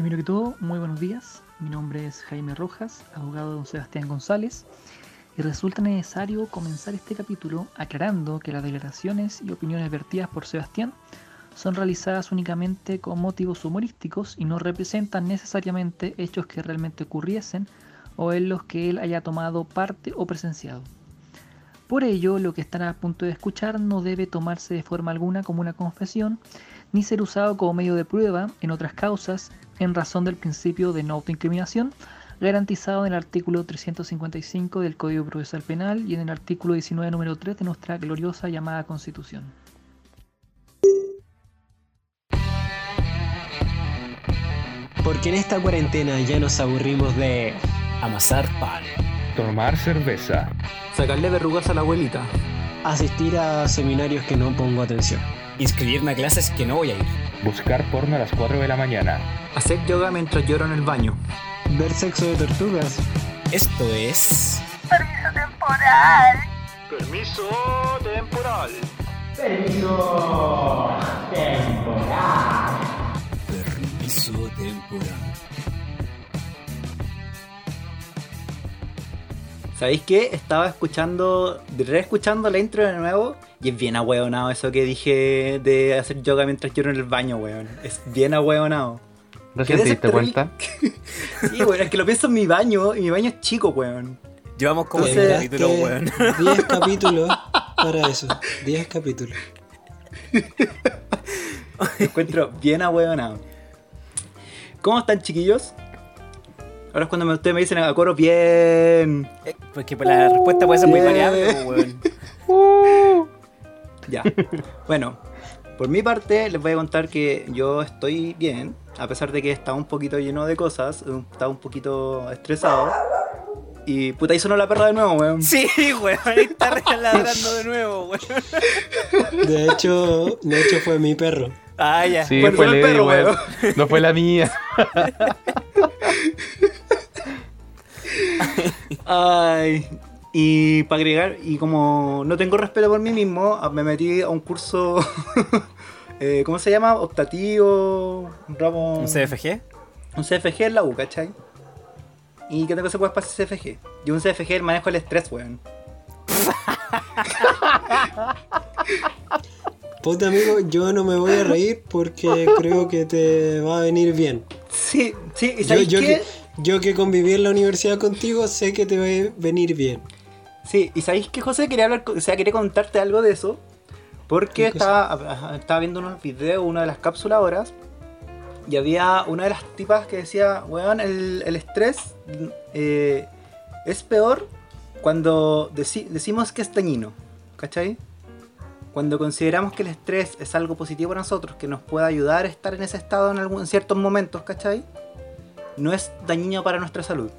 Primero que todo, muy buenos días. Mi nombre es Jaime Rojas, abogado de don Sebastián González, y resulta necesario comenzar este capítulo aclarando que las declaraciones y opiniones vertidas por Sebastián son realizadas únicamente con motivos humorísticos y no representan necesariamente hechos que realmente ocurriesen o en los que él haya tomado parte o presenciado. Por ello, lo que están a punto de escuchar no debe tomarse de forma alguna como una confesión, ni ser usado como medio de prueba en otras causas en razón del principio de no autoincriminación garantizado en el artículo 355 del Código Procesal Penal y en el artículo 19 número 3 de nuestra gloriosa llamada Constitución. Porque en esta cuarentena ya nos aburrimos de amasar pan, tomar cerveza, sacarle verrugas a la abuelita, asistir a seminarios que no pongo atención, inscribirme a clases que no voy a ir, buscar porno a las 4 de la mañana, hacer yoga mientras lloro en el baño, ver sexo de tortugas. Esto es... Permiso temporal. Permiso temporal. Permiso temporal. Permiso temporal. ¿Sabéis qué? Estaba escuchando, reescuchando la intro de nuevo y es bien ahueonado eso que dije de hacer yoga mientras lloro en el baño, weón. Es bien ahueonado. ¿Recién te diste cuenta? sí, weón, es que lo pienso en mi baño y mi baño es chico, weón. Llevamos como 10 capítulos, weón. 10 capítulos para eso. 10 capítulos. Me encuentro bien ahueonado. ¿Cómo están, chiquillos? Ahora es cuando me, ustedes me dicen a coro bien. Eh, porque pues la respuesta puede ser muy variable, weón. Ya. Bueno, por mi parte les voy a contar que yo estoy bien, a pesar de que estaba un poquito lleno de cosas, estaba un poquito estresado. Y puta, ahí sonó la perra de nuevo, weón. Sí, weón, ahí está reladrando de nuevo, weón. De hecho, de hecho fue mi perro. Ah, ya. Sí, Bueno, fue el perro, weón. weón. No fue la mía. Ay, y para agregar, y como no tengo respeto por mí mismo, ah, me metí a un curso, eh, ¿cómo se llama? Optativo, un ramo... ¿Un CFG? Un CFG en la U, ¿cachai? ¿Y qué tengo se puede pasar CFG? Y un CFG el manejo del estrés, weón. Puta amigo, yo no me voy a reír porque creo que te va a venir bien. Sí, sí, y Yo, ¿sabes yo qué? que, yo que conviví en la universidad contigo, sé que te va a venir bien. Sí, y sabéis que José quería hablar, o sea, quería contarte algo de eso. Porque ¿Qué cosa? estaba, viendo unos videos, una de las cápsulas ahora. Y había una de las tipas que decía, weón, el, el estrés eh, es peor cuando deci- decimos que es dañino. ¿Cachai? Cuando consideramos que el estrés es algo positivo para nosotros, que nos puede ayudar a estar en ese estado en, algún, en ciertos momentos, ¿cachai? No es dañino para nuestra salud.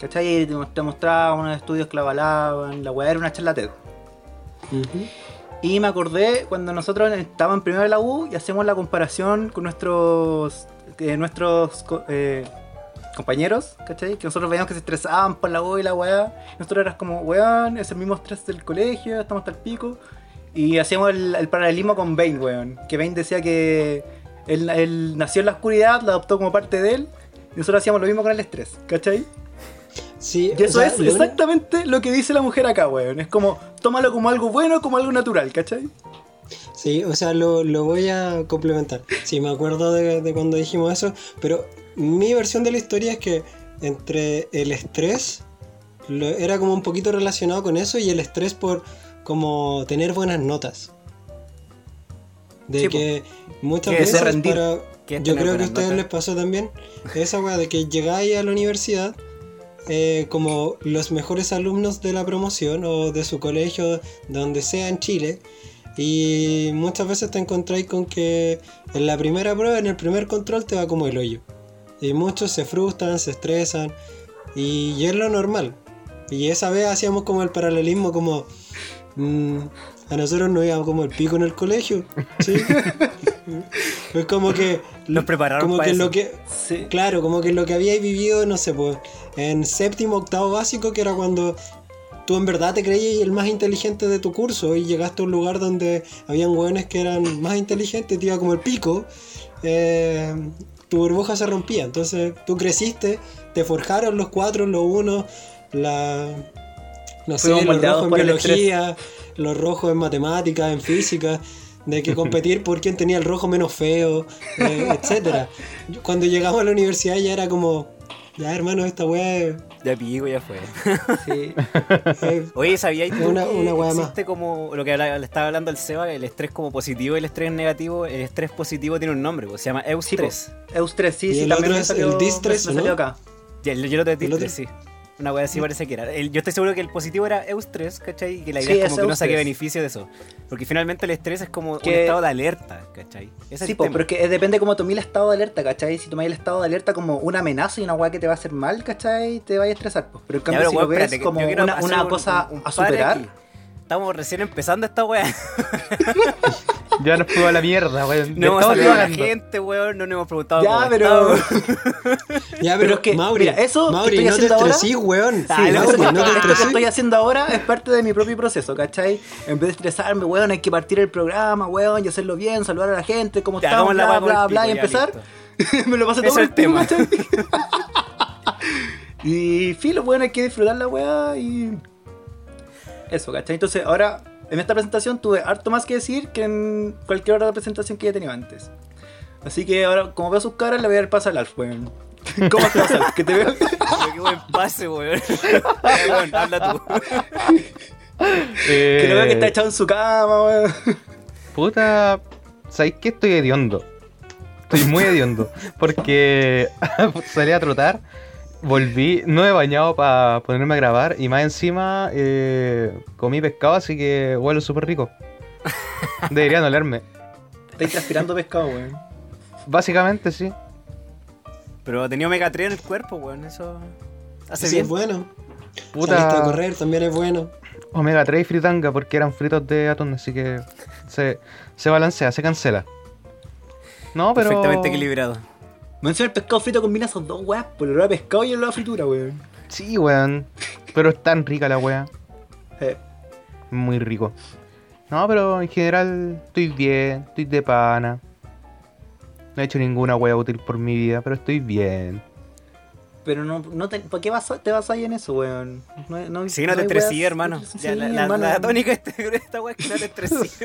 ¿Cachai? Y te mostraba unos estudios que la avalaban, la weá era una charla TED. Ujú. Y me acordé cuando nosotros estábamos en primero de la U y hacemos la comparación con nuestros eh, nuestros eh, compañeros, ¿cachai? Que nosotros veíamos que se estresaban por la U y la weá. Nosotros eras como, weón, es el mismo estrés del colegio, estamos hasta el pico. Y hacíamos el, el paralelismo con Bane, weón. Que Bane decía que él, él nació en la oscuridad, la adoptó como parte de él. Y nosotros hacíamos lo mismo con el estrés, ¿cachai? Sí, Y eso o sea, es exactamente lo que dice la mujer acá, weón. Es como, tómalo como algo bueno, como algo natural, ¿cachai? Sí, o sea, lo, lo voy a complementar. Sí, me acuerdo de, de cuando dijimos eso, pero mi versión de la historia es que entre el estrés lo- era como un poquito relacionado con eso y el estrés por como tener buenas notas. De Sí, que muchas veces para... ¿Qué es Yo creo que a ustedes les pasó también esa weá de que llegáis a la universidad eh, como los mejores alumnos de la promoción o de su colegio, donde sea en Chile, y muchas veces te encontráis con que en la primera prueba, en el primer control, te va como el hoyo. Y muchos se frustran, se estresan, y, y es lo normal. Y esa vez hacíamos como el paralelismo, como mm, a nosotros nos iba como el pico en el colegio. ¿sí? es como que. Nos prepararon como para que eso. lo que Sí. Claro, como que lo que habíais vivido, no sé, pues, en séptimo, octavo básico, que era cuando tú en verdad te creías el más inteligente de tu curso y llegaste a un lugar donde habían hueones que eran más inteligentes, te iba como el pico. eh, tu burbuja se rompía. Entonces tú creciste, te forjaron los cuatro, los unos, la. No sé, los rojos en biología, los rojos en matemáticas, en física, de que competir por quién tenía el rojo menos feo, eh. Yo- Cuando llegamos a la universidad ya era como, ya hermano, esta weá Ya pico, ya fue. Sí. Oye, ¿sabíais tú Una- que una wea más. existe como lo que le estaba hablando el Seba, el estrés como positivo y el estrés negativo? El estrés positivo tiene un nombre, pues, se llama Sí, eustrés. Eustres, sí, Y sí, el también otro es salió, el distrés, ¿no? salió acá. Ya, el- yo lo te ¿El otro? sí. Una wea así parece que era. El- yo estoy seguro que el positivo era eustrés, ¿cachai? Y que la idea Sí, es es como que no saque beneficio de eso. Porque finalmente el estrés es como un estado de alerta, ¿cachai? Es Sí, po, tema. pero es que eh, depende cómo tomé el estado de alerta, ¿cachai? Si tomáis el estado de alerta como una amenaza y una weá que te va a hacer mal, ¿cachai? Te vaya a estresar, pues. Pero en Ya, cambio, pero, si lo ves espérate, como una, hacer una un- cosa un- un a superar, aquí. Estamos recién empezando esta wea. Ya nos fuimos a la mierda, weón. No hemos saludado a la gente, weón. No nos hemos preguntado Ya, cómo pero-. Ya, pero, Pero es que, Mauri, mira, eso que Mauri, estoy no te haciendo ahora- estresís, weón. Sí, no, Mauri, que- no te esto que estresís. estoy haciendo ahora es parte de mi propio proceso, ¿cachai? En vez de estresarme, weón, hay que partir el programa, weón, y hacerlo bien, saludar a la gente, cómo Ya, estamos, bla, bla, bla, pico, y empezar. Me lo pasé todo es el tema. ¿cachai? y filo, weón, hay que disfrutar la weá y... Eso, ¿cachai? Entonces, ahora, en esta presentación tuve harto más que decir que en cualquier otra presentación que haya tenido antes. Así que ahora, como veo sus caras, le voy a dar paso al Alf, weón. ¿Cómo estás, Alf? Que te veo... Qué buen pase, weón. Ya, weón, habla tú. Que lo veo que está Eh, echado en su cama, weón. Puta, ¿sabéis qué? Estoy hediondo. Estoy muy hediondo. Porque salí a trotar, volví, no he bañado para ponerme a grabar y más encima eh, comí pescado, así que huelo súper rico. Debería no olerme. Estáis transpirando pescado, weón. Básicamente sí. Pero tenía omega 3 en el cuerpo, weón. Eso hace bien. es bueno. Puta, Saliste a correr, también es bueno. omega 3 y fritanga porque eran fritos de atún, así que se, se balancea, se cancela. No, pero... Perfectamente equilibrado. Menciona el pescado frito combina esos dos weas, por el olor a pescado y el olor a fritura, weón. Sí, weón. Pero es tan rica la wea. Eh, Muy rico. No, pero en general estoy bien, estoy de pana. No he hecho ninguna wea útil por mi vida, pero estoy bien. Pero no, no te, ¿para qué vas, te vas ahí en eso, weón? No, no, Sí, no te estresí, weas- hermano. Sí, Ya, la, la- hermano. la tónica de este- esta weá es que no te estresí.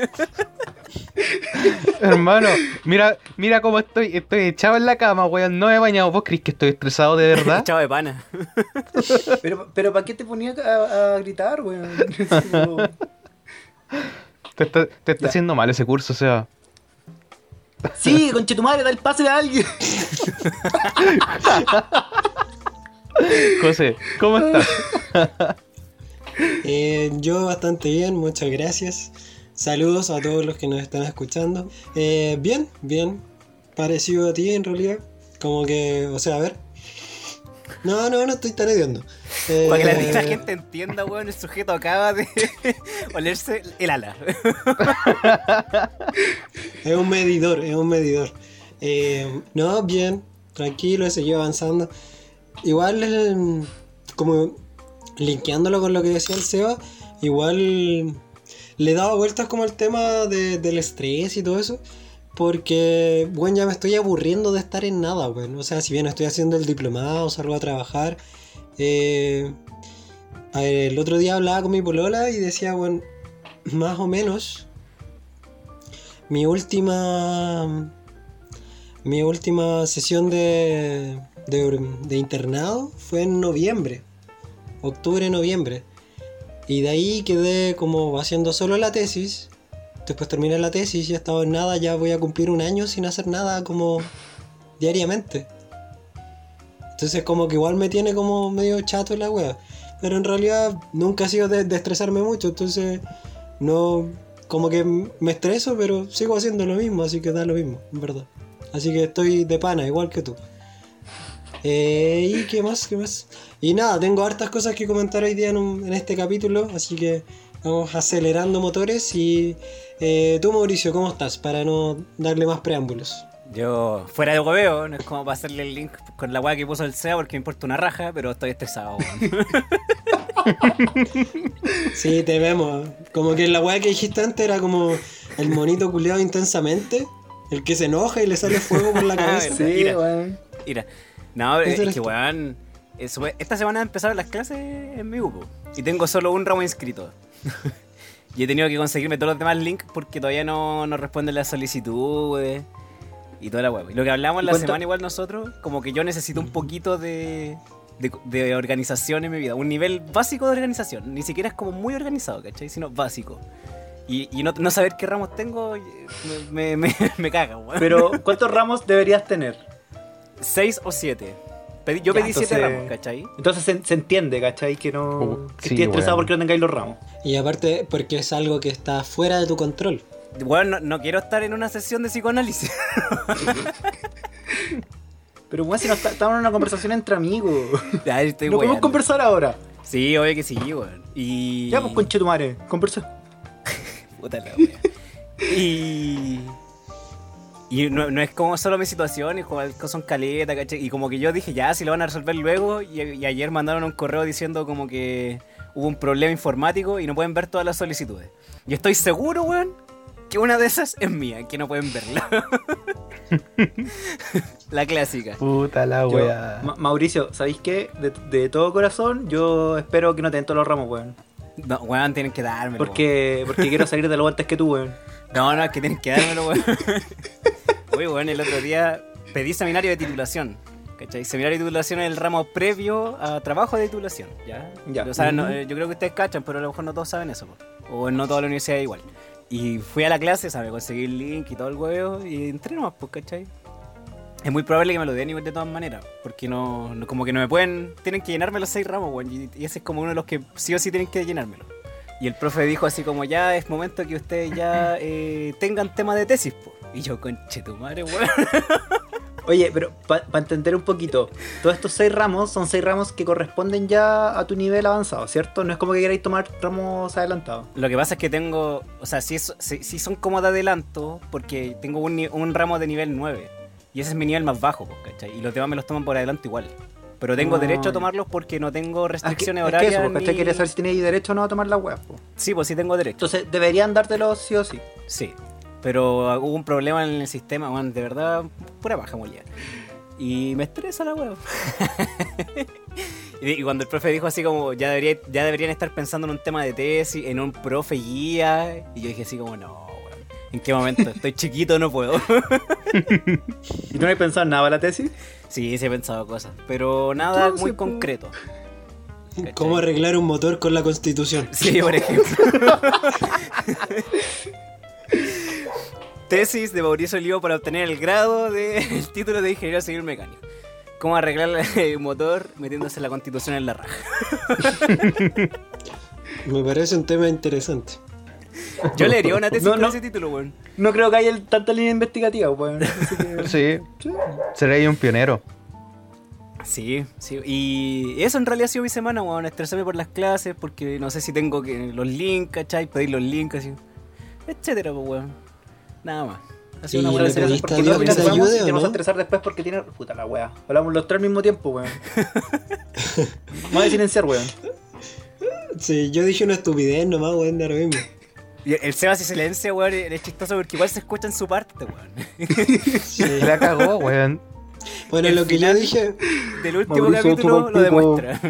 Hermano, mira, mira cómo estoy. Estoy echado en la cama, weón. No he bañado. ¿Vos crees que estoy estresado de verdad? Chavo de pana. Pero, pero ¿para qué te ponías a, a gritar, weón? Te está, te está haciendo mal ese curso, o sea. sí, conche tu madre, da el pase a alguien. José, ¿cómo estás? Eh, yo bastante bien, muchas gracias. Saludos a todos los que nos están escuchando. Eh, bien, bien. Parecido a ti en realidad. Como que, o sea, a ver. No, no, no estoy tan hediondo. Eh, Para que la, la gente entienda, weón, el sujeto acaba de olerse el ala. Es un medidor, es un medidor. Eh, no, bien, tranquilo, he seguido avanzando. Igual, eh, como linkeándolo con lo que decía el Seba, igual le dado vueltas como al tema de- del estrés y todo eso. Porque, bueno, ya me estoy aburriendo de estar en nada, weón. O sea, si bien estoy haciendo el diplomado, salgo a trabajar. eh, a ver, el otro día hablaba con mi polola y decía, bueno, más o menos mi última. Mi última sesión de, de, internado fue en noviembre. Octubre, noviembre. Y de ahí quedé como haciendo solo la tesis. Después terminé la tesis y he estado en nada. Ya voy a cumplir un año sin hacer nada como diariamente. Entonces como que igual me tiene como medio chato la wea. Pero en realidad nunca ha sido de, de estresarme mucho. Entonces no... Como que me estreso, pero sigo haciendo lo mismo. Así que da lo mismo, en verdad. Así que estoy de pana, igual que tú. Eh, ¿Y qué más? ¿Qué más? Y nada, tengo hartas cosas que comentar hoy día en, un- en este capítulo. Así que vamos acelerando motores. Y eh, tú, Mauricio, ¿cómo estás? Para no darle más preámbulos. Yo, fuera de hueveo, no es como para hacerle el link con la weá que puso el SEA porque me importa una raja, pero estoy estresado, weón. Sí, te vemos. Como que la weá que dijiste antes era como el monito culeado intensamente. El que se enoja y le sale fuego por la cabeza. Sí, Sí, mira. No, es eres que weón. eso- esta semana empezaron las clases en mi grupo. Y tengo solo un ramo inscrito. y he tenido que conseguirme todos los demás links porque todavía no, no responden las solicitudes. Y toda la web. Y lo que hablamos ¿Y la cuánto- semana igual nosotros, como que yo necesito un poquito de, de, de organización en mi vida. Un nivel básico de organización. Ni siquiera es como muy organizado, ¿cachai? Sino básico. Y, y no, no saber qué ramos tengo me, me, me, me caga, weón. Pero, ¿cuántos ramos deberías tener? Seis o siete. Pedí- yo Ya, pedí siete entonces- ramos, ¿cachai? Entonces se, se entiende, ¿cachai? Que no. Uh, que sí, estés estresado porque no tengáis los ramos. Y aparte, porque es algo que está fuera de tu control. Bueno, no, no quiero estar en una sesión de psicoanálisis. Pero, weón, si no estamos en una conversación entre amigos. Ay, estoy no podemos conversar ahora. Sí, obvio que sí, weón. Y. Ya, pues, conche tu madre. Conversa. Puta la wea. Y. Y no, no es como solo mi situación, es como son caleta, ¿cachai? Y como que yo dije, ya, si lo van a resolver luego. Y, y ayer mandaron un correo diciendo como que hubo un problema informático y no pueden ver todas las solicitudes. Y estoy seguro, weón, que una de esas es mía, que no pueden verla. la clásica. Puta la. Ma- Mauricio, ¿sabéis qué? De, de todo corazón, yo espero que no te den todos los ramos, weón. No, weón, tienen que dármelo. Porque, porque quiero salir de lo antes que tú, weón. No, no, es que tienen que dármelo, weón. Oye, weón, el otro día pedí seminario de titulación. ¿Cachai? Seminario de titulación es el ramo previo a trabajo de titulación, ¿ya? Ya. O sea, no, yo creo que ustedes cachan, pero a lo mejor no todos saben eso, po. O no toda la universidad es igual. Y fui a la clase, ¿sabes? Conseguí el link y todo el huevo y entré nomás, pues, ¿cachai? Es muy probable que me lo den igual de todas maneras, porque no, no- como que no me pueden, tienen que llenarme los seis ramos, weón, y, y ese es como uno de los que sí o sí tienen que llenármelo. Y el profe dijo así como, ya es momento que ustedes ya eh, tengan tema de tesis, po. Y yo, conche tu madre, weón. Oye, pero para entender un poquito, todos estos seis ramos son seis ramos que corresponden ya a tu nivel avanzado, ¿cierto? No es como que queráis tomar ramos adelantados. Lo que pasa es que tengo, o sea, sí, es- sí- sí son como de adelanto, porque tengo un, ramo de nivel 9. Y ese es mi nivel más bajo, ¿cachai? Y los demás me los toman por adelanto igual. Pero tengo Ah, derecho a ya. tomarlos porque no tengo Ah, es que, restricciones es que horarias. eso, porque ni- quería saber si tenéis derecho o no a tomar la web. po. Sí, pues sí tengo derecho. Entonces deberían dártelo sí o sí. Sí. Pero hubo un problema en el sistema, weón, de verdad, pura baja molía. Y me estresa la weón. y, cuando el profe dijo así como, ya, debería, ya deberían estar pensando en un tema de tesis, en un profe guía. Y yo dije así como, no, weón. ¿En qué momento? Estoy chiquito, no puedo. ¿Y no has pensado en nada para la tesis? Sí, sí he pensado cosas. Pero nada muy pues. concreto. ¿Cachai? ¿Cómo arreglar un motor con la constitución? Sí, por ejemplo. Tesis de Mauricio Olivo para obtener el grado del título de ingeniero civil mecánico. Cómo arreglar el motor metiéndose la constitución en la raja. Me parece un tema interesante. Yo leería una tesis No, con no. ese título, weón. No creo que haya tanta línea investigativa, weón. Que- Sí, seré ahí un pionero. Sí, sí. Y eso en realidad ha sido mi semana, weón. Estresarme por las clases porque no sé si tengo que los links, ¿cachai? Pedir los links, así. Etcétera, pues, weón. Nada más. Ha sido ¿Y una buena semana. porque a Dios todos que te ayude y te vas a estresar después porque tiene. Puta la wea. Hablamos los tres al mismo tiempo, weón. Vamos a silenciar, weón. Sí, yo dije una estupidez nomás, weón, de ahora mismo. Y el Seba se silencia, weón, es chistoso porque igual se escucha en su parte, weón. Sí. La cagó, weón. Bueno, El lo que yo dije, Del último Mauricio, capítulo tu lo demuestra.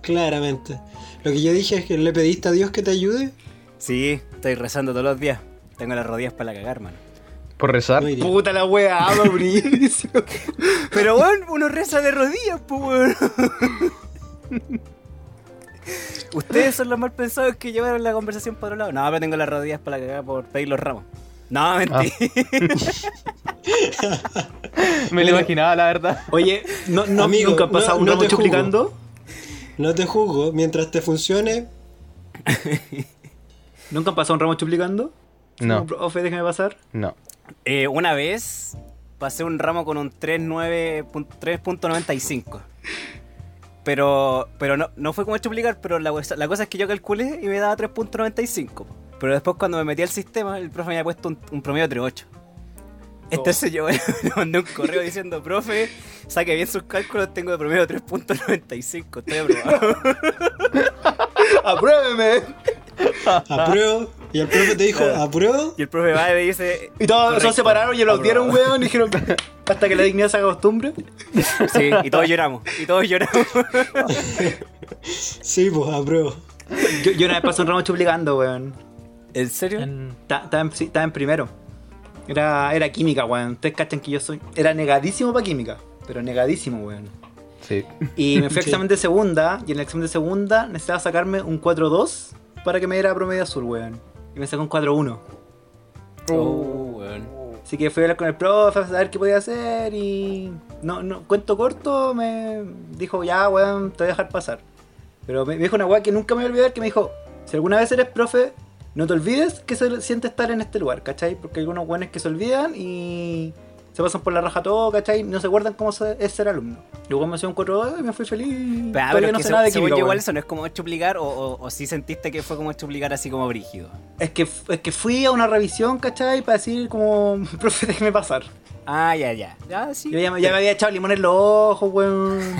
claramente. Lo que yo dije es que le pediste a Dios que te ayude. Sí, estoy rezando todos los días. Tengo las rodillas para la cagar, mano. Por rezar. Puta la wea, Mauricio. Pero, weón, uno reza de rodillas, pues, weón. Ustedes son los mal pensados que llevaron la conversación para otro lado. No, pero tengo las rodillas para la cagar por pedir los ramos. No, mentira. Me lo imaginaba, la verdad. Oye, no, no, Amigo, nunca han pasado no- un no ramo chuplicando. No te juzgo, mientras te funcione. ¿Nunca han pasado un ramo chuplicando? No, Profe, déjame pasar. no. Eh, una vez pasé un ramo con un 3.9 pun- 3.95. Pero, pero no, no fue como explicar, pero la, cosa- la cosa es que yo calculé y me daba 3.95. Pero después cuando me metí al sistema, el profe me había puesto un, un promedio de 3.8. Entonces yo le mandé un correo diciendo, profe, saque bien sus cálculos, tengo de promedio 3.95, estoy aprobado. ¡Apruébeme! apruebo. Y el profe te dijo, apruebo. Y el profe va y me dice. Y todos Correcto. se separaron y aplaudieron, weón, y dijeron, hasta que la dignidad se haga costumbre. Sí, y todos lloramos. Y todos lloramos. Sí, pues, apruebo. Yo, yo una vez pasé un ramo chuplicando, weón. ¿En serio? Estaba en, sí, estaba en primero. Era, era química, weón. Ustedes cachan que yo soy. Era negadísimo para química. Pero negadísimo, weón. Sí. Y me fui a Sí. examen de segunda. Y en el examen de segunda necesitaba sacarme un 4-2 para que me diera promedio azul, weón. Y me sacó un 4-1. Oh, weón. Así que fui a hablar con el profe a saber qué podía hacer. Y. No, no, cuento corto, me dijo, ya, weón, te voy a dejar pasar. Pero me me dijo una weá que nunca me voy a olvidar: que me dijo, si alguna vez eres profe, no te olvides que se siente estar en este lugar, ¿cachai? Porque hay algunos weones que se olvidan y se pasan por la raja todo, ¿cachai? No se acuerdan cómo es ser alumno. Luego me hacía un 4 y me fui feliz. Pero, no sé se- nada de química, yo igual eso no es como chuplicar o, o, o sí sentiste que fue como chuplicar así como brígido. Es que, es que fui a una revisión, ¿cachai? Para decir como, profe, déjeme pasar. Ah, ya, ya. Ya, sí. Yo ya, me- ya me había echado limón en los ojos, weón.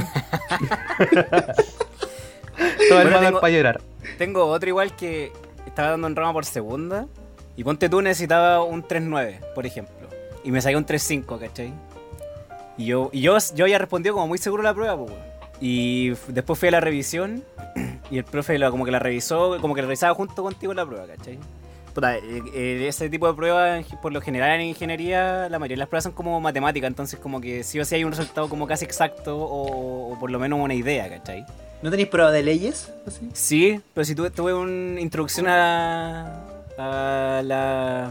Todo el Bueno, para llorar. Tengo otro igual que estaba dando en rama por segunda. Y ponte tú necesitaba un 3-9, por ejemplo. Y me saqué un 3-5, ¿cachai? Y yo, y yo, yo había respondido como muy seguro la prueba, pues. Y después fui a la revisión. Y el profe la- como que la revisó, como que la revisaba junto contigo la prueba, ¿cachai? Puta, eh, eh, ese tipo de pruebas, por lo general en ingeniería, la mayoría de las pruebas son como matemáticas, entonces como que sí o sí hay un resultado como casi exacto o, o por lo menos una idea, ¿cachai? ¿No tenéis prueba de leyes? Así? Sí, pero si tuve, tuve una introducción a, a la...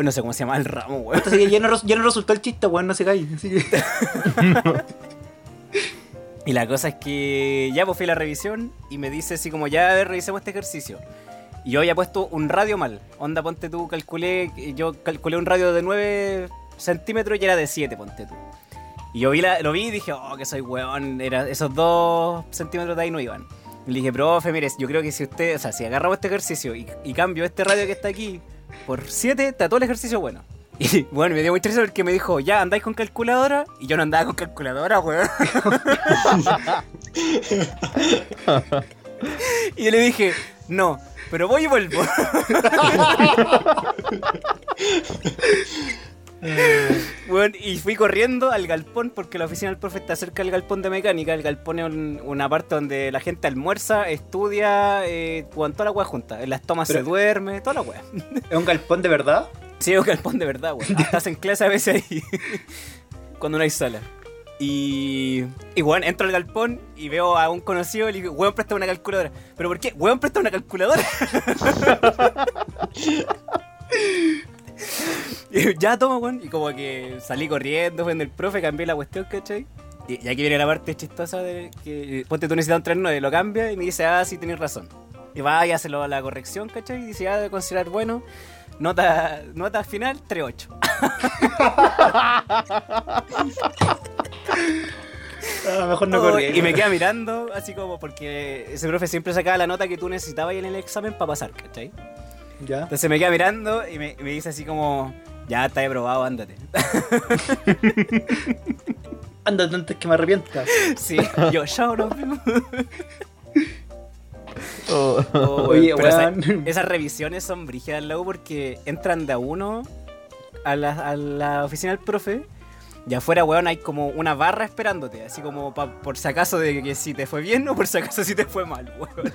No sé cómo se llama el ramo, weón. Así que ya no, res- ya no resultó el chiste, weón, no se cae. Así que... Y la cosa es que ya pues fui a la revisión y me dice así como ya a ver, revisemos este ejercicio. Y yo había puesto un radio mal. Onda, ponte tú, calculé, yo calculé un radio de 9 centímetros y era de 7, ponte tú. Y yo vi la- lo vi y dije, oh, que soy weón, era, esos 2 centímetros de ahí no iban. Y le dije, profe, mire, yo creo que si usted, o sea, si agarramos este ejercicio y, y cambio este radio que está aquí por 7, está todo el ejercicio bueno. Y bueno, me dio mucha risa porque me dijo, ya, ¿andáis con calculadora? Y yo no andaba con calculadora, weón. Y yo le dije, no, pero voy y vuelvo. Bueno, y fui corriendo al galpón porque la oficina del profe está cerca del galpón de mecánica. El galpón es un- una parte donde la gente almuerza, estudia, eh, toda la weá junta. En las tomas Pero- se duerme, toda la weá. ¿Es un galpón de verdad? Sí, es un galpón de verdad, weón. Hasta hacen clase a veces ahí. cuando no hay sala. Y, y weón, entro al galpón y veo a un conocido y le digo, weón, presta una calculadora. ¿Pero por qué? Weón, presta una calculadora. ya toma, weón. Y como que salí corriendo, en el profe, cambié la cuestión, ¿cachai? Y, y aquí viene la parte chistosa de que, ponte tú necesitas un 3.9, lo cambia y me dice, ah, sí, tenés razón. Y va y hace lo- la corrección, ¿cachai? Y dice, ah, de considerar bueno. Nota, nota final, 3.8. Ah, mejor no Oh, y me queda mirando, así como porque ese profe siempre sacaba la nota que tú necesitabas en el examen para pasar, ¿cachai? Ya. Entonces me queda mirando y me, me dice así como, ya está aprobado, ándate. Ándate antes que me arrepienta. sí, yo, nos vemos. Oh. Oh, Oye, pero esa- weón. esas revisiones son brígidas luego porque entran de a uno a la, a la oficina del profe y afuera, weón, hay como una barra esperándote, así como pa- por si acaso de que si te fue bien o por si acaso si te fue mal, weón.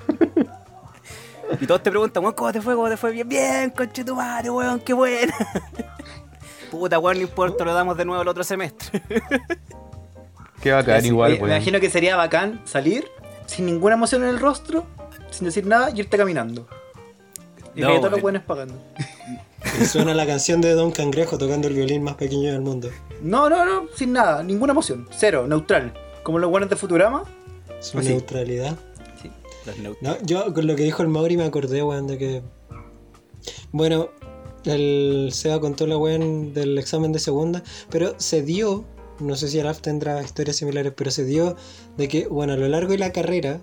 Y todos te preguntan, weón, ¿cómo te fue? ¿Cómo te fue? Bien, bien, conche tu madre, weón, qué bueno. Puta, weón, no importa, lo damos de nuevo el otro semestre. Qué bacán, Sí, igual, eh, me weón. imagino que sería bacán salir sin ninguna emoción en el rostro, sin decir nada y irte caminando. Y No, que todos los weón. buenos pagando. Y suena la canción de Don Cangrejo tocando el violín más pequeño del mundo. No, no, no, sin nada, ninguna emoción. Cero, neutral. Como los buenos de Futurama. Su Así. neutralidad. Los No, yo con lo que dijo el Mauri me acordé, weón, de que. Bueno, el Seba contó la weón del examen de segunda, pero se dio, no sé si Araf tendrá historias similares, pero se dio de que, bueno, a lo largo de la carrera,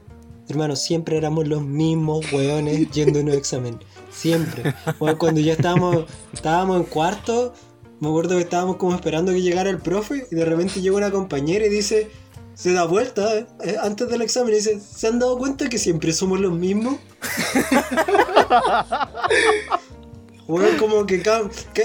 hermano, siempre éramos los mismos weones yendo a un examen. Siempre. Bueno, cuando ya estábamos, estábamos en cuarto, me acuerdo que estábamos como esperando que llegara el profe y de repente llega una compañera y dice, se da vuelta eh, eh, antes del examen y dice, ¿se han dado cuenta que siempre somos los mismos? Weón, como que,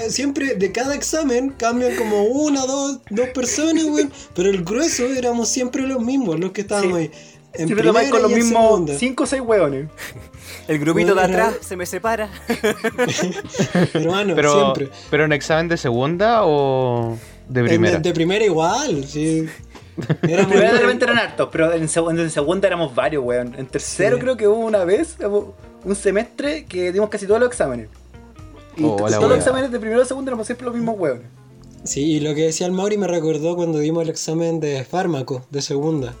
siempre de cada examen cambian como una, dos, dos personas, weón. Pero el grueso éramos siempre los mismos, los que estábamos Sí. ahí. En Siempre lo vais con primera los mismos segunda. 5 o 6 hueones. El grupito de Bueno, atrás se me separa. Hermano, Pero, siempre. pero en examen de segunda o de En- primera. De, de primera igual, sí. En Éramos- primera de repente eran hartos, pero en, seg- en segunda éramos varios, weón. En tercero Sí. creo que hubo una vez, un semestre que dimos casi todos los exámenes. Y Oh, todos los exámenes de primero y segundo éramos siempre los mismos weones. Sí, y lo que decía el Mauri me recordó cuando dimos el examen de fármaco de segunda.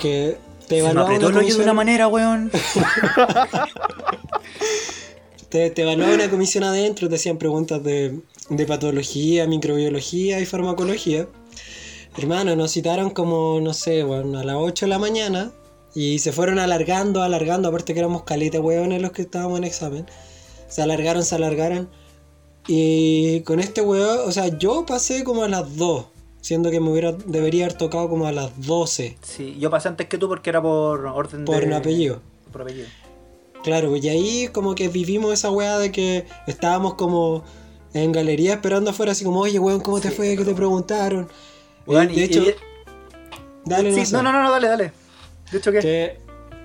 Que te Se me una el hoyo de una comisión, manera, weón. te, te evaluaba una comisión adentro, te hacían preguntas de, de patología, microbiología y farmacología. Hermano, nos citaron como, no sé, bueno, a las 8 de la mañana y se fueron alargando, alargando, aparte que éramos caleta hueones los que estábamos en examen. Se alargaron, se alargaron. Y con este hueón, o sea, yo pasé como a las 2, siendo que me hubiera, debería haber tocado como a las 12 Sí, yo pasé antes que tú porque era por orden por de... un apellido. Por apellido. Claro, y ahí como que vivimos esa weá de que estábamos como en galería esperando afuera, así como, oye, weón, ¿cómo te fue? ¿Qué te preguntaron? De y- hecho, y- dale, sí, no, no, no, no, dale, dale. De hecho, ¿qué? Que,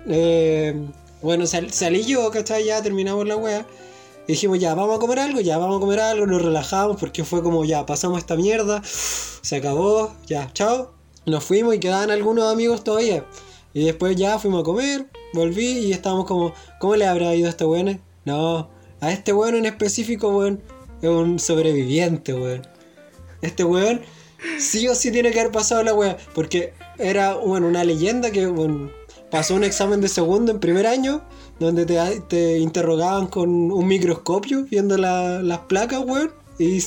eh, bueno, sal- salí yo, ¿cachai? Ya terminamos la wea. Y dijimos, ya, vamos a comer algo, ya, vamos a comer algo, nos relajamos porque fue como, ya, pasamos esta mierda, se acabó, ya, chao. Nos fuimos y quedaban algunos amigos todavía. Y después ya fuimos a comer, volví y estábamos como, ¿cómo le habrá ido a este weón? No, a este weón en específico, weón, es un sobreviviente, weón. Este weón sí o sí tiene que haber pasado la wea. Porque era bueno, una leyenda que bueno, pasó un examen de segundo en primer año. Donde te, te interrogaban con un microscopio viendo la- las placas, weón. Y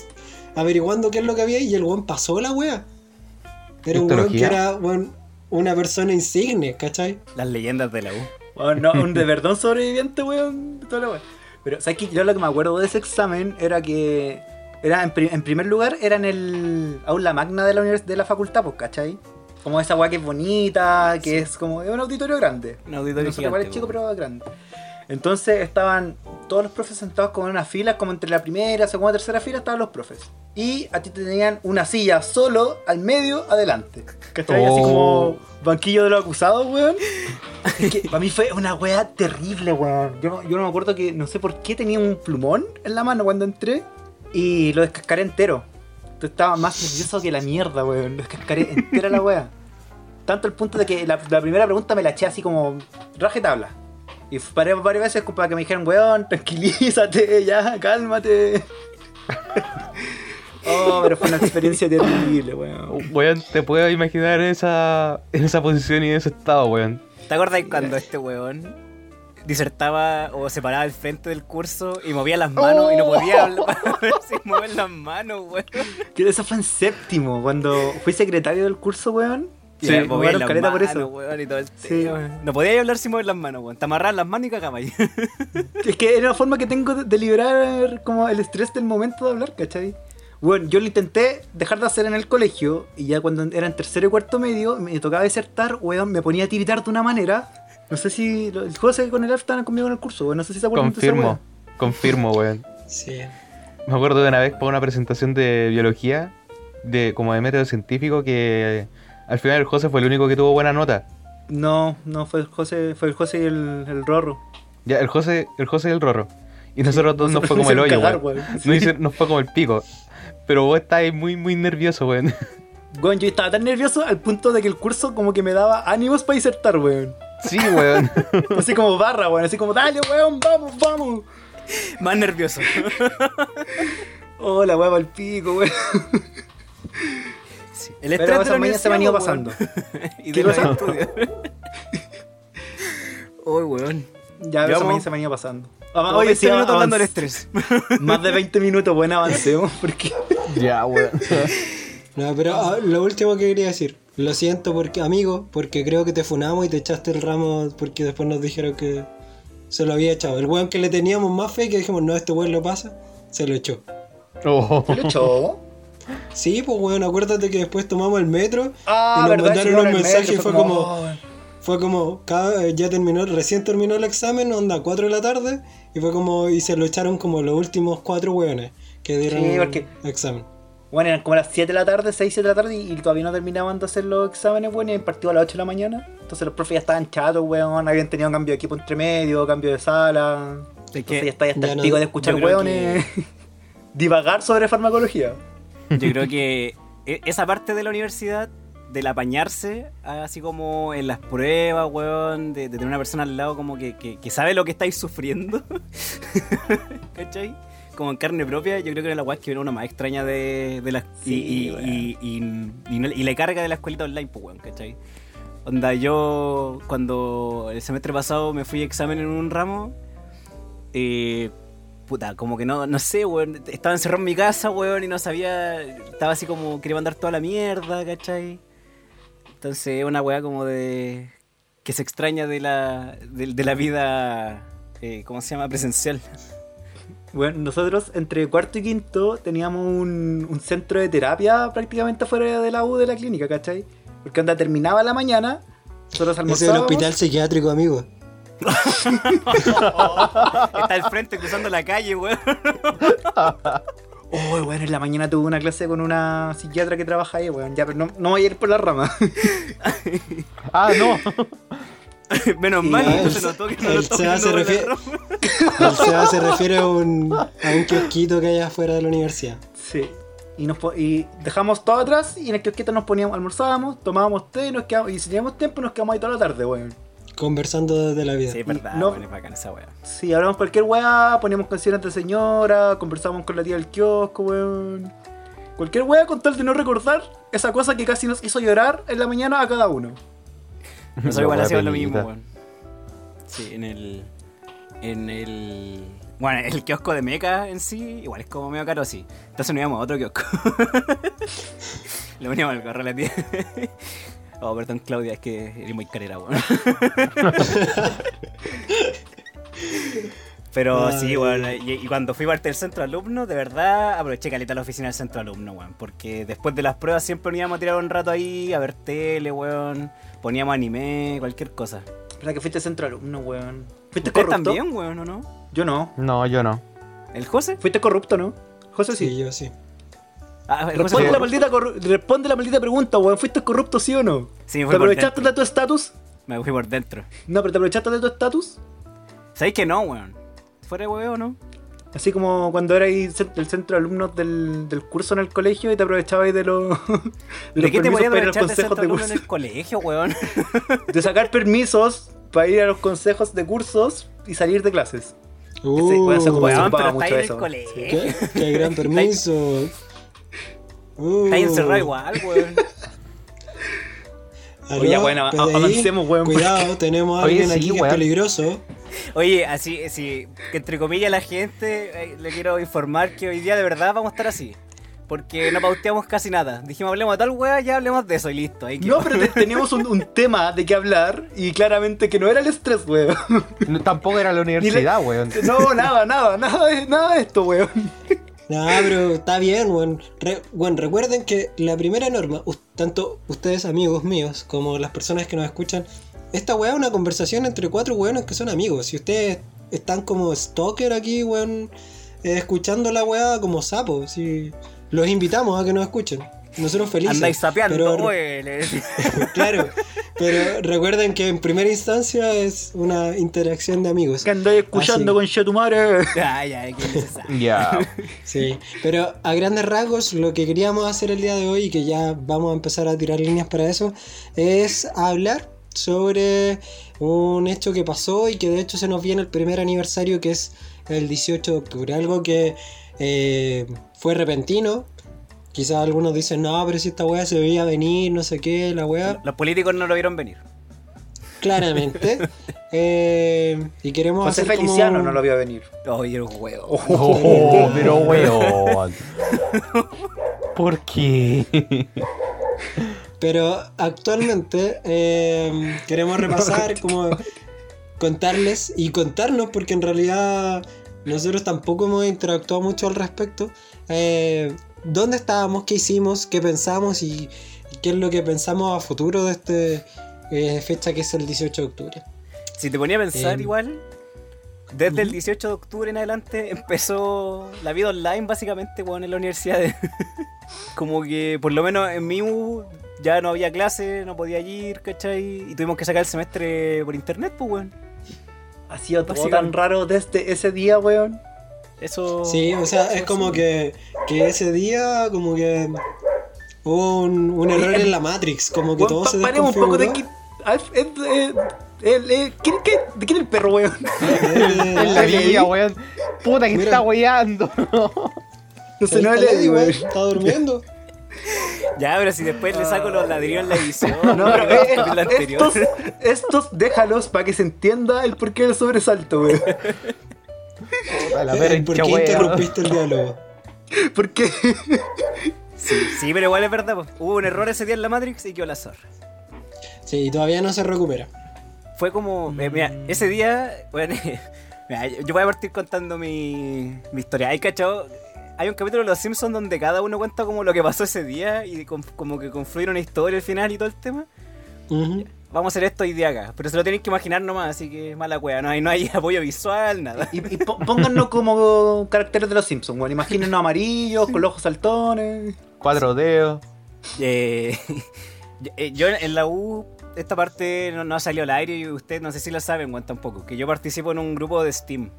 averiguando qué es lo que había. Y el weón pasó la wea. Era un weón que era weón, una persona insigne, ¿cachai? Las leyendas de la U. Weón, no, un de verdad sobreviviente, weón. toda la weá. Pero, ¿sabes qué? Yo lo que me acuerdo de ese examen era que. Era en, pri- en primer lugar, era en el aula magna de la, univers- de la facultad, pues, ¿cachai? Como esa weá que es bonita, que es como. Es un auditorio grande. Un auditorio es gigante, chico, pero grande. Entonces estaban todos los profes sentados como en una fila, como entre la primera, segunda, tercera fila estaban los profes. Y a ti te tenían una silla solo al medio, adelante. ¿Cachai? Así Oh. como banquillo de los acusados, weón. Es que para mí fue una wea terrible, weón. Yo, yo no me acuerdo que, no sé por qué tenía un plumón en la mano cuando entré y lo descascaré entero. Entonces estaba más nervioso que la mierda, weón. Lo descascaré entera la wea. Tanto el punto de que la, la primera pregunta me la eché así como raje tabla. Y paré varias veces para que me dijeran, weón, tranquilízate, ya, cálmate. oh, pero fue una experiencia terrible, weón. Weón, te puedo imaginar en esa, en esa posición y en ese estado, weón. ¿Te acuerdas cuando este weón disertaba o se paraba al frente del curso y movía las manos y no podía hablar sin mover las manos, weón? Que eso fue en séptimo, cuando fui secretario del curso, weón. Y Sí, me movía las manos, por eso. weón, y todo el Sí. No podía hablar sin mover las manos, weón. Te amarraban las manos y cagaba ahí. Es que era la forma que tengo de, liberar como el estrés del momento de hablar, ¿cachai? Bueno, yo lo intenté dejar de hacer en el colegio y ya cuando era en tercero y cuarto medio me tocaba disertar, weón, me ponía a tiritar de una manera. No sé si lo- el José con el Alf estaban conmigo en el curso, weón, no sé si se acuerdan de esa Confirmo, weá. confirmo, weón. Sí. Me acuerdo de una vez por una presentación de biología, de como de método científico, que al final el José fue el único que tuvo buena nota. No, no, fue el José, fue el José y el, el Rorro. Ya, el José, el José y el Rorro. Y nosotros dos nos fue como el hoyo, cagar, weón. weón. Nos, hizo- nos fue como el pico. Pero vos estáis muy, muy nervioso, weón. Weón, yo estaba tan nervioso al punto de que el curso como que me daba ánimos para disertar, weón. Sí, weón. Así como barra, weón, así como, dale, weón, vamos, vamos. Más nervioso. Oh, la weá el pico, weón. Sí. El Pero estrés de la mañas se me han ido pasando. weón. y ¿Qué de los estudios. Uy, weón. Ya, esa Llevamos- mañana se me han ido pasando. Oye, 20 sí, minutos hablando avanz- estrés. Más de 20 minutos, bueno, avancemos, porque... ya, weón. No, pero ah, lo último que quería decir. Lo siento porque, amigo, porque creo que te funamos y te echaste el ramo porque después nos dijeron que se lo había echado. El weón que le teníamos más fe, que dijimos, no, este weón lo pasa, se lo echó. Oh. ¿Se lo echó? Sí, pues weón, acuérdate que después tomamos el metro Ah, y nos verdad, mandaron un mensaje y fue como, oh, fue como, cada, ya terminó, recién terminó el examen, onda 4 de la tarde, y fue como, y se lo echaron como los últimos cuatro weones que dieron Sí, porque- examen. Bueno, eran como las 7 de la tarde, 6, 7 de la tarde y, y todavía no terminaban de hacer los exámenes, weón, y partido a las 8 de la mañana. Entonces los profes ya estaban chatos, weón, habían tenido cambio de equipo entre medio, cambio de sala. Es Entonces ya está ya ya el no- pico de escuchar weones divagar sobre farmacología. yo creo que e- esa parte de la universidad, del apañarse, así como en las pruebas, weón, de, de tener una persona al lado como que, que- que sabe lo que estáis sufriendo, ¿cachai? Como en carne propia, yo creo que era la weá que era una más extraña de, de las... y, Sí, y, weón. y, y- y no- y la carga de la escuelita online, pues, weón, ¿cachai? Onda, yo cuando el semestre pasado me fui a examen en un ramo, eh, puta, como que no, no sé, weón, estaba encerrado en mi casa, weón, y no sabía, estaba así como, quería mandar toda la mierda, ¿cachai? Entonces es una weá como de, que se extraña de la, de, de la vida, eh, ¿cómo se llama? Presencial. Bueno, nosotros entre cuarto y quinto teníamos un, un centro de terapia prácticamente fuera de la U de la clínica, ¿cachai? Porque onda terminaba la mañana, nosotros Ese es el almorzábamos. hospital psiquiátrico, amigo. Está al frente cruzando la calle, weón. Oh, bueno, en la mañana tuve una clase con una psiquiatra que trabaja ahí, weón. Ya, pero no, no voy a ir por la rama. Ah, no. Menos Y mal, no el se se- notó que no el lo se de refiere-. El Seba se refiere a un, a un kiosquito que hay afuera de la universidad. Sí. Y, nos, po- y dejamos todo atrás y en el kiosquito nos poníamos, almorzábamos, tomábamos té y, nos quedamos, y si teníamos tiempo nos quedamos ahí toda la tarde, weón. Conversando desde la vida. Sí, es verdad, No. weón, es bacán esa weá. Sí, hablamos cualquier weá, poníamos canciones de señora, conversábamos con la tía del kiosco, weón. Cualquier weá con tal de no recordar esa cosa que casi nos hizo llorar en la mañana a cada uno. Nosotros igual hacíamos lo mismo, weón. Sí, en el. En el. Bueno, el kiosco de Meca en sí, igual es como medio caro así. Entonces nos íbamos a otro kiosco. Lo poníamos al carro a la tía. Oh, perdón, Claudia, es que eres muy carera, weón. Pero sí, Ay. weón. Y, y cuando fui parte del centro alumno, de verdad aproveché caleta la oficina del centro alumno, weón. Porque después de las pruebas siempre nos íbamos a tirar un rato ahí a ver tele, weón. Poníamos anime, cualquier cosa. ¿Verdad que fuiste centro alumno, weón? ¿Fuiste ¿Ustedes corrupto? también, weón, o no? Yo no. No, yo no. ¿El José? ¿Fuiste corrupto, no? José sí. Sí, yo sí. Ah, Responde, la maldita corru- responde la maldita pregunta, weón. ¿Fuiste corrupto, sí o no? Sí, me ¿Te fui por aprovechaste dentro. de tu estatus? Me fui por dentro. No, pero ¿te aprovechaste de tu estatus? ¿Sabéis que no, weón? ¿Fuera de no? Así como cuando eras el centro de alumnos del, del curso en el colegio y te aprovechabas de los, de ¿De, los qué te podías para ir a los aprovechar de consejos centro de alumno en curso. el colegio, weón? De sacar permisos para ir a los consejos de cursos y salir de clases. Uh, Sí, se ocupaba Weón, ocupaba pero mucho en eso. el colegio. ¿Qué? Qué gran permiso. Uh, Está ahí encerrado igual, weón. Aló, Oye, bueno, PDI, avancemos, weón, Cuidado, tenemos a Oye, alguien sí, aquí que es weón. peligroso. Oye, así, sí, que entre comillas la gente, eh, le quiero informar que hoy día de verdad vamos a estar así. Porque no pauteamos casi nada. Dijimos, hablemos de tal weá, ya hablemos de eso y listo. Ahí No, pero te- teníamos un, un tema de qué hablar y claramente que no era el estrés, weón. No, tampoco era la universidad, weón. No, nada, nada, nada de, nada de esto, weón. No, pero está bien, weón. Re- bueno, recuerden que la primera norma, tanto ustedes amigos míos como las personas que nos escuchan, esta weá es una conversación entre cuatro weones que son amigos. Si ustedes están como stalker aquí, weón, eh, escuchando la weá como sapos, si los invitamos a que nos escuchen. Nosotros felices. Andáis sapeando, pero- claro, pero recuerden que en primera instancia es una interacción de amigos. Que andáis escuchando Ah, con ay, qué necesario. Ya. Sí, pero a grandes rasgos lo que queríamos hacer el día de hoy y que ya vamos a empezar a tirar líneas para eso es hablar sobre un hecho que pasó y que de hecho se nos viene el primer aniversario que es el 18 de octubre, algo que eh, fue repentino. Quizás algunos dicen, no, pero si esta weá se veía venir, no sé qué, la weá. Los políticos no lo vieron venir. Claramente. Eh, y queremos José hacer como- Feliciano no lo vio venir. Oye, el huevo. Oh, pero weón. ¿Por qué? Pero actualmente eh, queremos repasar, como contarles y contarnos, porque en realidad nosotros tampoco hemos interactuado mucho al respecto, eh, dónde estábamos, qué hicimos, qué pensamos y, qué es lo que pensamos a futuro de esta fecha que es el 18 de octubre. Si te ponía a pensar Em, igual, desde el ujú. 18 de octubre en adelante empezó la vida online básicamente weón, en la universidad. Como que por lo menos en mi U ya no había clase, no podía ir, ¿cachai? Y tuvimos que sacar el semestre por internet, pues weón. Ha sido todo tan raro desde ese día, weón. Eso. Sí, o sea, es como que, que ese día como que hubo un, un error en la Matrix, como que Weón, todo pa- se paremos un poco de que. desconfiguró. Alf, es, eh, el- eh, ¿quién, qué- ¿De quién es el perro, weón? En la weón. Puta que Mira. está weyando. No sé, ahí no Eddie, weón. Está durmiendo. Ya, pero si después le saco los ladrillos en la edición. No, pero eh, anterior. estos, estos déjalos para que se entienda el porqué del sobresalto, weón. La Eh, perra ¿Por qué wea. interrumpiste el diálogo? Porque Sí, sí, pero igual es verdad, pues. Hubo un error ese día en la Matrix y quedó la zorra. Sí, todavía no se recupera. Fue como. eh, mira, ese día. Bueno, mira, yo voy a partir contando mi, mi historia. Hay cachado. Hay un capítulo de Los Simpsons donde cada uno cuenta como lo que pasó ese día y com- como que confluir una historia al final y todo el tema. Ujú. Vamos a hacer esto hoy día acá. Pero se lo tenéis que imaginar nomás, así que mala wea. No hay, no hay apoyo visual, nada. Y, y pó- póngannos como caracteres de los Simpsons, weón. Imagínennos amarillos, con los ojos saltones. Cuatro dedos. Eh, eh, yo en la U, esta parte no, no salió al aire y ustedes no sé si lo saben, weón, tampoco. Que yo participo en un grupo de Steam.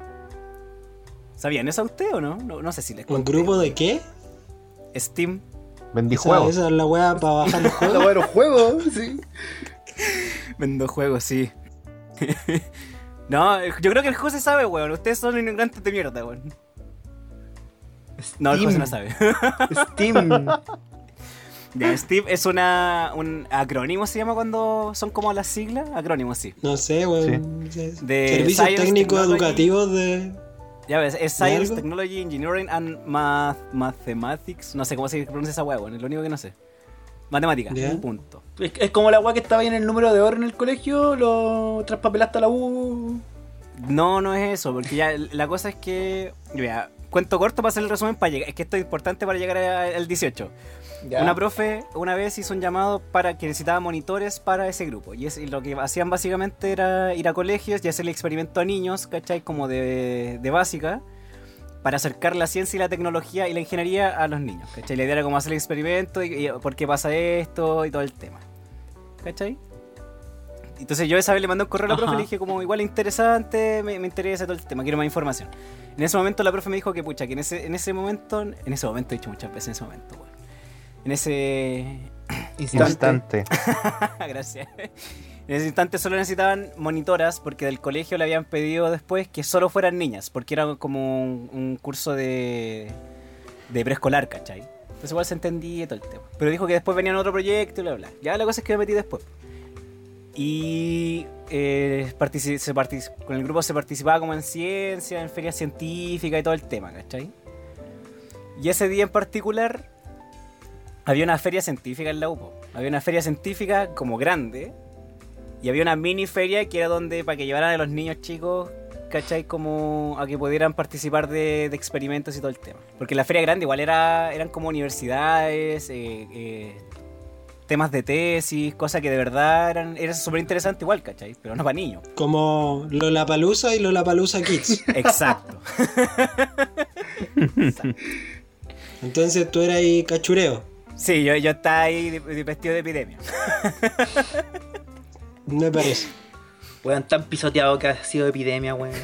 ¿Sabían eso usted o no? No, no sé si les ¿Un conté. grupo de qué? Steam. Vendí Esa, juegos. esa es la weá para bajar los La juegos. weá de los juegos, sí. Vendo juegos, sí. no, yo creo que el José sabe, weón. Ustedes son ignorantes de mierda, weón. No, el José no sabe. Steam. Ya, Steve es una, un acrónimo, se llama cuando son como las siglas. Acrónimo, sí. No sé, weón. Sí. De Servicios Science, técnicos educativos de. Ya ves, es Science? Technology, Engineering and Math Mathematics. No sé cómo se pronuncia esa hueá, bueno, es lo único que no sé. Matemática, Ya. punto. Es, es como la weá que estaba ahí en el número de oro en el colegio, lo traspapelaste a la U. No, no es eso, porque ya la cosa es que. Mira, cuento corto para hacer el resumen para llegar. Es que esto es importante para llegar al 18. Ya. Una profe una vez hizo un llamado para que necesitaba monitores para ese grupo. Y, es, y lo que hacían básicamente era ir a colegios y hacerle experimento a niños, ¿cachai? Como de, de básica, para acercar la ciencia y la tecnología y la ingeniería a los niños, ¿cachai? La idea era como hacer el experimento y, y por qué pasa esto y todo el tema, ¿cachai? Entonces yo esa vez le mandé un correo a la profe y le dije como igual interesante, me, me interesa todo el tema, quiero más información. En ese momento la profe me dijo que pucha, que en ese, en ese momento, en ese momento he dicho muchas veces en ese momento, bueno. En ese Instante. Instante. Gracias. En ese instante solo necesitaban monitoras porque del colegio le habían pedido después que solo fueran niñas, porque era como un, curso de, de preescolar, ¿cachai? Entonces igual se entendía todo el tema. Pero dijo que después venían otro proyecto y bla, bla. Ya la cosa es que me metí después. Y eh, se con el grupo se participaba como en ciencia, en ferias científicas y todo el tema, ¿cachai? Y ese día en particular había una feria científica en la UPO. Había una feria científica como grande. Y había una mini feria que era donde para que llevaran a los niños chicos, ¿cachai? Como a que pudieran participar de, de experimentos y todo el tema. Porque la feria grande igual era, eran como universidades, eh, eh, temas de tesis, cosas que de verdad eran era súper interesante igual, ¿cachai? Pero no para niños. Como Lollapalooza y Lollapalooza Kids. Exacto. Entonces tú eras ahí cachureo. Sí, yo, yo estaba ahí vestido de epidemia. Me parece. Weón, tan pisoteado que ha sido epidemia, weón.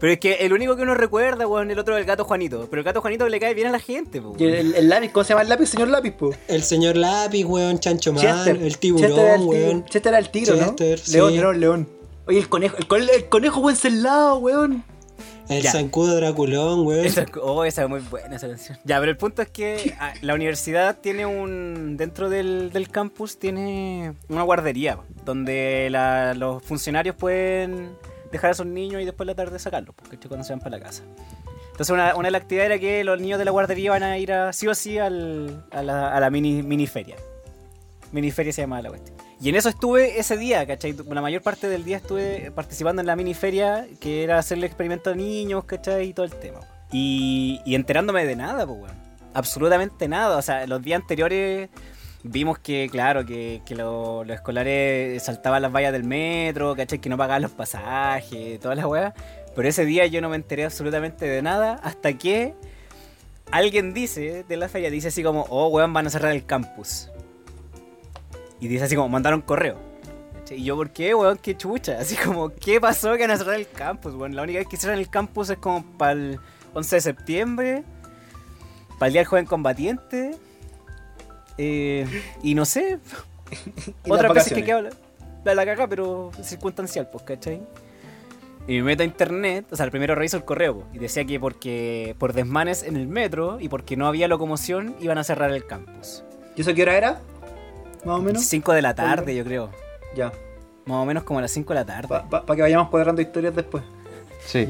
Pero es que el único que uno recuerda, weón, el otro es el gato Juanito. Pero el gato Juanito le cae bien a la gente, weón. el, el lápiz, ¿cómo se llama el lápiz, señor lápiz, po? El señor lápiz, weón, Chancho Man, Chester. el Chester tiburón, el, weón. Chester era el tigre, Chester, ¿no? sí. León, león, león. Oye, el conejo, el, con- el conejo buen celado, weón. El Ya. zancudo Draculón, weón. Esa, oh, esa es muy buena esa canción. Ya, pero el punto es que ah, la universidad tiene un. Dentro del, del campus tiene una guardería donde la- los funcionarios pueden dejar a sus niños y después de la tarde sacarlos, porque cuando se van para la casa. Entonces, una, una de las actividades era que los niños de la guardería van a ir a, sí o sí al- a la, a la mini, mini feria. Mini feria se llama la cuestión. Y en eso estuve ese día, ¿cachai? La mayor parte del día estuve participando en la mini feria, que era hacerle experimento a niños, ¿cachai? Y todo el tema. Y, y enterándome de nada, pues, weón. absolutamente nada. O sea, los días anteriores vimos que, claro, que, que lo- los escolares saltaban las vallas del metro, ¿cachai? Que no pagaban los pasajes, todas las weas. Pero ese día yo no me enteré absolutamente de nada hasta que alguien dice de la feria, dice así como, oh, weón, van a cerrar el campus. Y dice así como, mandaron correo. ¿cachai? Y yo, ¿por qué, weón? Qué chucha. Así como, ¿qué pasó que van a cerrar el campus, weón? La única vez que cierran el campus es como para el 11 de septiembre, para el Día del Joven Combatiente. eh, y no sé, Y otras las veces que queda la, la, caga, pero circunstancial, pues, ¿cachai? Y me meto a internet, o sea, el primero reviso el correo, y decía que porque por desmanes en el metro y porque no había locomoción iban a cerrar el campus. ¿Y eso qué hora era? Más o menos. 5 de la tarde, yo creo. Ya. Más o menos como a las 5 de la tarde. Para que vayamos cuadrando historias después. Sí.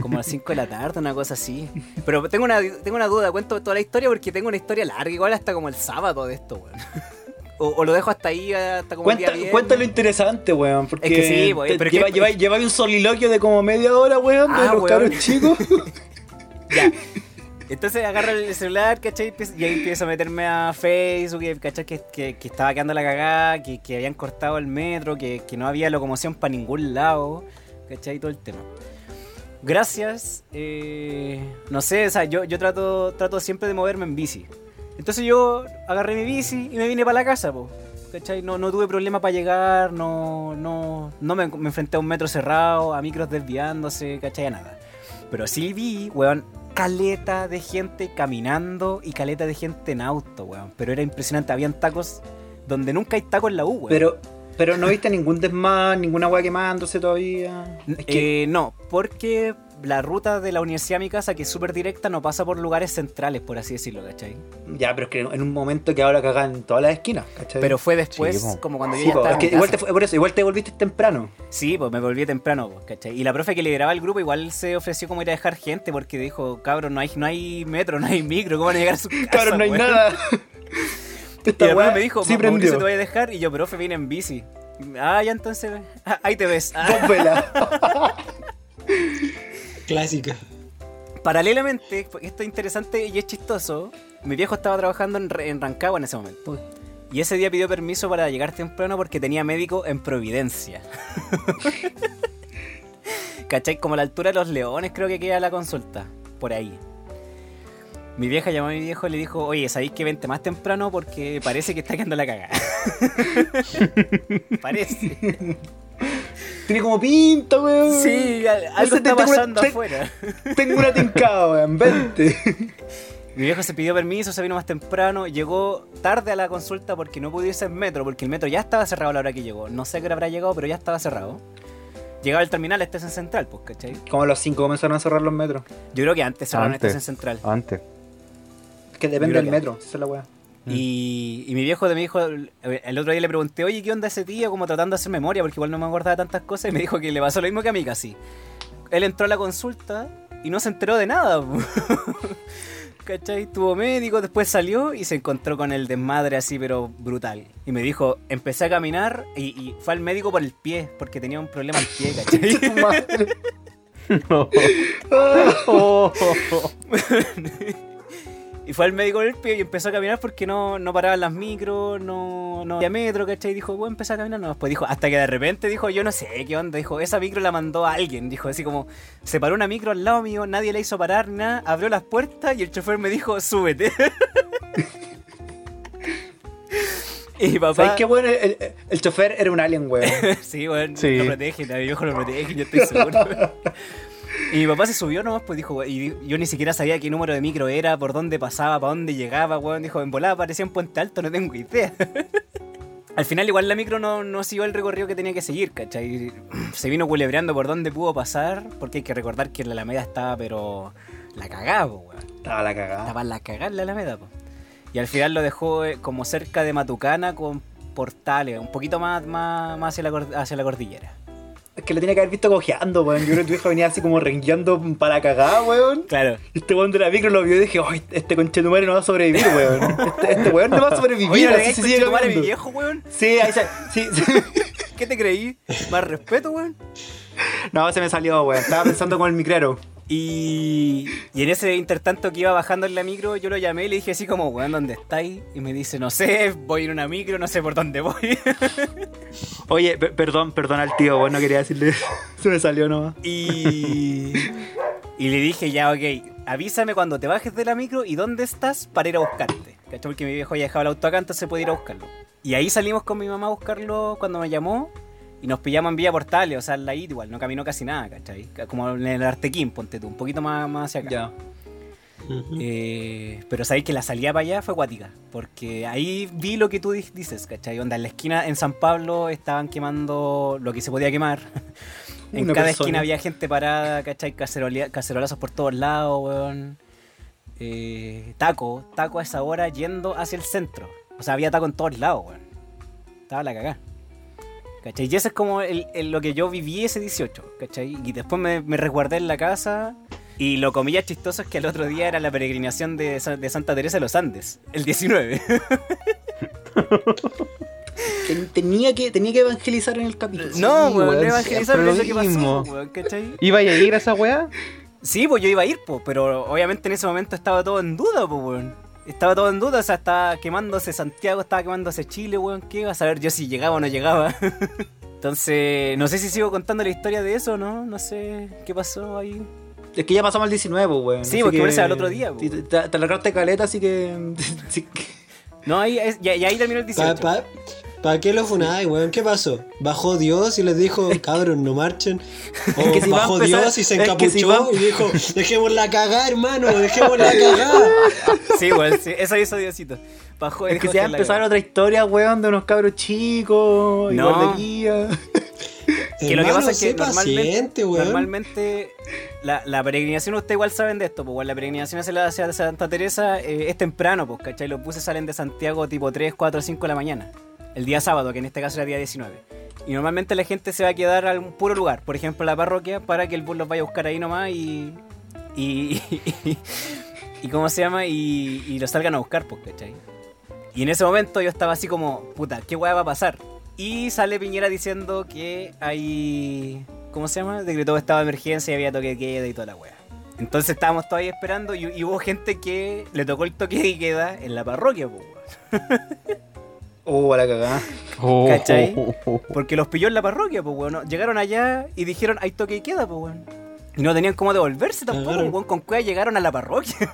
Como a las 5 de la tarde, una cosa así. Pero tengo una, tengo una duda, cuento toda la historia porque tengo una historia larga, igual hasta como el sábado de esto, weón. O, o lo dejo hasta ahí, hasta como el día Cuenta, cuenta lo interesante, weón. Porque Es que sí, weón, pero lleva, que- lleva, lleva un soliloquio de como media hora, weón, de Ah, los weón. cabros chicos. Ya. Entonces agarro el celular, ¿cachai? Y ahí empiezo a meterme a Facebook, ¿cachai? Que, estaba quedando la cagada, que, que habían cortado el metro, que, que no había locomoción para ningún lado, ¿cachai? Todo el tema. Gracias, eh, no sé, o sea, yo, yo trato, trato siempre de moverme en bici. Entonces yo agarré mi bici y me vine para la casa, po. ¿Cachai? No, no tuve problema para llegar, no, no, no me, me enfrenté a un metro cerrado, a micros desviándose, ¿cachai? A nada. Pero sí vi, weón, caleta de gente caminando y caleta de gente en auto, weón. Pero era impresionante, habían tacos donde nunca hay tacos en la U, weón. Pero, pero no viste ningún desmán, ninguna weá quemándose todavía. Es que, Eh, no, porque la ruta de la universidad a mi casa, que es súper directa, no pasa por lugares centrales, por así decirlo, ¿cachai? ya, pero es que en un momento que ahora cagan en todas las esquinas, ¿cachai? Pero fue después, Sí, como cuando yo Sí, ya po, estaba es que en mi igual te, casa. fue- por eso, igual te volviste temprano. Sí, pues me volví temprano, ¿cachai? Y la profe que lideraba el grupo igual se ofreció como ir a dejar gente porque dijo, cabrón, no hay, no hay metro, no hay micro, ¿cómo van a llegar a su casa? Cabrón, no hay weón?" nada. Y weá me dijo, sí "Ma- Mauricio te voy a dejar y yo, profe, vine en bici. Ah, ya entonces, ah, ahí te ves. Ah. Dos velas. Clásica. Paralelamente, porque esto es interesante y es chistoso, mi viejo estaba trabajando en, Rancagua en ese momento. Y ese día pidió permiso para llegar temprano porque tenía médico en Providencia. ¿Cachai? Como a la altura de los leones creo que queda la consulta. Por ahí. Mi vieja llamó a mi viejo y le dijo, oye, ¿sabéis que vente más temprano? Porque parece que está quedando la cagada. parece. Tiene como pinta, weón. Sí, al- algo está tengo una- pasando te- afuera. Tengo una tincada, weón. Vente. Mi viejo se pidió permiso, se vino más temprano, llegó tarde a la consulta porque no pudo irse en metro, porque el metro ya estaba cerrado a la hora que llegó. No sé a qué hora habrá llegado, pero ya estaba cerrado. Llegaba al terminal, estación central, pues, ¿cachai? Como a los 5 comenzaron a cerrar los metros. Yo creo que antes cerraron Antes. estación central. Antes. Es que depende del metro, esa es la weá. Y, y mi viejo mi dijo, el otro día le pregunté, oye, ¿qué onda ese tío? Como tratando de hacer memoria, porque igual no me acordaba tantas cosas, y me dijo que le pasó lo mismo que a mí casi. Él entró a la consulta y no se enteró de nada. ¿Cachai? Tuvo médico, después salió y se encontró con el desmadre así, pero brutal. Y me dijo, empecé a caminar y, y fue al médico por el pie, porque tenía un problema al pie, ¿cachai? Tu madre. No. Oh. Y fue al médico del pie y empezó a caminar porque no, no paraban las micros, no, no había metro, ¿cachai? Dijo, bueno, empecé a caminar, no, después dijo, hasta que de repente dijo, yo no sé qué onda, dijo, esa micro la mandó a alguien, dijo, así como, se paró una micro al lado mío, nadie la hizo parar, nada, abrió las puertas y el chofer me dijo, súbete. y papá... ¿Sabes qué, weón? El, el- el chofer era un alien, weón. sí, bueno, Sí. lo protegen, a mi viejo lo protegen, yo estoy seguro. y mi papá se subió nomás, pues dijo, y yo ni siquiera sabía qué número de micro era, por dónde pasaba, para dónde llegaba, weón. Dijo, en volada parecía un puente alto, no tengo idea. Al final igual la micro no, no siguió el recorrido que tenía que seguir, ¿cachai? Se vino culebreando por dónde pudo pasar, porque hay que recordar que la Alameda estaba, pero la cagaba, weón. Estaba la cagada. Estaba la cagada la Alameda, po. Y al final lo dejó eh, como cerca de Matucana con portales, un poquito más, más, más hacia, la, hacia la cordillera. Que lo tenía que haber visto cojeando, weón. Yo creo que tu hija venía así como rengueando para cagar, weón. Claro. Y Este weón de la micro lo vio y dije, ay, este conchetumare no va a sobrevivir, weón. Este, este weón no va a sobrevivir, Oye, ¿no le así se sigue mi viejo, weón? Sí, ahí se, sí, sí. ¿Qué te creí? ¿Más respeto, weón? No, se me salió, weón. Estaba pensando con el micrero. Y, y en ese intertanto que iba bajando en la micro, yo lo llamé y le dije así como, weón, ¿dónde estáis? Y me dice, no sé, voy en una micro, no sé por dónde voy. Oye, pe- perdón, perdón al tío, bueno, quería decirle. Se me salió nomás. y, y le dije, ya, ok, avísame cuando te bajes de la micro y dónde estás para ir a buscarte. ¿Cachai? Porque mi viejo ya dejaba el auto acá, entonces puede ir a buscarlo. Y ahí salimos con mi mamá a buscarlo cuando me llamó. Y nos pillamos en Villa Portales, o sea, en la IT igual, no caminó casi nada, ¿cachai? Como en el Artequín, ponte tú, un poquito más, más hacia acá. Ya. Eh, pero sabéis que la salida para allá fue acuática. Porque ahí vi lo que tú di- dices, ¿cachai? Onda, en la esquina en San Pablo estaban quemando lo que se podía quemar. en Una cada persona. esquina había gente parada, ¿cachai? Cacerolazos por todos lados, weón. Eh, taco, taco a esa hora yendo hacia el centro. O sea, había taco en todos lados, weón. Estaba la cagá. ¿Cachai? Y eso es como el- el- lo que yo viví ese 18, ¿cachai? Y después me, me resguardé en la casa. Y lo comillas chistoso es que el otro día era la peregrinación de, Sa- de Santa Teresa de los Andes, el 19. Ten- tenía, que, tenía que evangelizar en el capítulo. no, Sí, weón, no evangelizar siempre eso que pasó, weón, ¿cachai? ¿Iba a ir a esa weá? Sí, pues yo iba a ir, pues, pero obviamente en ese momento estaba todo en duda, pues, weón. Estaba todo en duda, o sea, estaba quemándose Santiago, estaba quemándose Chile, weón. ¿Qué iba a saber yo si llegaba o no llegaba? Entonces, no sé si sigo contando la historia de eso, ¿no? No sé qué pasó ahí. Es que ya pasamos al 19, weón. Sí, porque que- parece al otro día, po. Sí, Te, te, te caleta, así que. No, ahí, es- y, y ahí terminó el ¿Para 18. pa, pa qué lo funáis, weón? ¿Qué pasó? ¿Bajó Dios y les dijo, cabros, no marchen? ¿O que si bajó empezar- Dios y se es que encapuchó si y dijo, dejémosla cagar, hermano, dejémosla cagar? Sí, weón, sí, eso hizo Diosito. Bajó y Es que se va a empezar otra historia, weón, de unos cabros chicos, No. igual de Que lo que pasa es que normalmente, normalmente la, la peregrinación, ustedes igual saben de esto, pues la peregrinación hacia, la, hacia Santa Teresa eh, es temprano, pues, ¿cachai? Los buses salen de Santiago tipo 3, 4, 5 de la mañana, el día sábado, que en este caso era día 19. Y normalmente la gente se va a quedar a un puro lugar, por ejemplo la parroquia, para que el bus los vaya a buscar ahí nomás y... y, y, y ¿cómo se llama? Y, y los salgan a buscar, pues, ¿cachai? Y en ese momento yo estaba así como, puta, ¿qué weá va a pasar? Y sale Piñera diciendo que hay. ¿Cómo se llama? Decretó estado de emergencia y había toque de queda y toda la weá. Entonces estábamos todavía esperando y, y hubo gente que le tocó el toque de queda en la parroquia, pues, weón. Oh, a la cagada. Oh. ¿Cachai? Porque los pilló en la parroquia, pues, weón. Llegaron allá y dijeron, hay toque de queda, pues, weón. Y no tenían cómo devolverse tampoco, weón. Con cueva llegaron a la parroquia.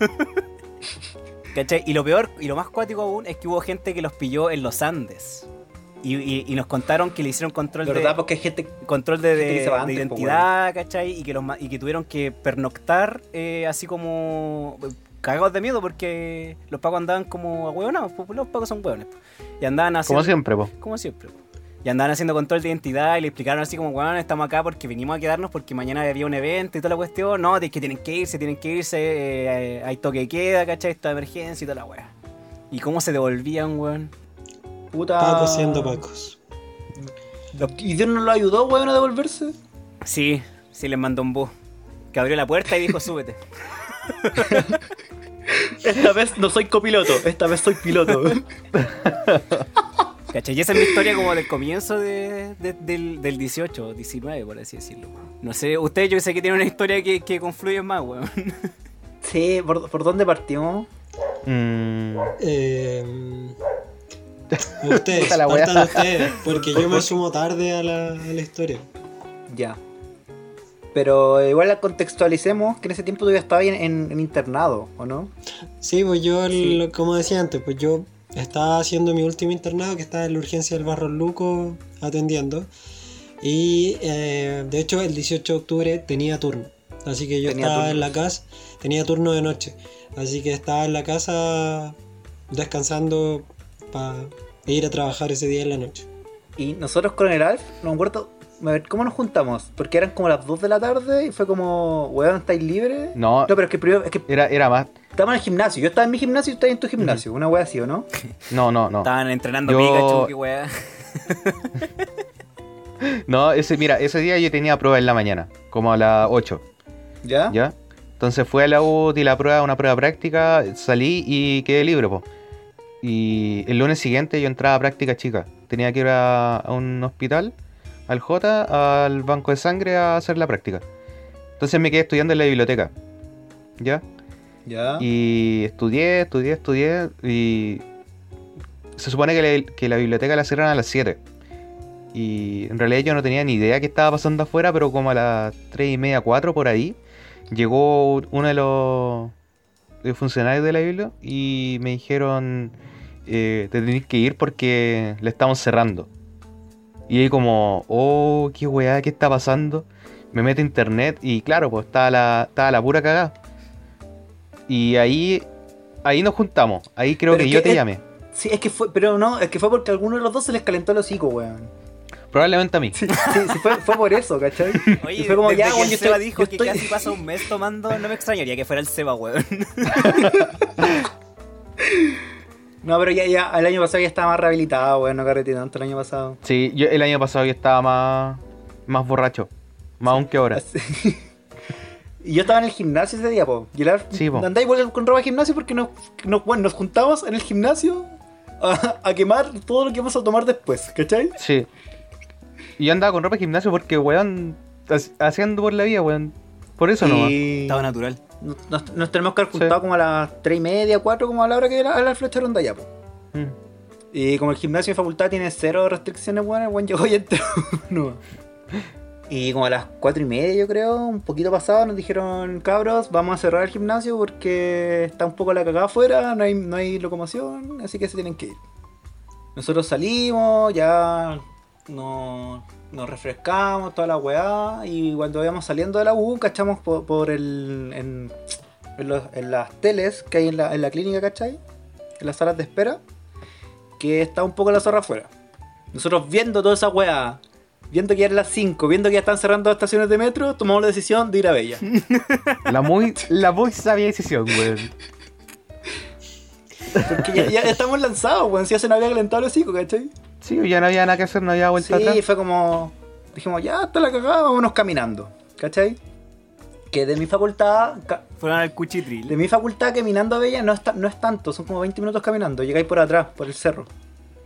¿Cachai? Y lo peor, y lo más cuático aún, es que hubo gente que los pilló en los Andes. Y, y- y nos contaron que le hicieron control de ¿Verdad? Porque hay gente. control de, Gente de- de identidad, ¿cachai? Y que, los, y que tuvieron que pernoctar eh, así como cagados de miedo porque los pagos andaban como ahueonados, pues, los pagos son hueones. Y andaban haciendo... Como siempre, po. Como siempre. po. Y andaban haciendo control de identidad y le explicaron así como, weón, estamos acá porque venimos a quedarnos porque mañana había un evento y toda la cuestión. No, es que tienen que irse, tienen que irse, eh, hay toque de queda, ¿cachai? Esta emergencia y toda la weá. ¿Y cómo se devolvían, weón? Puta. Pacos siendo pacos. ¿Y Dios no lo ayudó, weón, a devolverse? Sí, sí les mandó un bus. Que abrió la puerta y dijo, súbete. Esta vez no soy copiloto, esta vez soy piloto. ¿Cachai? Y esa es mi historia como del comienzo de, de- del, del 18, 19, por así decirlo. No sé, ustedes yo sé que tienen una historia que, que confluye más, weón. sí, ¿por, por dónde partimos? Mm, Eh, ustedes, la wea. partan ustedes, porque yo me sumo tarde a la, a la historia. Ya. Pero igual la contextualicemos que en ese tiempo todavía estaba en, en- en internado, ¿o no? Sí, pues yo, Sí. lo- como decía antes, pues yo estaba haciendo mi último internado, que estaba en la urgencia del Barro Luco atendiendo. Y eh, de hecho el 18 de octubre tenía turno. Así que yo Tenía estaba turno. en la casa, tenía turno de noche. Así que estaba en la casa descansando para ir a trabajar ese día en la noche. Y nosotros con el Alf, no me acuerdo, a ver, ¿cómo nos juntamos? Porque eran como las 2 de la tarde y fue como, weón, ¿estáis libres? no, No, pero es que primero, es que era, era más. estábamos en el gimnasio. Yo estaba en mi gimnasio y tú estabas en tu gimnasio. Una wea así, ¿o no? No, no, no. Estaban entrenando Yo- Pikachu, qué weá. No, ese, mira, ese día yo tenía prueba en la mañana, como a las 8, ¿Ya? ¿ya? Entonces fui a la U, di la prueba, una prueba práctica, salí y quedé libre, po. Y el lunes siguiente yo entraba a práctica chica. Tenía que ir a, a un hospital, al J, al banco de sangre a hacer la práctica. Entonces me quedé estudiando en la biblioteca. ¿Ya? Ya. Y estudié, estudié, estudié. Y se supone que la, que la biblioteca la cierran a las 7. Y en realidad yo no tenía ni idea qué estaba pasando afuera, pero como a las 3 y media, 4 por ahí, llegó uno de los, de los funcionarios de la biblia y me dijeron, eh, te tenés que ir porque le estamos cerrando. Y ahí como, oh, qué weá, ¿qué está pasando? Me meto a internet y claro, pues estaba la, estaba la pura cagada. Y ahí, ahí nos juntamos. Ahí creo que yo te es- llamé. Sí, es que fue, pero no, es que fue porque a alguno de los dos se les calentó el hocico, weón. Probablemente a mí. Sí, sí, fue, fue por eso, ¿cachai? Oye, Y fue como, desde ya, que el yo Seba estoy- dijo yo que estoy- casi pasa un mes tomando, no me extrañaría que fuera el Seba, weón. No, pero ya, ya, el año pasado ya estaba más rehabilitado, weón, no carreté tanto el año pasado. Sí, yo el año pasado yo estaba más, más borracho. Más aún que ahora. Y yo estaba en el gimnasio ese día, po. Y la, Sí, po. andá igual con ropa de gimnasio porque nos, nos, bueno, nos juntamos en el gimnasio a, a quemar todo lo que vamos a tomar después, ¿cachai? Sí. Y yo andaba con ropa de gimnasio porque, weón, ha- haciendo por la vida, weón. Por eso no. y Estaba natural. nos, nos tenemos que haber Sí. juntado como a las 3 y media, 4, como a la hora que era la flecha ronda ya, po. Mm. Y como el gimnasio de facultad tiene cero restricciones, bueno, el buen llegó y entró. no. Y como a las 4 y media, yo creo, un poquito pasado, nos dijeron, cabros, vamos a cerrar el gimnasio porque está un poco la cagada afuera, no hay, no hay locomoción, así que se tienen que ir. Nosotros salimos, ya nos, nos refrescamos, toda la weá, y cuando íbamos saliendo de la U, cachamos por, por el. En, en, los- en las teles que hay en la, en la clínica, ¿cachai? En las salas de espera, que está un poco la zorra afuera. Nosotros viendo toda esa weá, viendo que ya eran las 5, viendo que ya están cerrando las estaciones de metro, tomamos la decisión de ir a Bella. La muy, la muy sabia decisión, weón. Porque ya, ya estamos lanzados, weón, si ya se nos había calentado el hocico, ¿cachai? Sí, ya no había nada que hacer, no había vuelta Sí, atrás. fue como. Dijimos, ya está la cagada, vámonos caminando. ¿Cachai? Que de mi facultad. Fueron al cuchitril. De mi facultad caminando a Bella no es, no es tanto, son como 20 minutos caminando. Llegáis por atrás, por el cerro.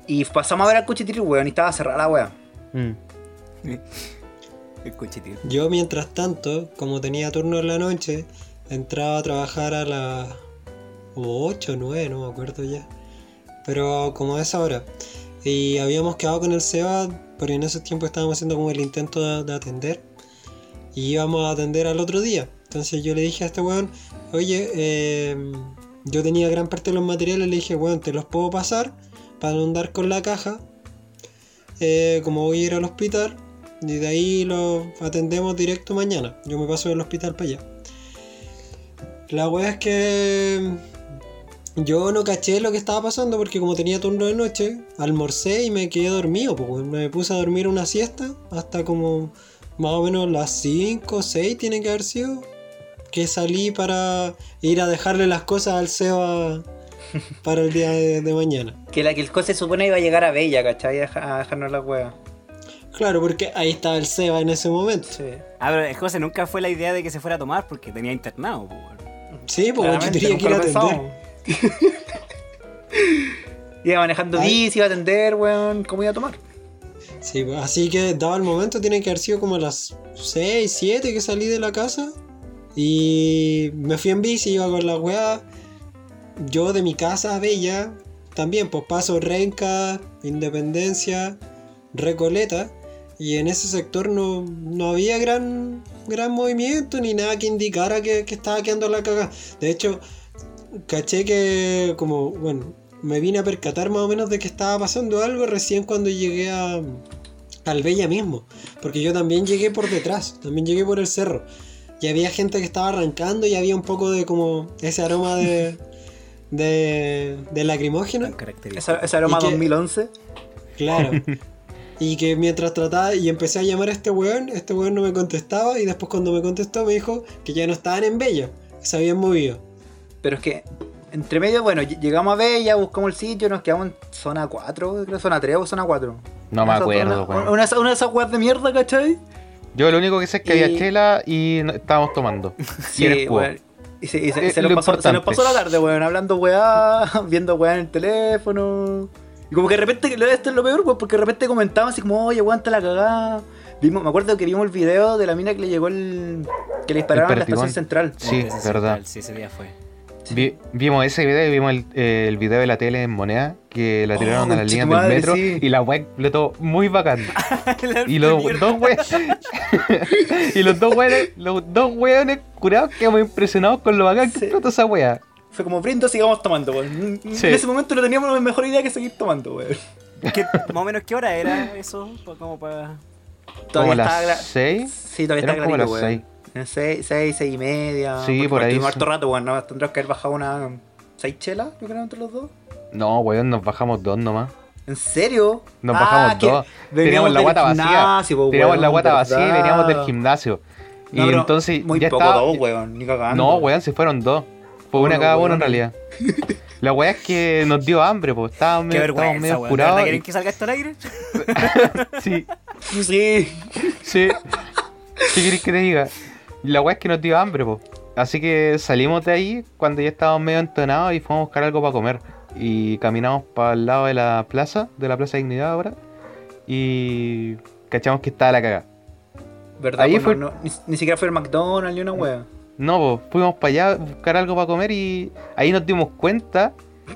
Y pasamos a ver al cuchitril, weón, y estaba cerrada la weá. Mm. El cuchitril. Yo mientras tanto, como tenía turno en la noche, entraba a trabajar a las 8 o 9, no me acuerdo ya. Pero como a esa hora. Y habíamos quedado con el Seba, pero en ese tiempo estábamos haciendo como el intento de, de atender. Y íbamos a atender al otro día. Entonces yo le dije a este weón, oye, eh, yo tenía gran parte de los materiales, le dije, weón, te los puedo pasar para no andar con la caja. Eh, como voy a ir al hospital, y de ahí lo atendemos directo mañana. Yo me paso del hospital para allá. La wea es que yo no caché lo que estaba pasando porque como tenía turno de noche, almorcé y me quedé dormido. Pues, me puse a dormir una siesta hasta como más o menos las 5 o 6 tiene que haber sido. Que salí para ir a dejarle las cosas al Seba para el día de, de mañana. Que la que el se supone iba a llegar a Bella, ¿cachai? A, deja- a dejarnos la weá. Claro, porque ahí estaba el Seba en ese momento. Sí. Ah, pero el José nunca fue la idea de que se fuera a tomar porque tenía internado. Sí, pues yo Claramente, tenía que ir a atender. iba manejando Ay. bici, iba a atender, weón. ¿Cómo iba a tomar? Sí, pues, así que dado el momento, tiene que haber sido como a las 6, 7 que salí de la casa. Y me fui en bici, iba con la weá. Yo de mi casa a Bella, también, pues paso Renca, Independencia, Recoleta. Y en ese sector no, no había gran, gran movimiento ni nada que indicara que, que estaba quedando la cagada. De hecho, caché que como, bueno, me vine a percatar más o menos de que estaba pasando algo recién cuando llegué a, al Bella mismo. Porque yo también llegué por detrás, también llegué por el cerro. Y había gente que estaba arrancando y había un poco de como ese aroma de, de, de lacrimógeno. Ese aroma ¿Y qué? 2011. Claro. Y que mientras trataba y empecé a llamar a este weón, este weón no me contestaba y después cuando me contestó me dijo que ya no estaban en Bella, que se habían movido. Pero es que, entre medio, bueno, ll- llegamos a Bella, buscamos el sitio, nos quedamos en zona 4, creo, zona 3 o zona 4. No me Una- acuerdo, una, weón. una, de esas- una de esas weas de mierda, ¿cachai? Yo lo único que sé es que Y- había chela y no- estábamos tomando. y eres cubo. weón. Y se, y se- Eh, se nos lo pasó, se nos pasó la tarde, weón, hablando weá, viendo weá en el teléfono. Y como que de repente, esto es lo peor, weón, porque de repente comentaban así como, oye, aguanta la cagada. Vimos, me acuerdo que vimos el video de la mina que le llegó el. que le dispararon en la estación central. Sí, sí, verdad. Sí, ese día fue. Vi- vimos ese video y vimos el, eh, el video de la tele en moneda que la Oh, tiraron a las líneas del metro sí. y la web explotó muy bacán. y los dos weones y los dos weones, los dos weones curados quedamos impresionados con lo bacán que Sí. explotó esa wea. Fue como brindo, sigamos tomando, weón. Sí. En ese momento no teníamos mejor idea que seguir tomando, weón. ¿Qué- más o menos qué hora era eso? Pa- Como para. Como estaba las gra- 6. Sí, todavía está Eran como las clarito, weón. En seis, seis, seis y media. Sí, Porque por ahí, estuvimos harto rato, weón. ¿no? Tendrás que haber bajado una. ¿Seis chelas? Yo creo, entre los dos. No, weón, nos bajamos dos nomás. ¿En serio? Nos Ah, bajamos que dos. veníamos Teníamos la guata vacía. gimnasio, po, Teníamos weón, la guata vacía y ¿verdad? veníamos del gimnasio. Y No, entonces Muy ya poco estaba. dos, weón. Ni cagando. No, weón, se fueron dos. Fue una cada uno en realidad. La weá es que nos dio hambre, pues estábamos Qué medio, estábamos vergüenza, medio weón. ¿De curados. verdad quieren que salga esto al aire? Sí, Sí. sí. ¿Qué querés que te diga? La weá es que nos dio hambre, pues. Así que salimos de ahí cuando ya estábamos medio entonados y fuimos a buscar algo para comer. Y caminamos para el lado de la plaza, de la Plaza Dignidad ahora. Y cachamos que estaba la caga. ¿Verdad? Ahí Pues fue- no- ni, ni siquiera fue el McDonald's ni una wea. No, pues fuimos para allá a buscar algo para comer y ahí nos dimos cuenta,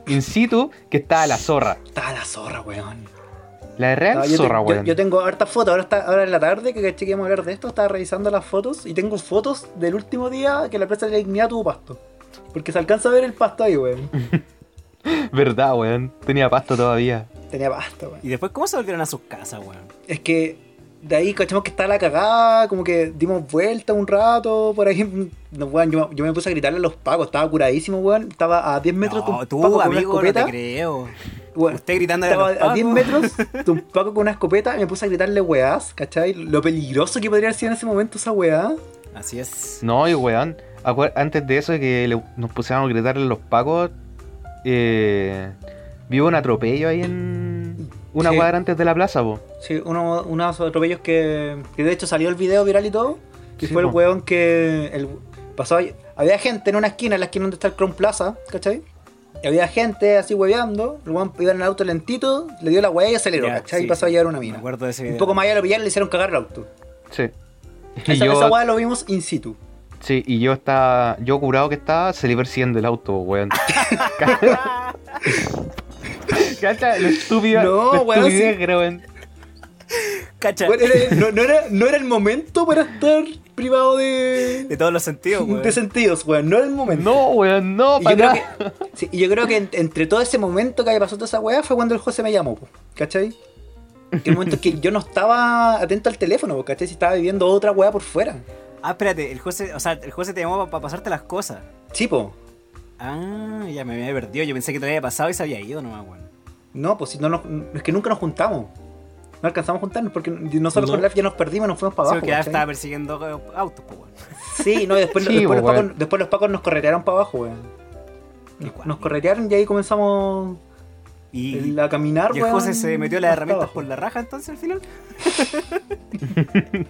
in situ, que estaba la zorra. Estaba la zorra, weón. La real Ah, yo, te- zorra, yo- weón. yo tengo hartas fotos, ahora, está, ahora en la tarde que caché que íbamos a hablar de esto, estaba revisando las fotos y tengo fotos del último día que la Plaza de la Dignidad tuvo pasto. Porque se alcanza a ver el pasto ahí, weón. Verdad, weón. Tenía pasto todavía. Tenía pasto, weón. ¿Y después cómo se volvieron a sus casas, weón? Es que de ahí cachamos que estaba la cagada, como que dimos vuelta un rato, por ahí. No, weón, yo, yo me puse a gritarle a los pacos, estaba curadísimo, weón. Estaba a 10 metros de No, un tú, paco con una amigo, no te escopeta. creo. Weón, Usted gritándole a Estaba los a 10 pacos. metros de un paco con una escopeta y me puse a gritarle weás, ¿cachai? Lo peligroso que podría haber sido en ese momento esa weá. Así es. No, y weón. Antes de eso, de que le- nos pusiéramos a gritarle a los pacos, eh, vivo un atropello ahí en una Sí. cuadra antes de la plaza, po. Sí, uno, unos atropellos que, que de hecho salió el video viral y todo. Que Sí, fue el weón que el, pasó ahí- Había gente en una esquina, en la esquina donde está el Crown Plaza, ¿cachai? Y había gente así hueveando. El weón iba en el auto lentito, le dio la weá y aceleró, Ya, ¿cachai? sí, y pasó a llevar una Me mina. acuerdo de ese video. Un poco más allá lo pillaron y le hicieron cagar el auto. Sí. Y Esa, yo, esa weá lo vimos in situ. sí, y yo estaba, yo curado que estaba, salí persiguiendo el auto, weón. Cacha, lo estúpido, No, la weón, estupidez, sí. weón. Cacha. Bueno, era- no, no era, no era el momento para estar privado de, De todos los sentidos, weón. de sentidos, weón. No era el momento. No, weón, no, Y para yo, creo que, sí, y yo creo que en- entre todo ese momento que pasado toda esa weá fue cuando el José me llamó, po, ¿cachai? Que el momento que yo no estaba atento al teléfono, po, ¿cachai? Si estaba viviendo otra weá por fuera. Ah, espérate, el José, o sea, el José te llamó para pasarte las cosas. Sí, po. Ah, ya me había perdido. Yo pensé que te había pasado y se había ido nomás, weón. No, pues si no nos- es que nunca nos juntamos. No alcanzamos a juntarnos porque nosotros No. con Lef ya nos perdimos y nos fuimos para Sí, abajo. ya ¿cachai? estaba persiguiendo eh, autos, pues, weón. Sí, no, y después, Sí, los pacos, después los pacos nos corretearon para abajo, weón. Nos, corretearon y ahí comenzamos Y, a caminar, y el José se metió las herramientas abajo. por la raja entonces al final.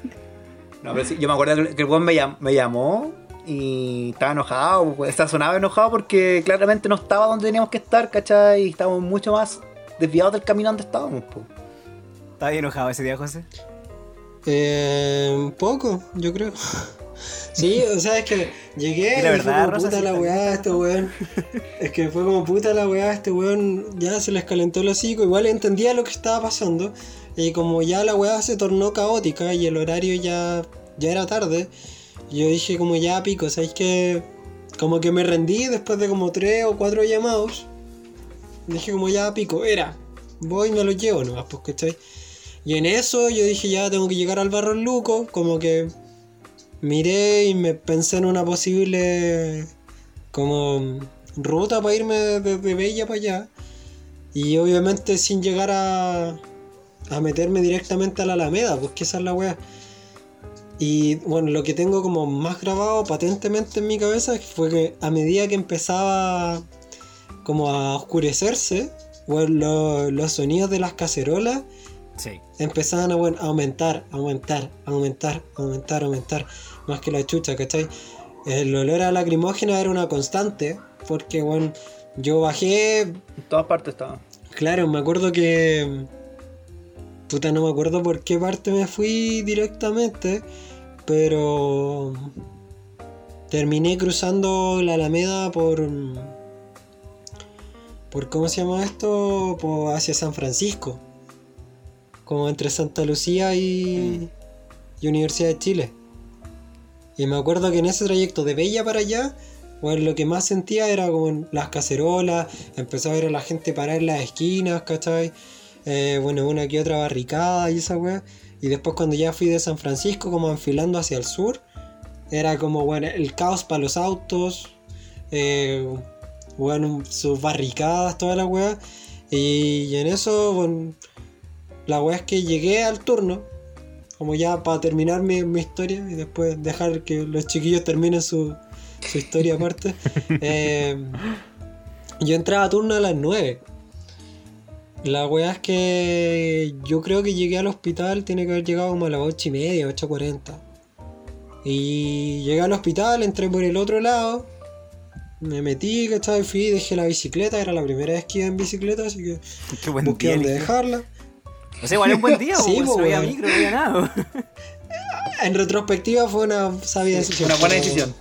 No, pero sí, yo me acuerdo que que el weón me, llam- me llamó y estaba enojado, pues, estaba sonaba enojado porque claramente no estaba donde teníamos que estar, ¿cachai? Y estábamos mucho más desviados del camino donde estábamos, pues. Estaba bien enojado ese día, José. Eh, un poco, yo creo. Sí, o sea, es que llegué Y la y verdad, fue como Rosa, puta sí, la weá, este weón. Es que fue como puta la weá, este weón ya se les calentó el hocico. Igual entendía lo que estaba pasando. Y como ya la weá se tornó caótica y el horario ya, ya era tarde, yo dije como ya pico, ¿sabéis que Como que me rendí después de como tres o cuatro llamados. Dije como ya pico, era. Voy me lo llevo nomás, pues, ¿cachai? Y en eso yo dije ya tengo que llegar al barro Luco, como que miré y me pensé en una posible como ruta para irme desde Bella para allá. Y obviamente sin llegar a, a meterme directamente a la Alameda, pues que esa es la wea. Y bueno, lo que tengo como más grabado patentemente en mi cabeza fue que a medida que empezaba como a oscurecerse, bueno, lo- los sonidos de las cacerolas Sí. empezaban a, bueno, a aumentar, aumentar, aumentar, aumentar, aumentar, más que la chucha, ¿cachai? El olor a lacrimógena era una constante, porque bueno, yo bajé, En todas partes estaba. claro, me acuerdo que puta, no me acuerdo por qué parte me fui directamente, pero terminé cruzando la Alameda por. por ¿Cómo se llama esto? Por, hacia San Francisco. Como entre Santa Lucía y, y Universidad de Chile. Y me acuerdo que en ese trayecto de Bella para allá, bueno, lo que más sentía era como las cacerolas, empezó a ver a la gente parar en las esquinas, ¿cachai? Eh, bueno, una que otra barricada y esa weá. Y después cuando ya fui de San Francisco, como enfilando hacia el sur, era como, bueno, el caos para los autos, eh, bueno, sus barricadas, toda la weá. Y, en eso, bueno, la weá es que llegué al turno, como ya para terminar mi, mi historia y después dejar que los chiquillos terminen su, su historia aparte. Eh, yo entraba a turno a las 9. La weá es que yo creo que llegué al hospital, tiene que haber llegado como a las 8 y media, 8.40. Y llegué al hospital, entré por el otro lado, me metí, ¿cachai? Fui, dejé la bicicleta, era la primera vez que iba en bicicleta, así que Qué buen busqué día. dónde dejarla. O sea, igual es un buen día, Sí, pues, po, no había weón. micro, no había nada. En retrospectiva fue una sabia decisión. Una buena pero- decisión.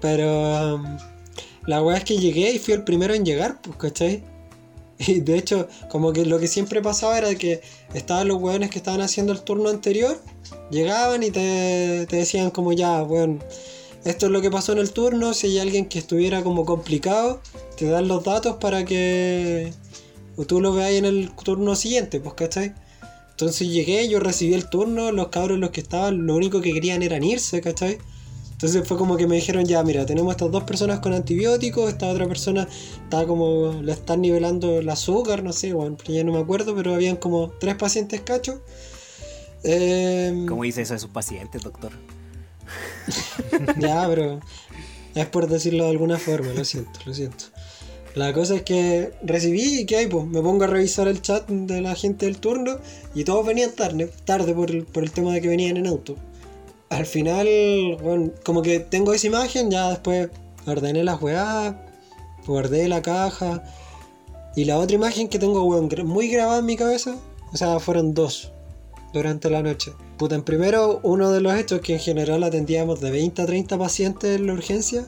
Pero um, la weá es que llegué y fui el primero en llegar, pues, ¿cachai? Y de hecho, como que lo que siempre pasaba era que estaban los weones que estaban haciendo el turno anterior, llegaban y te, te decían como ya, bueno, esto es lo que pasó en el turno, si hay alguien que estuviera como complicado, te dan los datos para que tú lo veáis en el turno siguiente, pues, ¿cachai? Entonces llegué, yo recibí el turno, los cabros los que estaban, lo único que querían eran irse, ¿cachai? Entonces fue como que me dijeron, ya, mira, tenemos estas dos personas con antibióticos, esta otra persona está como, le están nivelando el azúcar, no sé, bueno, ya no me acuerdo, pero habían como tres pacientes cachos. Eh, ¿Cómo dice eso de sus pacientes, doctor? ya, pero es por decirlo de alguna forma, lo siento, lo siento. La cosa es que recibí y que hay, pues me pongo a revisar el chat de la gente del turno y todos venían tarde, tarde por el, por el tema de que venían en auto. Al final, bueno, como que tengo esa imagen, ya después ordené las weas, guardé la caja. Y la otra imagen que tengo, muy grabada en mi cabeza, o sea, fueron dos durante la noche. Puta, en primero, uno de los hechos que en general atendíamos de 20 a 30 pacientes en la urgencia,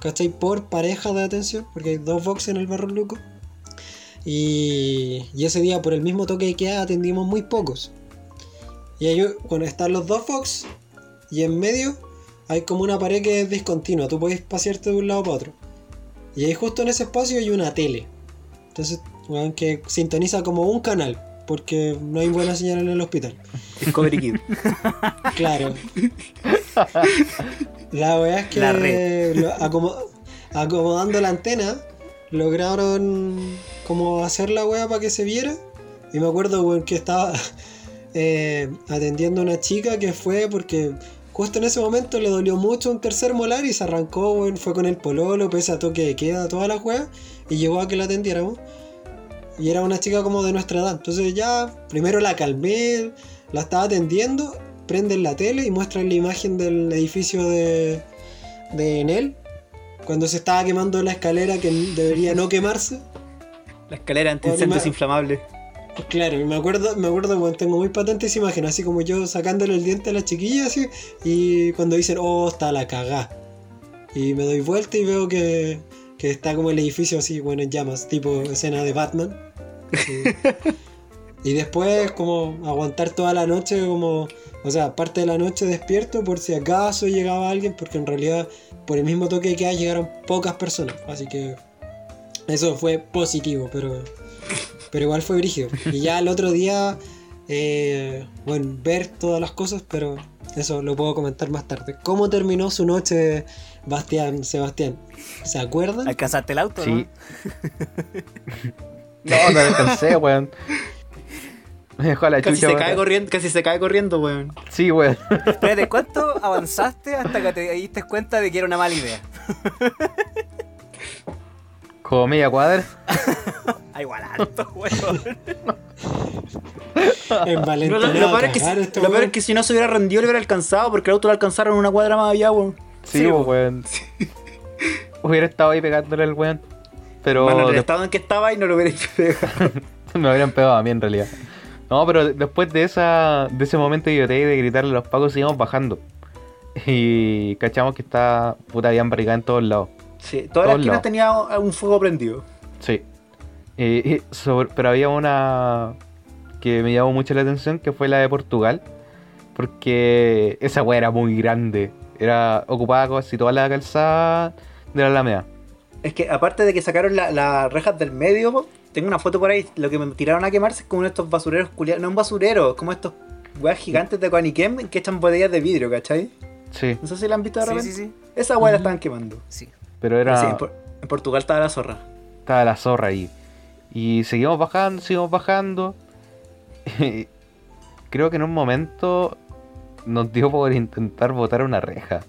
¿cachai? Por pareja de atención, porque hay dos boxes en el Barro Luco. Y, y ese día, por el mismo toque queda, atendimos muy pocos. Y ahí, bueno, están los dos box y en medio hay como una pared que es discontinua, tú puedes pasearte de un lado para otro. Y ahí justo en ese espacio hay una tele. Entonces, weón, que sintoniza como un canal, porque no hay buena señal en el hospital. Discovery Kid. Claro. La weá es que La red. lo- acomo- acomodando la antena lograron como hacer la weá para que se viera. Y me acuerdo weón, que estaba eh, atendiendo a una chica que fue porque justo en ese momento le dolió mucho un tercer molar y se arrancó, fue con el pololo, pese a toque de queda, toda la weá, y llegó a que la atendiéramos. Y era una chica como de nuestra edad. Entonces ya, primero la calmé, la estaba atendiendo, prenden la tele y muestran la imagen del edificio de, de Enel. Cuando se estaba quemando la escalera que debería no quemarse. La escalera anti-incendios inflamable. Claro, y me acuerdo, me acuerdo cuando tengo muy patente esa así como yo sacándole el diente a la chiquilla así, y cuando dicen, oh, está la cagá. Y me doy vuelta y veo que, que está como el edificio así, bueno, en llamas, tipo escena de Batman. Y, y después como aguantar toda la noche como, o sea, parte de la noche despierto por si acaso llegaba alguien, porque en realidad por el mismo toque que hay llegaron pocas personas, así que eso fue positivo, pero, pero igual fue brígido. Y ya el otro día, eh, bueno, ver todas las cosas, pero eso lo puedo comentar más tarde. ¿Cómo terminó su noche, Bastián, Sebastián? ¿Se acuerdan? ¿Alcanzaste el auto? Sí. no? No, no alcancé, weón. Me dejó a la Casi chucha. se weón. cae corriendo, casi se cae corriendo, weón. Sí, weón. Espérate, ¿cuánto avanzaste hasta que te diste cuenta de que era una mala idea? Como media cuadra. Ah, igual alto, weón. En No, Valentina. lo, lo peor es que, si- este lo peor es que si no se hubiera rendido, le hubiera alcanzado, porque el auto lo alcanzaron una cuadra más allá, weón. Sí, Sí, pues, weón. Hubiera estado ahí pegándole al weón. Pero Bueno, en el estado en que estaba y no lo hubiera hecho pegar. me habrían pegado a mí en realidad. No, pero después de esa de ese momento de idiotez y de gritarle a los pacos, seguimos bajando. Y cachamos que está puta habían barricada en todos lados. Sí, todas las esquinas lados. tenía un fuego prendido. Sí. Eh, sobre- pero había una que me llamó mucho la atención, que fue la de Portugal. Porque esa weá era muy grande. Era ocupada casi toda la calzada de la Alameda. Es que aparte de que sacaron la- las rejas del medio, tengo una foto por ahí, lo que me tiraron a quemarse es como estos basureros culiados, no un basurero, es como estos weas gigantes de Quaniquem que echan botellas de vidrio, ¿cachai? Sí, No sé si la han visto de Sí, repente. sí, sí. Esa wea la estaban quemando. sí. Pero era... Sí, en, Por- en Portugal estaba la zorra. Estaba la zorra ahí. Y seguimos bajando, seguimos bajando. Creo que en un momento nos dio por intentar botar una reja.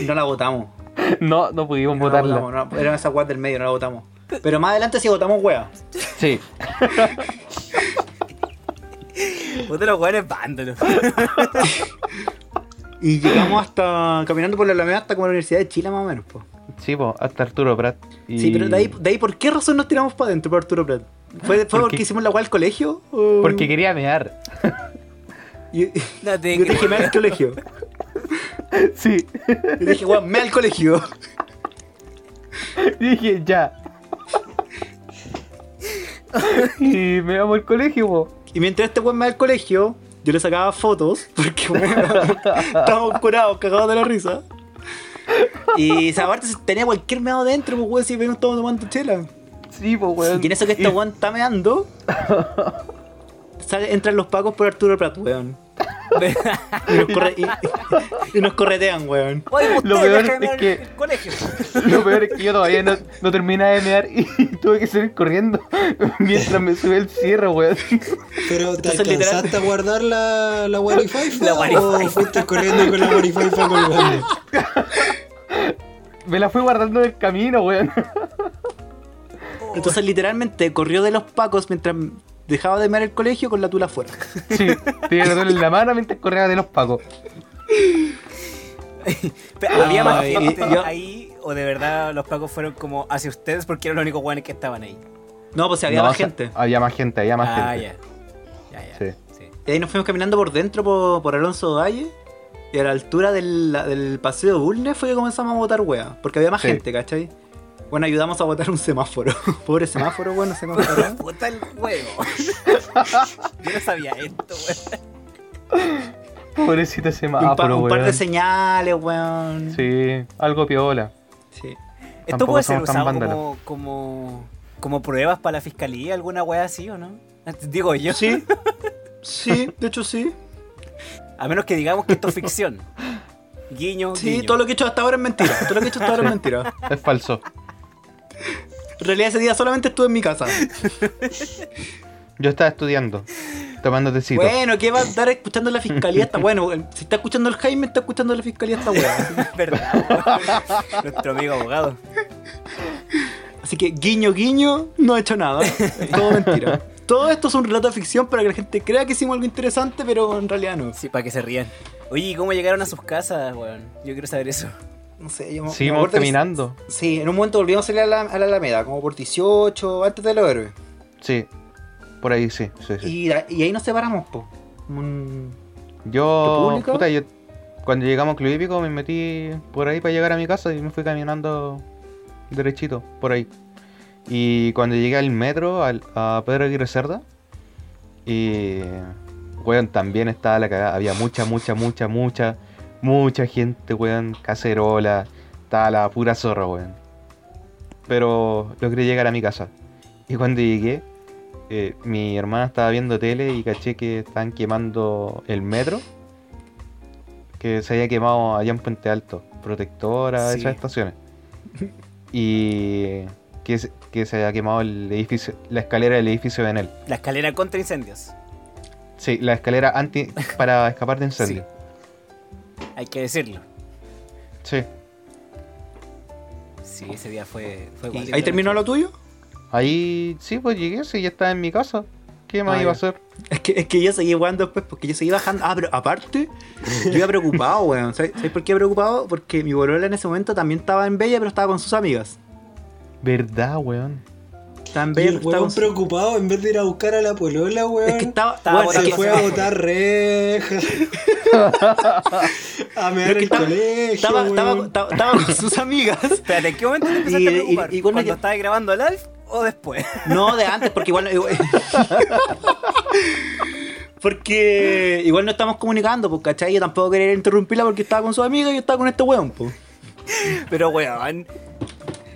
Y no la botamos. No, no pudimos No la botarla. botamos, no, eran esas weas del medio, no la botamos. Pero más adelante sí botamos wea. Sí, Puta los weones vándalos. Y llegamos hasta, caminando por la Alameda hasta como la Universidad de Chile más o menos. po. sí, po, hasta Arturo Prat. Y... Sí, pero de ahí, de ahí, ¿por qué razón nos tiramos para adentro, por Arturo Prat? ¿Fue, fue porque, Porque- hicimos la wea al colegio? o- Porque quería mear. Y- No, te- yo dije, me al colegio. Sí. Y dije, weón, me al colegio. Dije, ya. y me vamos al colegio, po. Y mientras este weón me al colegio, yo le sacaba fotos, porque weón, estábamos curados, cagados de la risa. Y esa parte tenía cualquier meado dentro, pues weón, si venimos todos tomando chela. Sí, po, weón. Y en eso que este Y- weón está meando, entran los pacos por Arturo Prat, weón. Y nos, corre- y- y nos corretean, weón. Oye, Lo peor es que- colegio. Lo peor es que yo todavía no, no terminaba de mear y tuve que salir corriendo mientras me subí el cierre, weón. Pero ¿te Entonces, literal- alcanzaste a guardar la, la Wi-Fi? La ¿O Wi-Fi. fuiste corriendo con la Wi-Fi colgando? Me la fui guardando en el camino, weón. Entonces, literalmente, corrió de los pacos mientras dejaba de mear el colegio con la tula afuera. Sí, tenía la tula en la mano mientras corría de los pacos. Pero, ¿Había más gente yo- ahí o de verdad los pacos fueron como hacia ustedes porque eran los únicos weones que estaban ahí? No, pues había No, más o sea, gente. Había más gente, había más ah, gente. ya. Ya, ya. Sí. sí. Y ahí nos fuimos caminando por dentro por, por Alonso Valle. Y a la altura del, del paseo Bulnes fue que comenzamos a botar wea. Porque había más Sí. gente, ¿cachai? Bueno, ayudamos a botar un semáforo. Pobre semáforo, bueno, se me acordó. Puta el juego. Yo no sabía esto, weón. Pobrecito ese un, pa- semáforo, un par de señales, weón. Sí, algo piola. Sí. ¿Esto Tampoco puede ser usado como, como, como pruebas para la fiscalía, alguna wea así o no? Digo yo. Sí. Sí, de hecho sí. A menos que digamos que esto es ficción. Guiño, Sí, guiño. todo lo que he hecho hasta ahora es mentira. Todo lo que he hecho hasta ahora es mentira. Es falso. En realidad ese día solamente estuve en mi casa. Yo estaba estudiando, tomando tecito. Bueno, ¿qué va a estar escuchando la fiscalía? Está bueno. Si está escuchando el Jaime, está escuchando la fiscalía esta weá. ¿Verdad? Nuestro amigo abogado. Así que guiño, guiño, no he hecho nada. Todo mentira. Todo esto es un relato de ficción para que la gente crea que hicimos algo interesante, pero en realidad no. Sí, para que se rían. Oye, ¿y cómo llegaron a sus casas, weón? Yo quiero saber eso. No sé, yo me- me acuerdo que- caminando. Sí, en un momento volvimos a salir a la, a la Alameda, como por 18, antes de los héroes. Sí, por ahí sí, sí, sí. Y, y ahí nos separamos, po. Un- Yo, puta, yo cuando llegamos a Club Hípico me metí por ahí para llegar a mi casa y me fui caminando derechito, por ahí. Y cuando llegué al metro, al- a Pedro Aguirre Cerda, y weón, también estaba la cagada. Había mucha, mucha, mucha, mucha, mucha gente, weón, cacerola, la pura zorra, weón. Pero logré llegar a mi casa. Y cuando llegué, eh, mi hermana estaba viendo tele y caché que estaban quemando el metro. Que se había quemado allá en Puente Alto, protectora, Sí. esas estaciones. Y que, se- que se había quemado el edificio, la escalera del edificio de Enel. La escalera contra incendios. Sí, la escalera anti para escapar de incendio. Hay que decirlo. Sí. Sí, ese día fue. fue ¿Y cuático. ¿Ahí terminó lo tuyo? Ahí sí, pues llegué, sí, ya estaba en mi casa. ¿Qué más Ah, iba a hacer? Es que, es que yo seguí jugando después porque yo seguí bajando. Ah, pero aparte, yo iba preocupado, weón. ¿Sabes sabes por qué preocupado? Porque mi bolola en ese momento también estaba en Bella, pero estaba con sus amigas. ¿Verdad, weón? Estaba en estaba preocupado, en vez de ir a buscar a la polola, weón. Es que estaba. Estaba weón, se fue a botar rejas. a mear es que el estaba- colegio. estaba, estaba, weón. estaba- estaba con sus amigas. Espérate, ¿en qué momento te empezaste Y- a preocupar? y- y cuando ¿Cuando ya- estabas grabando el Alf o después? No, de antes, porque igual. igual- porque igual no estamos comunicando, pues, ¿cachai? Yo tampoco quería interrumpirla porque estaba con su amiga y yo estaba con este weón, pues. Pero weón.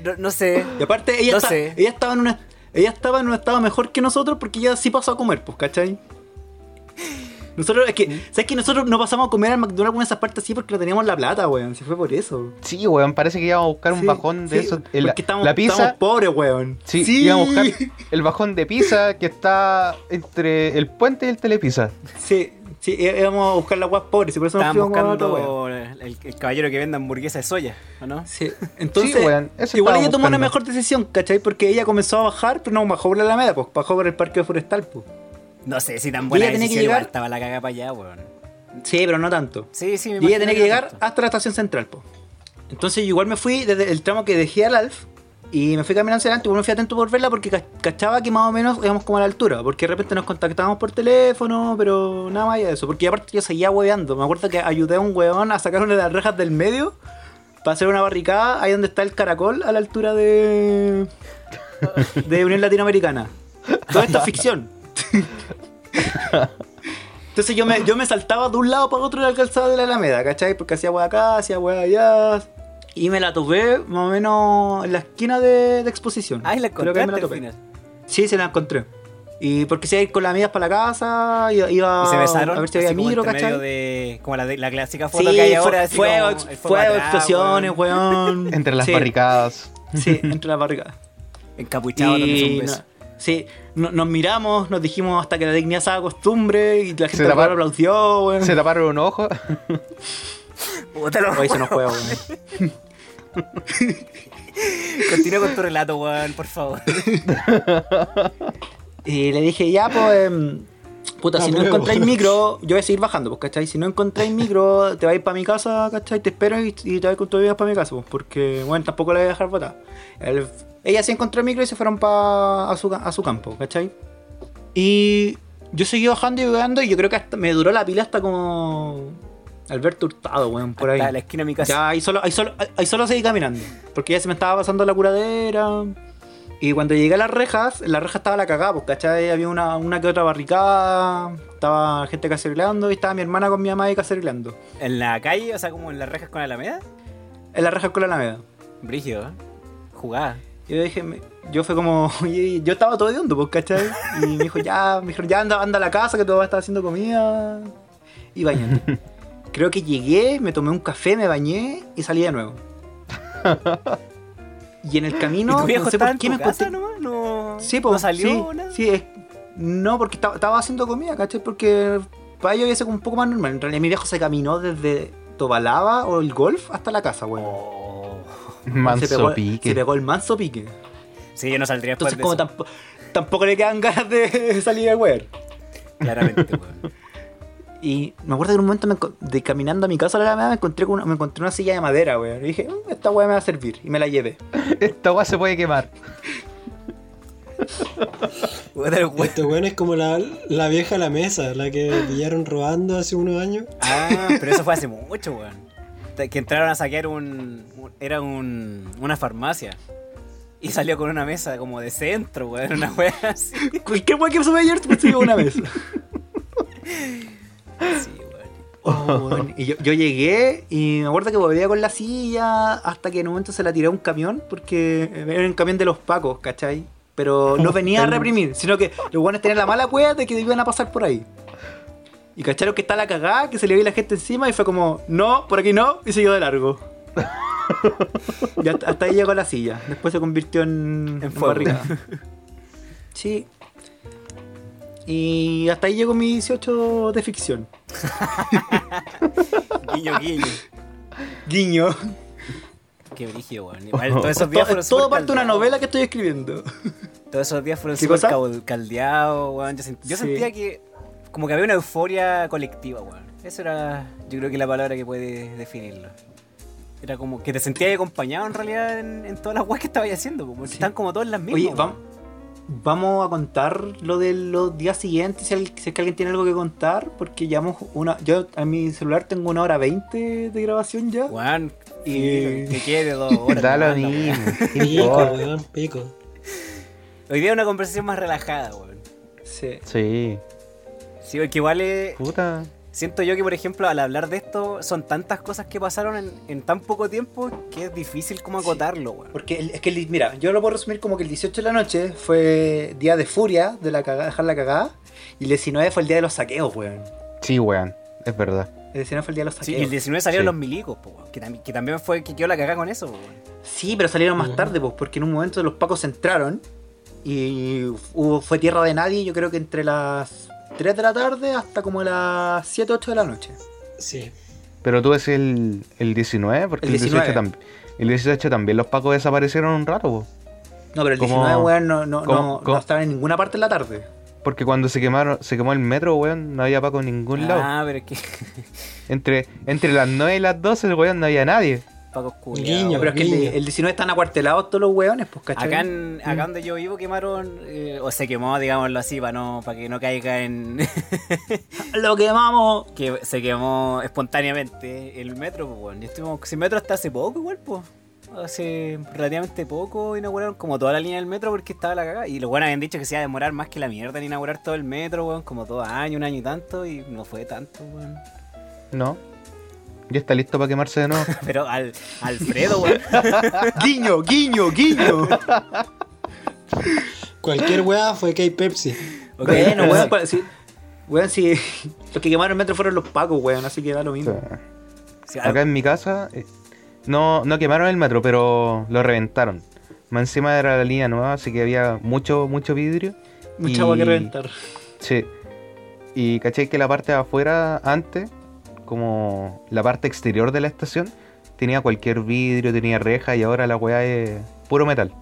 No, no sé. Y aparte, ella, No está- sé. ella estaba en una. Ella estaba en un estado mejor que nosotros porque ella sí pasó a comer, pues, ¿cachai? Nosotros, es que, ¿sabes que nosotros no pasamos a comer al McDonald's con esas partes así porque no teníamos la plata, weón? Si fue por eso. Sí, weón, parece que íbamos a buscar un Sí, bajón de sí, eso. El- porque estamos, la pizza. estamos pobres, weón. Sí, íbamos a buscar el bajón de pizza que está entre el puente y el telepizza. Sí, sí, íbamos a buscar la guas pobres y por eso nos Estaban fuimos buscando el, el caballero que vende hamburguesa de soya, ¿o no? Sí, entonces, Sí, weón, eso igual ella tomó una mejor decisión, ¿cachai? Porque ella comenzó a bajar, pero no bajó por la Alameda, pues bajó por el parque forestal, pues. No sé si tan buena ella tenía que decisión, igual llegar- estaba la caga para allá, weón. Sí, pero no tanto. Sí, sí, me Y ella tenía que llegar tanto. hasta la estación central, pues. Entonces yo igual me fui desde el tramo que dejé al Alf y me fui caminando hacia adelante, me fui atento por verla porque ca- cachaba que más o menos íbamos como a la altura, porque de repente nos contactábamos por teléfono, pero nada más de eso, porque aparte yo seguía hueveando, me acuerdo que ayudé a un huevón a sacar una de las rejas del medio para hacer una barricada ahí donde está el caracol a la altura de de Unión Latinoamericana. Todo esto es ficción. Entonces yo me, yo me saltaba de un lado para otro de la calzada de la Alameda, ¿cachai? Porque hacía hueá acá, hacía hueá allá. Y me la topé más o menos en la esquina de, de exposición. Ay, la Creo que ahí me encontraste la al final. Sí, se la encontré. Y porque se iba a ir con las amigas para la casa, iba, iba Y se besaron. a ver si había micro, medio ¿cachai? de. Como la, de- la clásica foto Sí, que hay ahora. así fuego, como fuego fuego, atrás, explosiones, weón. weón. Entre las Sí, barricadas. Sí, entre las barricadas. Encapuchado, dándose un Y beso. no- sí, no- nos miramos, nos dijimos hasta que la dignidad se haga costumbre y la gente Se taparon- aplaudió, weón. Se taparon un ojo. Puta, lo- Hoy se nos juega, weón. Continúa con tu relato, weón, por favor. Y le dije, ya, pues, em, puta, si no encontráis micro, yo voy a seguir bajando, pues, ¿cachai? Si no encontráis micro, te vais para mi casa, ¿cachai? Te espero y, y te vais con tu vida para mi casa, pues, porque, bueno, tampoco la voy a dejar botar. El- ella sí encontró micro y se fueron pa, a, su, a su campo, ¿cachai? Y yo seguí bajando y bajando y yo creo que hasta me duró la pila hasta como Alberto Hurtado, weón, por ahí. Hasta la esquina de mi casa. Ya, ahí solo, ahí solo, ahí solo seguí caminando. Porque ya se me estaba pasando la curadera. Y cuando llegué a las rejas, en la reja estaba la cagada, pues, ¿cachai? Había una, una que otra barricada, estaba gente cacerolando y estaba mi hermana con mi mamá ahí cacerolando. En la calle, o sea, como en las rejas con Alameda. En la reja con la Alameda. Brígido, ¿eh? Jugada. Yo dije, yo fue como, yo estaba todo hediondo, pues, ¿cachai? Y me dijo, ya, me dijo, ya anda, anda a la casa que tu papá está haciendo comida. Y bañate. Creo que llegué, me tomé un café, me bañé y salí de nuevo. Y en el camino, ¿Y tu viejo no sé por qué me encontré- nomás? No, Sí, pues. ¿No salió? sí, nada? sí, es- no, porque estaba, haciendo comida, ¿cachai? Porque para ellos iba a ser un poco más normal. En realidad, mi viejo se caminó desde Tobalaba o el golf hasta la casa, weón. Oh. se, Manso pegó, se pique. pegó el manso pique. Sí, yo no saldría Entonces, de como eso. tampo- tampoco le quedan ganas de salir a weón. Claramente, weón. Y me acuerdo que en un momento me de caminando a mi casa a la me encontré con una, me encontré una silla de madera, weón. Y dije, "Mm, esta weá me va a servir. Y me la llevé. Esta weá se puede quemar. Weón. Este weón es como la, la vieja la mesa, la que pillaron robando hace unos años. Ah, pero eso fue hace mucho, weón. Que entraron a saquear un. un- era un, una farmacia. Y salió con una mesa como de centro, weón. Una wea así. Cualquier weá que sube ayer, pues una vez. Sí. Oh. Y yo, yo llegué y me acuerdo que volvía con la silla hasta que en un momento se la tiré a un camión porque era un camión de los pacos, ¿cachai? Pero no venía a reprimir, sino que los buenos tenían la mala cueva de que iban a pasar por ahí. Y cacharon que está la cagada, que se le veía la gente encima y fue como, no, por aquí no, y siguió de largo. y hasta, hasta ahí llegó la silla. Después se convirtió en, En en. Sí. Y hasta ahí llegó mi 18 de ficción. Guiño, guiño. Guiño. Qué brígido, weón. Igual todos esos días Todo, fueron todo parte de una novela que estoy escribiendo. Todos esos días fueron ¿Qué súper caldeados, weón. Yo, sent- yo Sí. sentía que. Como que había una euforia colectiva, weón. Eso era, yo creo que la palabra que puede definirlo. Era como que te sentías acompañado en realidad en, en todas las weas que estabas haciendo, porque están como todas las mismas. Oye, vamos, vamos a contar lo de los días siguientes, si, es que alguien tiene algo que contar, porque llevamos una... Yo en mi celular tengo una hora 20 de grabación ya. Weón, Y- que quede dos horas. Da lo nomás, la weá. mismo. ¿qué Pico, weón, pico. Hoy día es una conversación más relajada, weón. Sí. Sí, Sí, porque igual es- puta. Siento yo que, por ejemplo, al hablar de esto, son tantas cosas que pasaron en, en tan poco tiempo que es difícil como acotarlo, weón. Porque el- es que, el- mira, yo lo puedo resumir como que el 18 de la noche fue día de furia, de la cagada, dejar la cagada, y el 19 fue el día de los saqueos, weón. Sí, weón, es verdad. El 19 fue el día de los Sí, saqueos. y el 19 salieron Sí. los milicos, po, weón, que, también- que también fue que quedó la cagada con eso, po, weón. Sí, pero salieron más tarde, pues, porque en un momento los pacos entraron y hubo, fue tierra de nadie, yo creo que entre las 3 de la tarde hasta como las 7, 8 de la noche. Sí. Pero tú ves el, el 19, porque El el 18 19. también. El 18 también los pacos desaparecieron un rato, po. No, pero el ¿Cómo- 19, weón, no, no, cómo- no, cómo? no estaba en ninguna parte en la tarde. Porque cuando se quemaron, se quemó el metro, weón, no había paco en ningún lado. Ah, pero es que Entre, entre las 9 y las 12, weón, no había nadie. Paco Guiño. Culeado. pero es que el, el 19 están acuartelados todos los weones, pues, ¿cachai? Acá, en, acá donde yo vivo quemaron, eh, o se quemó, digámoslo así, para, no, para que no caiga en... Lo quemamos. que se quemó espontáneamente el metro, pues, weón. Y estuvimos sin metro hasta hace poco igual, pues. Hace relativamente poco inauguraron como toda la línea del metro porque estaba la cagada. Y los buenos habían dicho que se iba a demorar más que la mierda en inaugurar todo el metro, weón, como dos años, un año y tanto, y no fue tanto, weón. No. Ya está listo para quemarse de nuevo. Pero al, Alfredo, weón. Guiño, guiño, guiño. Cualquier weá fue K-Pepsi. Ok, Bueno, pero weón, sí. pa- sí. Weón, sí. Los que quemaron el metro fueron los pacos, weón, así que da lo mismo. Algo- Acá en mi casa eh, no, no quemaron el metro, pero lo reventaron. Más encima era la línea nueva, así que había mucho, mucho vidrio. Mucha y- agua que reventar. Sí. Y caché que la parte de afuera, antes, como la parte exterior de la estación, tenía cualquier vidrio, tenía reja y ahora la weá es puro metal.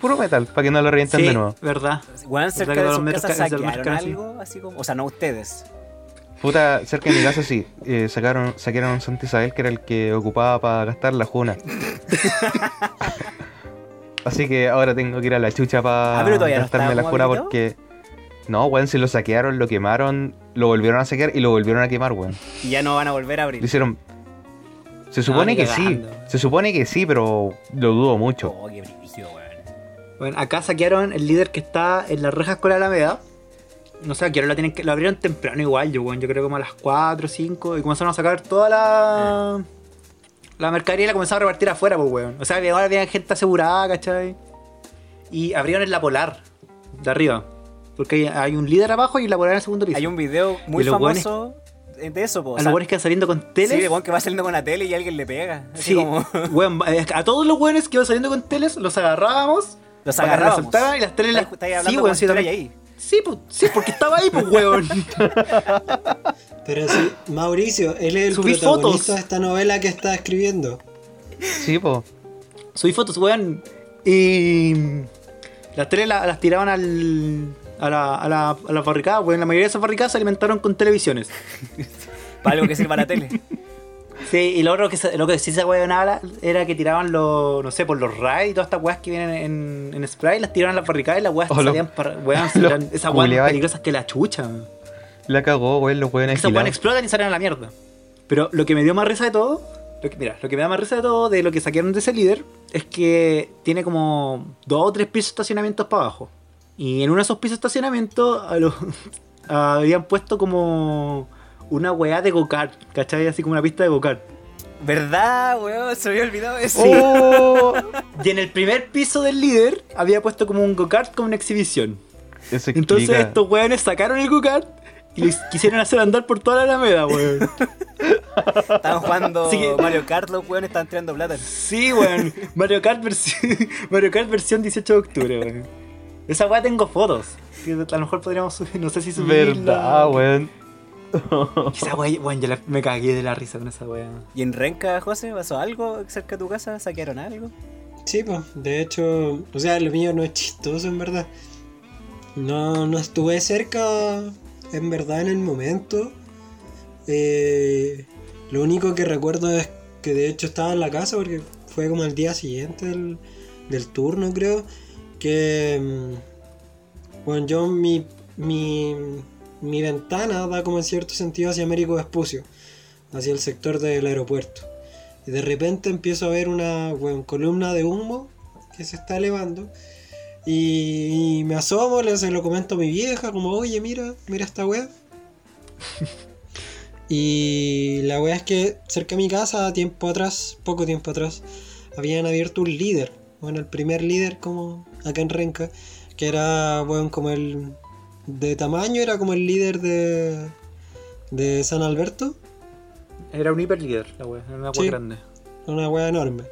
Puro metal, para que no lo revienten Sí, de nuevo. verdad. Weón, ¿Verdad cerca que de los sus metros casas ca- los metros saquearon algo, así como... O sea, no ustedes. Puta, cerca de mi casa sí, eh, sacaron, saquearon un Santa Isabel que era el que ocupaba para gastar la juna. Así que ahora tengo que ir a la chucha para Ah, no gastarme la juna porque... No, weón, si lo saquearon, lo quemaron, lo volvieron a saquear y lo volvieron a quemar, weón. Y ya no van a volver a abrir. Lo hicieron... Se supone que sí, se supone que sí, pero lo dudo mucho. Oh, qué brillo, weón. Bueno, acá saquearon el líder que está en las rejas con la Alameda. No sé, que ahora lo, tienen que, lo abrieron temprano igual, yo, weón. Yo creo como a las 4 o 5. Y comenzaron a sacar toda la. La mercadería la comenzaron a repartir afuera, pues, weón. O sea, que ahora había gente asegurada, ¿cachai? Y abrieron en la polar, de arriba. Porque hay, hay un líder abajo y la en el segundo piso. Hay un video muy famoso de eso, po. a los buenos que van saliendo con teles. Sí, de weón que va saliendo con la tele y alguien le pega. Así Sí, como... weón, a todos los buenos que iban saliendo con teles los agarrábamos. Los agarrábamos. las y las teles las. Sí, weón, sí, también. ahí. Sí, pues, sí, porque estaba ahí, pues, weón. Pero sí, Mauricio, él es el Subí protagonista fotos. de esta novela que está escribiendo. Sí, po. Subí fotos, weón. Y. Las teles la- las tiraban al. A la, a, la, a la barricada, weón. La mayoría de esas barricadas se alimentaron con televisiones. Para algo que sirva la tele. Sí, y lo otro que, se- lo que sí se weonaba era que tiraban los, no sé, por los raids y todas estas weas que vienen en, en spray, las tiraban a las barricadas y las weas Oh, salían para, weón, salían- esas weas peligrosas que la chucha. La cagó, weón, los weones Esas weas explotan y salen a la mierda. Pero lo que me dio más risa de todo, lo que, mira, lo que me da más risa de todo de lo que saquearon de ese líder es que tiene como dos o tres pisos de estacionamientos para abajo. Y en uno de esos pisos de estacionamiento a los- habían puesto como una weá de go-kart, ¿cachai? Así como una pista de go-kart. ¿Verdad, weón? Se me había olvidado eso. Oh, Y en el primer piso del líder había puesto como un go-kart con una exhibición. Eso Entonces explica- estos weones sacaron el go-kart y les quisieron hacer andar por toda la alameda, weón. Estaban jugando que- Mario Kart, los weones estaban tirando plata. Sí, weón. Mario Kart, versión, Mario Kart versión 18 de octubre, weón. Esa weá tengo fotos. Que a lo mejor podríamos subir, no sé si subirla. Verdad, weón. Esa weá, weón, yo la- me cagué de la risa con esa weá. ¿Y en Renca, José, pasó algo cerca de tu casa? ¿Saquearon algo? Sí, pues, de hecho, o sea, lo mío no es chistoso en verdad. No, no estuve cerca en verdad en el momento. Eh, lo único que recuerdo es que de hecho estaba en la casa porque fue como el día siguiente del, del turno, creo. Que. mm, Bueno, yo mi, mi, mi ventana da como en cierto sentido hacia Américo Vespucio, hacia el sector del aeropuerto. Y de repente empiezo a ver una weón, columna de humo que se está elevando. Y, y me asomo, le se lo comento a mi vieja, como, oye, mira, mira esta weá. y la weá es que cerca de mi casa, tiempo atrás, poco tiempo atrás, habían abierto un líder. Bueno, el primer líder como acá en Renca, que era, bueno, como el... De tamaño era como el líder de... De San Alberto. Era un hiper líder, la wea, era una wea Sí. grande. Una hueá enorme.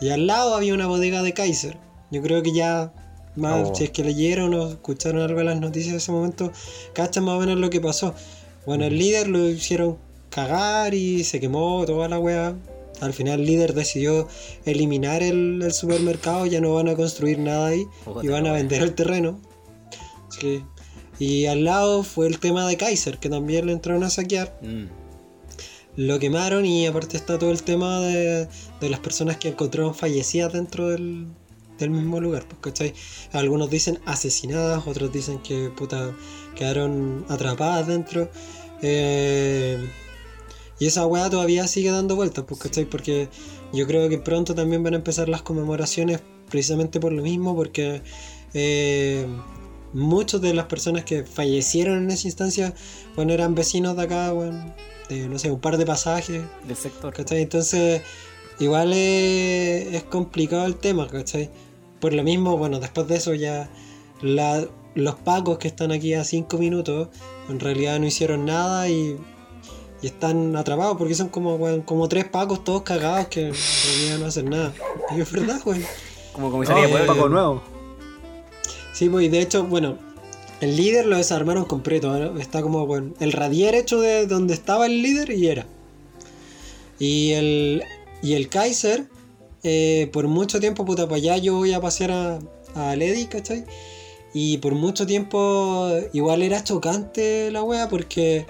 Y al lado había una bodega de Kaiser. Yo creo que ya, más, Oh. si es que leyeron o escucharon algo de las noticias de ese momento, cachan más o menos lo que pasó. Bueno, el líder lo hicieron cagar y se quemó toda la hueá. Al final el líder decidió eliminar el, el supermercado, ya no van a construir nada ahí y van a vender el terreno. Y al lado fue el tema de Kaiser, que también lo entraron a saquear Mm. lo quemaron y aparte está todo el tema de, de las personas que encontraron fallecidas dentro del, del mismo lugar, pues, ¿cachai? Algunos dicen asesinadas, otros dicen que puta quedaron atrapadas dentro. Eh, y esa weá todavía sigue dando vueltas, pues, ¿cachai? Porque yo creo que pronto también van a empezar las conmemoraciones precisamente por lo mismo, porque eh, muchas de las personas que fallecieron en esa instancia, bueno, eran vecinos de acá, bueno, de, no sé, un par de pasajes, Del sector. ¿cachai? Entonces, igual es, es complicado el tema, ¿cachai? Por lo mismo, bueno, después de eso ya la- los pacos que están aquí a 5 minutos, en realidad no hicieron nada y, y están atrapados porque son como, weón, como tres pacos todos cagados que en no hacen nada. Y es verdad, weón. Como No, comisaría de un pueblo. Paco nuevo. Sí, pues y de hecho, bueno, el líder lo desarmaron completo. ¿no? Está como, bueno, el radier hecho de donde estaba el líder y era. Y el, y el Kaiser, eh, por mucho tiempo, puta, para allá yo voy a pasear a, a Lady, ¿cachai? Y por mucho tiempo igual era chocante la wea porque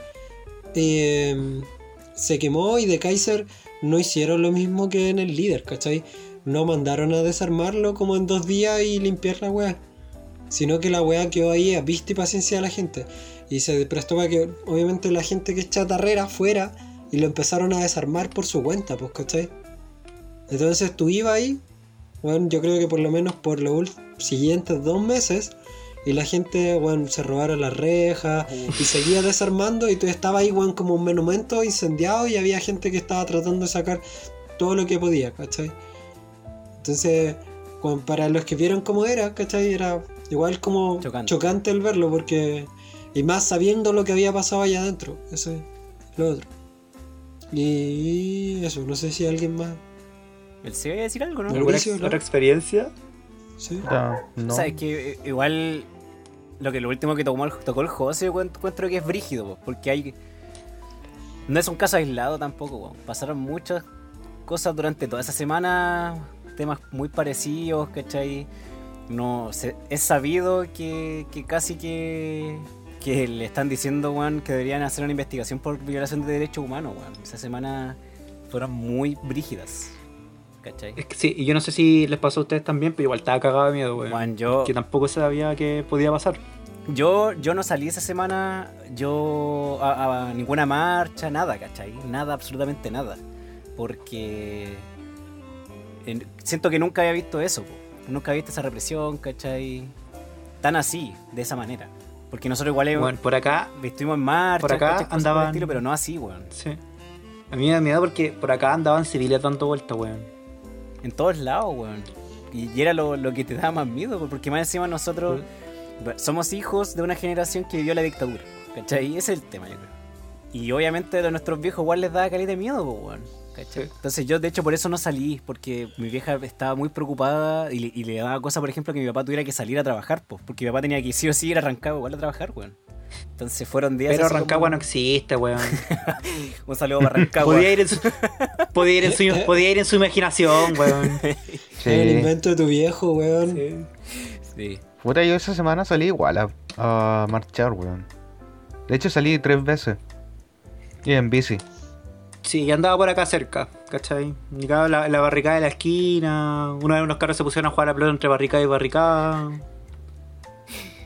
eh, se quemó y de Kaiser no hicieron lo mismo que en el líder, ¿cachai? No mandaron a desarmarlo como en dos días y limpiar la wea sino que la weá quedó ahí a vista y paciencia de la gente. Y se prestó para que, obviamente, la gente que es chatarrera fuera y lo empezaron a desarmar por su cuenta, pues, ¿cachai? Entonces tú ibas ahí, bueno, yo creo que por lo menos por los siguientes dos meses, y la gente, bueno, se robaron las rejas y seguía desarmando, y tú estabas ahí, bueno, como un monumento incendiado, y había gente que estaba tratando de sacar todo lo que podía, ¿cachai? Entonces, bueno, para los que vieron cómo era, ¿cachai? Era igual como Chocante. chocante, el verlo, porque. Y más sabiendo lo que había pasado allá adentro. Eso es lo otro. Y eso, no sé si alguien más. ¿El se iba a decir algo, no? ¿Alguna Mauricio, ex- ¿no? otra experiencia? Sí. No, no. O sea, es que eh, igual lo que lo último que tocó el, tocó el José encuentro que es brígido, po, porque hay no es un caso aislado tampoco, po. pasaron muchas cosas durante toda esa semana, temas muy parecidos, ¿cachai? No, se- es sabido que, que casi que que le están diciendo, weón, que deberían hacer una investigación por violación de derechos humanos, weón. Esa semana fueron muy brígidas, ¿cachai? Es que sí, y yo no sé si les pasó a ustedes también, pero igual estaba cagado de miedo, yo... Que tampoco sabía que podía pasar. Yo, yo no salí esa semana, yo a, a ninguna marcha, nada, ¿cachai? Nada, absolutamente nada. Porque en- siento que nunca había visto eso, po. nunca había visto esa represión, ¿cachai? Tan así, de esa manera. Porque nosotros igual hemos- Bueno, por acá, estuvimos en marcha, por acá. Cosas por andaban- estilo, pero no así, weón. sí. A mí me da miedo porque por acá andaban civiles dando vueltas, weón. En todos lados, weón. Y, y era lo, lo que te daba más miedo, po, porque más encima nosotros somos hijos de una generación que vivió la dictadura. ¿Cachai? Ese es el tema, yo creo. Y obviamente a nuestros viejos igual les daba caleta de miedo, weón. ¿Cachai? Sí. Entonces yo de hecho por eso no salí, porque mi vieja estaba muy preocupada y, le- y le daba cosa, por ejemplo, que mi papá tuviera que salir a trabajar, pues, porque mi papá tenía que sí o sí ir arrancado igual a trabajar, weón. Entonces fueron días Pero Rancagua como- no existe, weón. Un saludo para Rancagua. podía, ir en su, podía, ir en su, podía ir en su imaginación, weón. Sí. El invento de tu viejo, weón. Sí. Sí. Puta, yo esa semana salí igual a, a marchar, weón. De hecho salí tres veces. Y en bici. Sí, andaba por acá cerca, ¿cachai? Llegaba la, la barricada de la esquina. Una vez unos carros se pusieron a jugar a pelota entre barricada y barricada.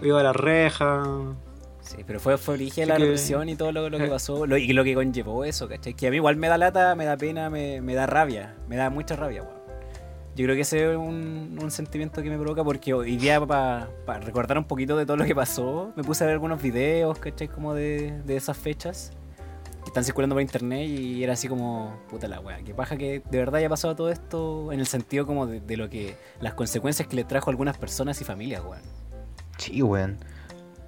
Iba a la reja. Sí, pero fue, fue origen la que- represión y todo lo, lo que Eh. pasó lo, y lo que conllevó eso, ¿cachai? Que a mí igual me da lata, me da pena, me, me da rabia, me da mucha rabia, weón. Yo creo que ese es un, un sentimiento que me provoca porque hoy día, para recordar un poquito de todo lo que pasó, me puse a ver algunos videos, ¿cachai? Como de, de esas fechas que están circulando por internet y era así como, puta la wea, que paja que de verdad haya pasado todo esto en el sentido como de, lo que, las consecuencias que le trajo a algunas personas y familias, weón. Sí, weón.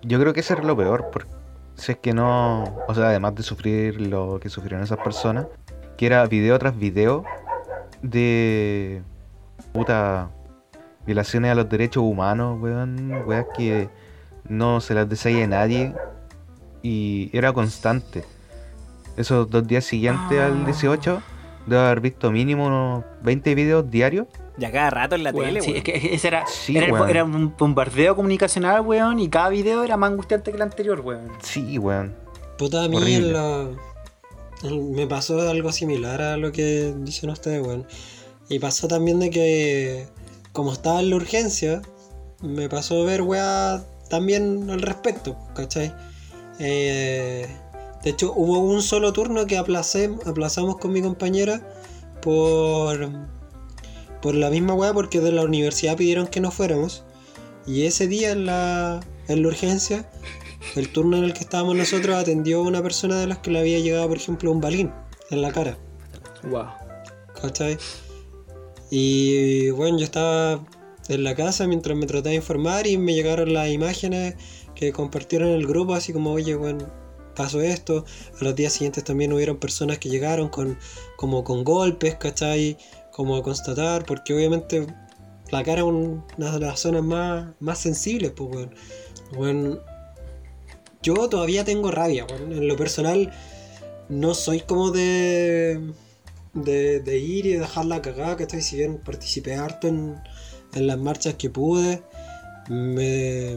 Yo creo que ese era lo peor, porque si es que no, o sea, además de sufrir lo que sufrieron esas personas, que era video tras video de puta violaciones a los derechos humanos, weón, weas que no se las desea nadie y era constante. Esos dos días siguientes Ah. al 18, debo haber visto mínimo unos 20 videos diarios. Y a cada rato en la Weón, tele, sí, weón. es que ese era, Sí, era, el- weón. era un bombardeo comunicacional, weón, y cada video era más angustiante que el anterior, weón. Sí, weón. Puta, a mí en la- en- me pasó algo similar a lo que dicen ustedes, weón. Y pasó también de que, como estaba en la urgencia, me pasó ver weá también al respecto, ¿cachai? Eh, de hecho, hubo un solo turno que aplacé, aplazamos con mi compañera por, por la misma weá, porque de la universidad pidieron que no fuéramos. Y ese día en la, en la urgencia el turno en el que estábamos nosotros atendió a una persona de las que le había llegado, por ejemplo, un balín en la cara. Wow. ¿Cachai? Y bueno, yo estaba en la casa mientras me trataba de informar y me llegaron las imágenes que compartieron en el grupo, así como, oye, bueno, pasó esto. A los días siguientes también hubieron personas que llegaron con, como con golpes, ¿cachai? Como a constatar, porque obviamente la cara es un- una de las zonas más, más sensibles, pues, yo todavía tengo rabia. En lo personal, no soy como de, de, de ir y dejar la cagada, ¿cachai? Si bien participé harto en, en las marchas que pude, me,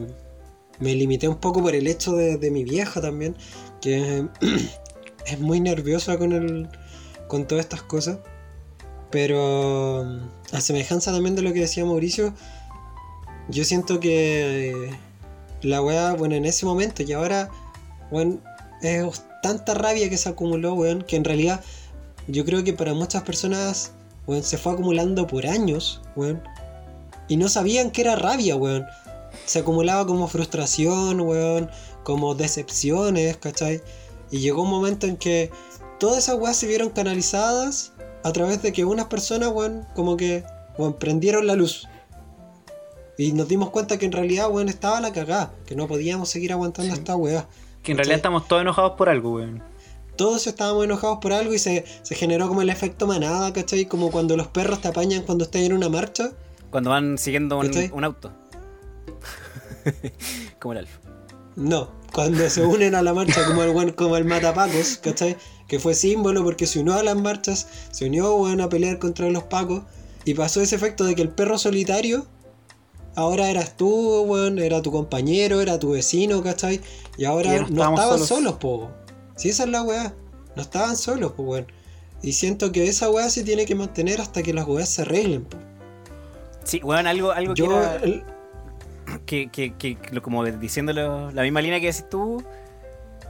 me limité un poco por el hecho de, mi vieja también, que es muy nerviosa con, el, con todas estas cosas. Pero a semejanza también de lo que decía Mauricio, yo siento que la weá, bueno, en ese momento y ahora, bueno, es tanta rabia que se acumuló, weón, que en realidad yo creo que para muchas personas, weón, se fue acumulando por años, weón, y no sabían que era rabia, weón. Se acumulaba como frustración, weón, como decepciones, ¿cachai? Y llegó un momento en que todas esas weas se vieron canalizadas a través de que unas personas, weón, como que, weón, prendieron la luz. Y nos dimos cuenta que en realidad, weón, estaba la cagada, que no podíamos seguir aguantando Sí. esta weá. Que en realidad estamos todos enojados por algo, weón. Todos estábamos enojados por algo y se, se generó como el efecto manada, ¿cachai? Como cuando los perros te apañan cuando estás en una marcha. Cuando van siguiendo un auto. Como el alfa. No, cuando se unen a la marcha como el, como el matapacos, ¿cachai? Que fue símbolo porque se unió a las marchas, se unió weón, a pelear contra los pacos y pasó ese efecto de que el perro solitario ahora eras tú, weón, era tu compañero, era tu vecino, ¿cachai? Y ahora Y no, estaban solos. solos, po. Si esa es la weá, no estaban solos, po, weón. Y siento que esa weá se tiene que mantener hasta que las weas se arreglen, po. Sí, weón, algo, algo que, Yo, era- el- que, que, que como diciéndolo la misma línea que decís tú,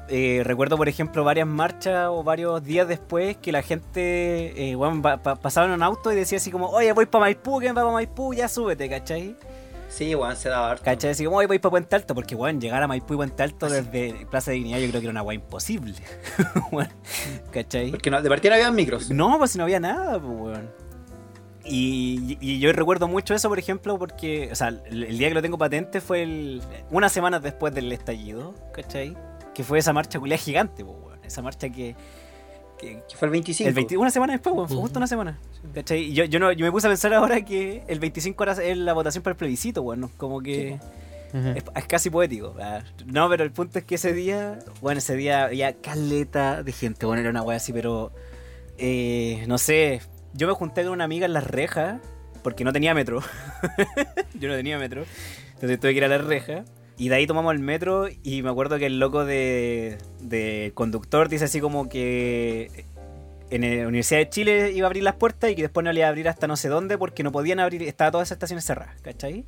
eh, recuerdo por ejemplo varias marchas o varios días después que la gente, eh, weón, pa- pa- pasaba en un auto y decía así como, oye, voy para Maipú, ¿quién va para Maipú? Ya súbete, ¿cachai? Sí, weón, se daba harto. ¿Cachai? Así como, oye, voy para Puente Alto, porque, weón, llegar a Maipú y Puente Alto desde Plaza de Dignidad yo creo que era una weá imposible. ¿Cachai? Porque no, de partida no había micros. No, pues si no había nada, pues, weón. Y, y yo recuerdo mucho eso, por ejemplo, porque, o sea, el, el día que lo tengo patente fue el, unas semanas después del estallido, ¿cachai? Que fue esa marcha culia gigante, pues, weón. Esa marcha que. que- Que fue el 25. el 20 una semana después, weón, fue justo una semana. ¿Cachai? Y yo, yo, no, yo me puse a pensar ahora que el 25 era es la votación para el plebiscito, weón. ¿no? Como que. Es, es casi poético. ah. No, pero el punto es que ese día, bueno, ese día había caleta de gente, bueno, era una wea así, pero eh, no sé, yo me junté con una amiga en las rejas, porque no tenía metro. yo no tenía metro, entonces tuve que ir a las rejas. Y de ahí tomamos el metro y me acuerdo que el loco de, de conductor dice así como que en la Universidad de Chile iba a abrir las puertas y que después no le iba a abrir hasta no sé dónde porque no podían abrir, estaba todas esas estaciones cerradas, ¿cachai?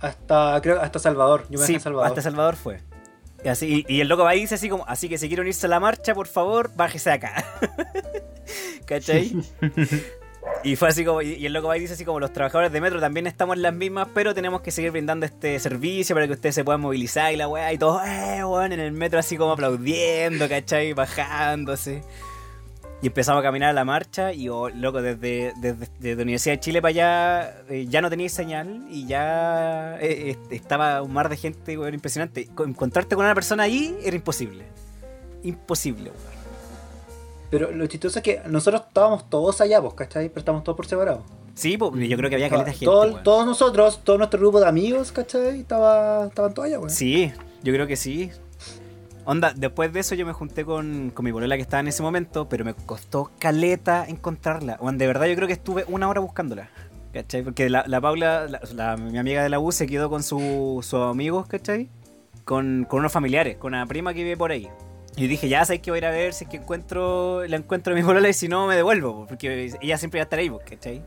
Hasta, creo, hasta Salvador. Yo me Sí, Salvador. hasta Salvador fue. Y, así, y, y el loco va y dice así como, así que si quiere unirse a la marcha, por favor, bájese acá. ¿Cachai? y fue así como, y, el loco va y dice así como, los trabajadores de metro también estamos en las mismas, pero tenemos que seguir brindando este servicio para que ustedes se puedan movilizar y la weá, y todos, eh, weón, en el metro así como aplaudiendo, ¿cachai? Bajándose. Y empezamos a caminar a la marcha y, oh, loco, desde, desde, desde Universidad de Chile para allá eh, ya no tenía señal y ya eh, eh, estaba un mar de gente, weón, impresionante. Co- Encontrarte con una persona ahí era imposible. Imposible, weón. Pero lo chistoso es que nosotros estábamos todos allá, pues, ¿cachai? Pero estábamos todos por separado. Sí, pues, yo creo que había caleta gente. Todo- todos nosotros, todo nuestro grupo de amigos, ¿cachai? Estaba, estaban todos allá, weón. Sí, yo creo que sí. Onda, después de eso yo me junté con, con mi polola que estaba en ese momento, pero me costó caleta encontrarla. Weón, de verdad yo creo que estuve una hora buscándola. ¿Cachai? Porque la, la Paula, la- la- mi amiga de la U, se quedó con su- sus amigos, ¿cachai? Con, con unos familiares, con una prima que vive por ahí. Y dije, ya sabes que voy a ir a ver si es que encuentro, la encuentro a mi polola y si no me devuelvo, po, porque ella siempre va a estar ahí, ¿cachai?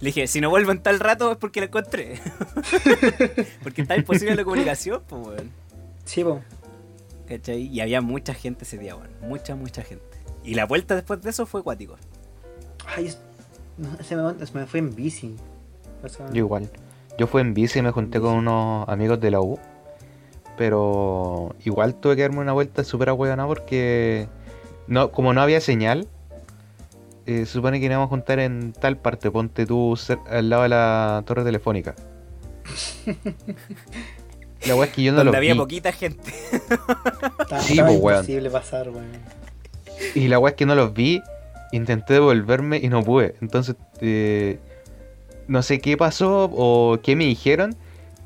Le dije, si no vuelvo en tal rato es porque la encontré. porque está imposible la comunicación, pues, weón. Sí, pues. ¿Cachai? Y había mucha gente ese día, weón. Mucha, mucha gente. Y la vuelta después de eso fue cuático. Ay, no, ese me, se me fue en bici. O sea, Yo igual. Yo fui en bici y me junté con unos amigos de la U. Pero igual tuve que darme una vuelta súper ahueonada porque no, como no había señal, eh, se supone que íbamos a juntar en tal parte, ponte tú al lado de la torre telefónica. La weá es que yo no Donde lo había vi. poquita gente. Sí, pues, weón. imposible pasar, weón. Y la weá es que no los vi. Intenté devolverme y no pude. Entonces, eh, no sé qué pasó o qué me dijeron.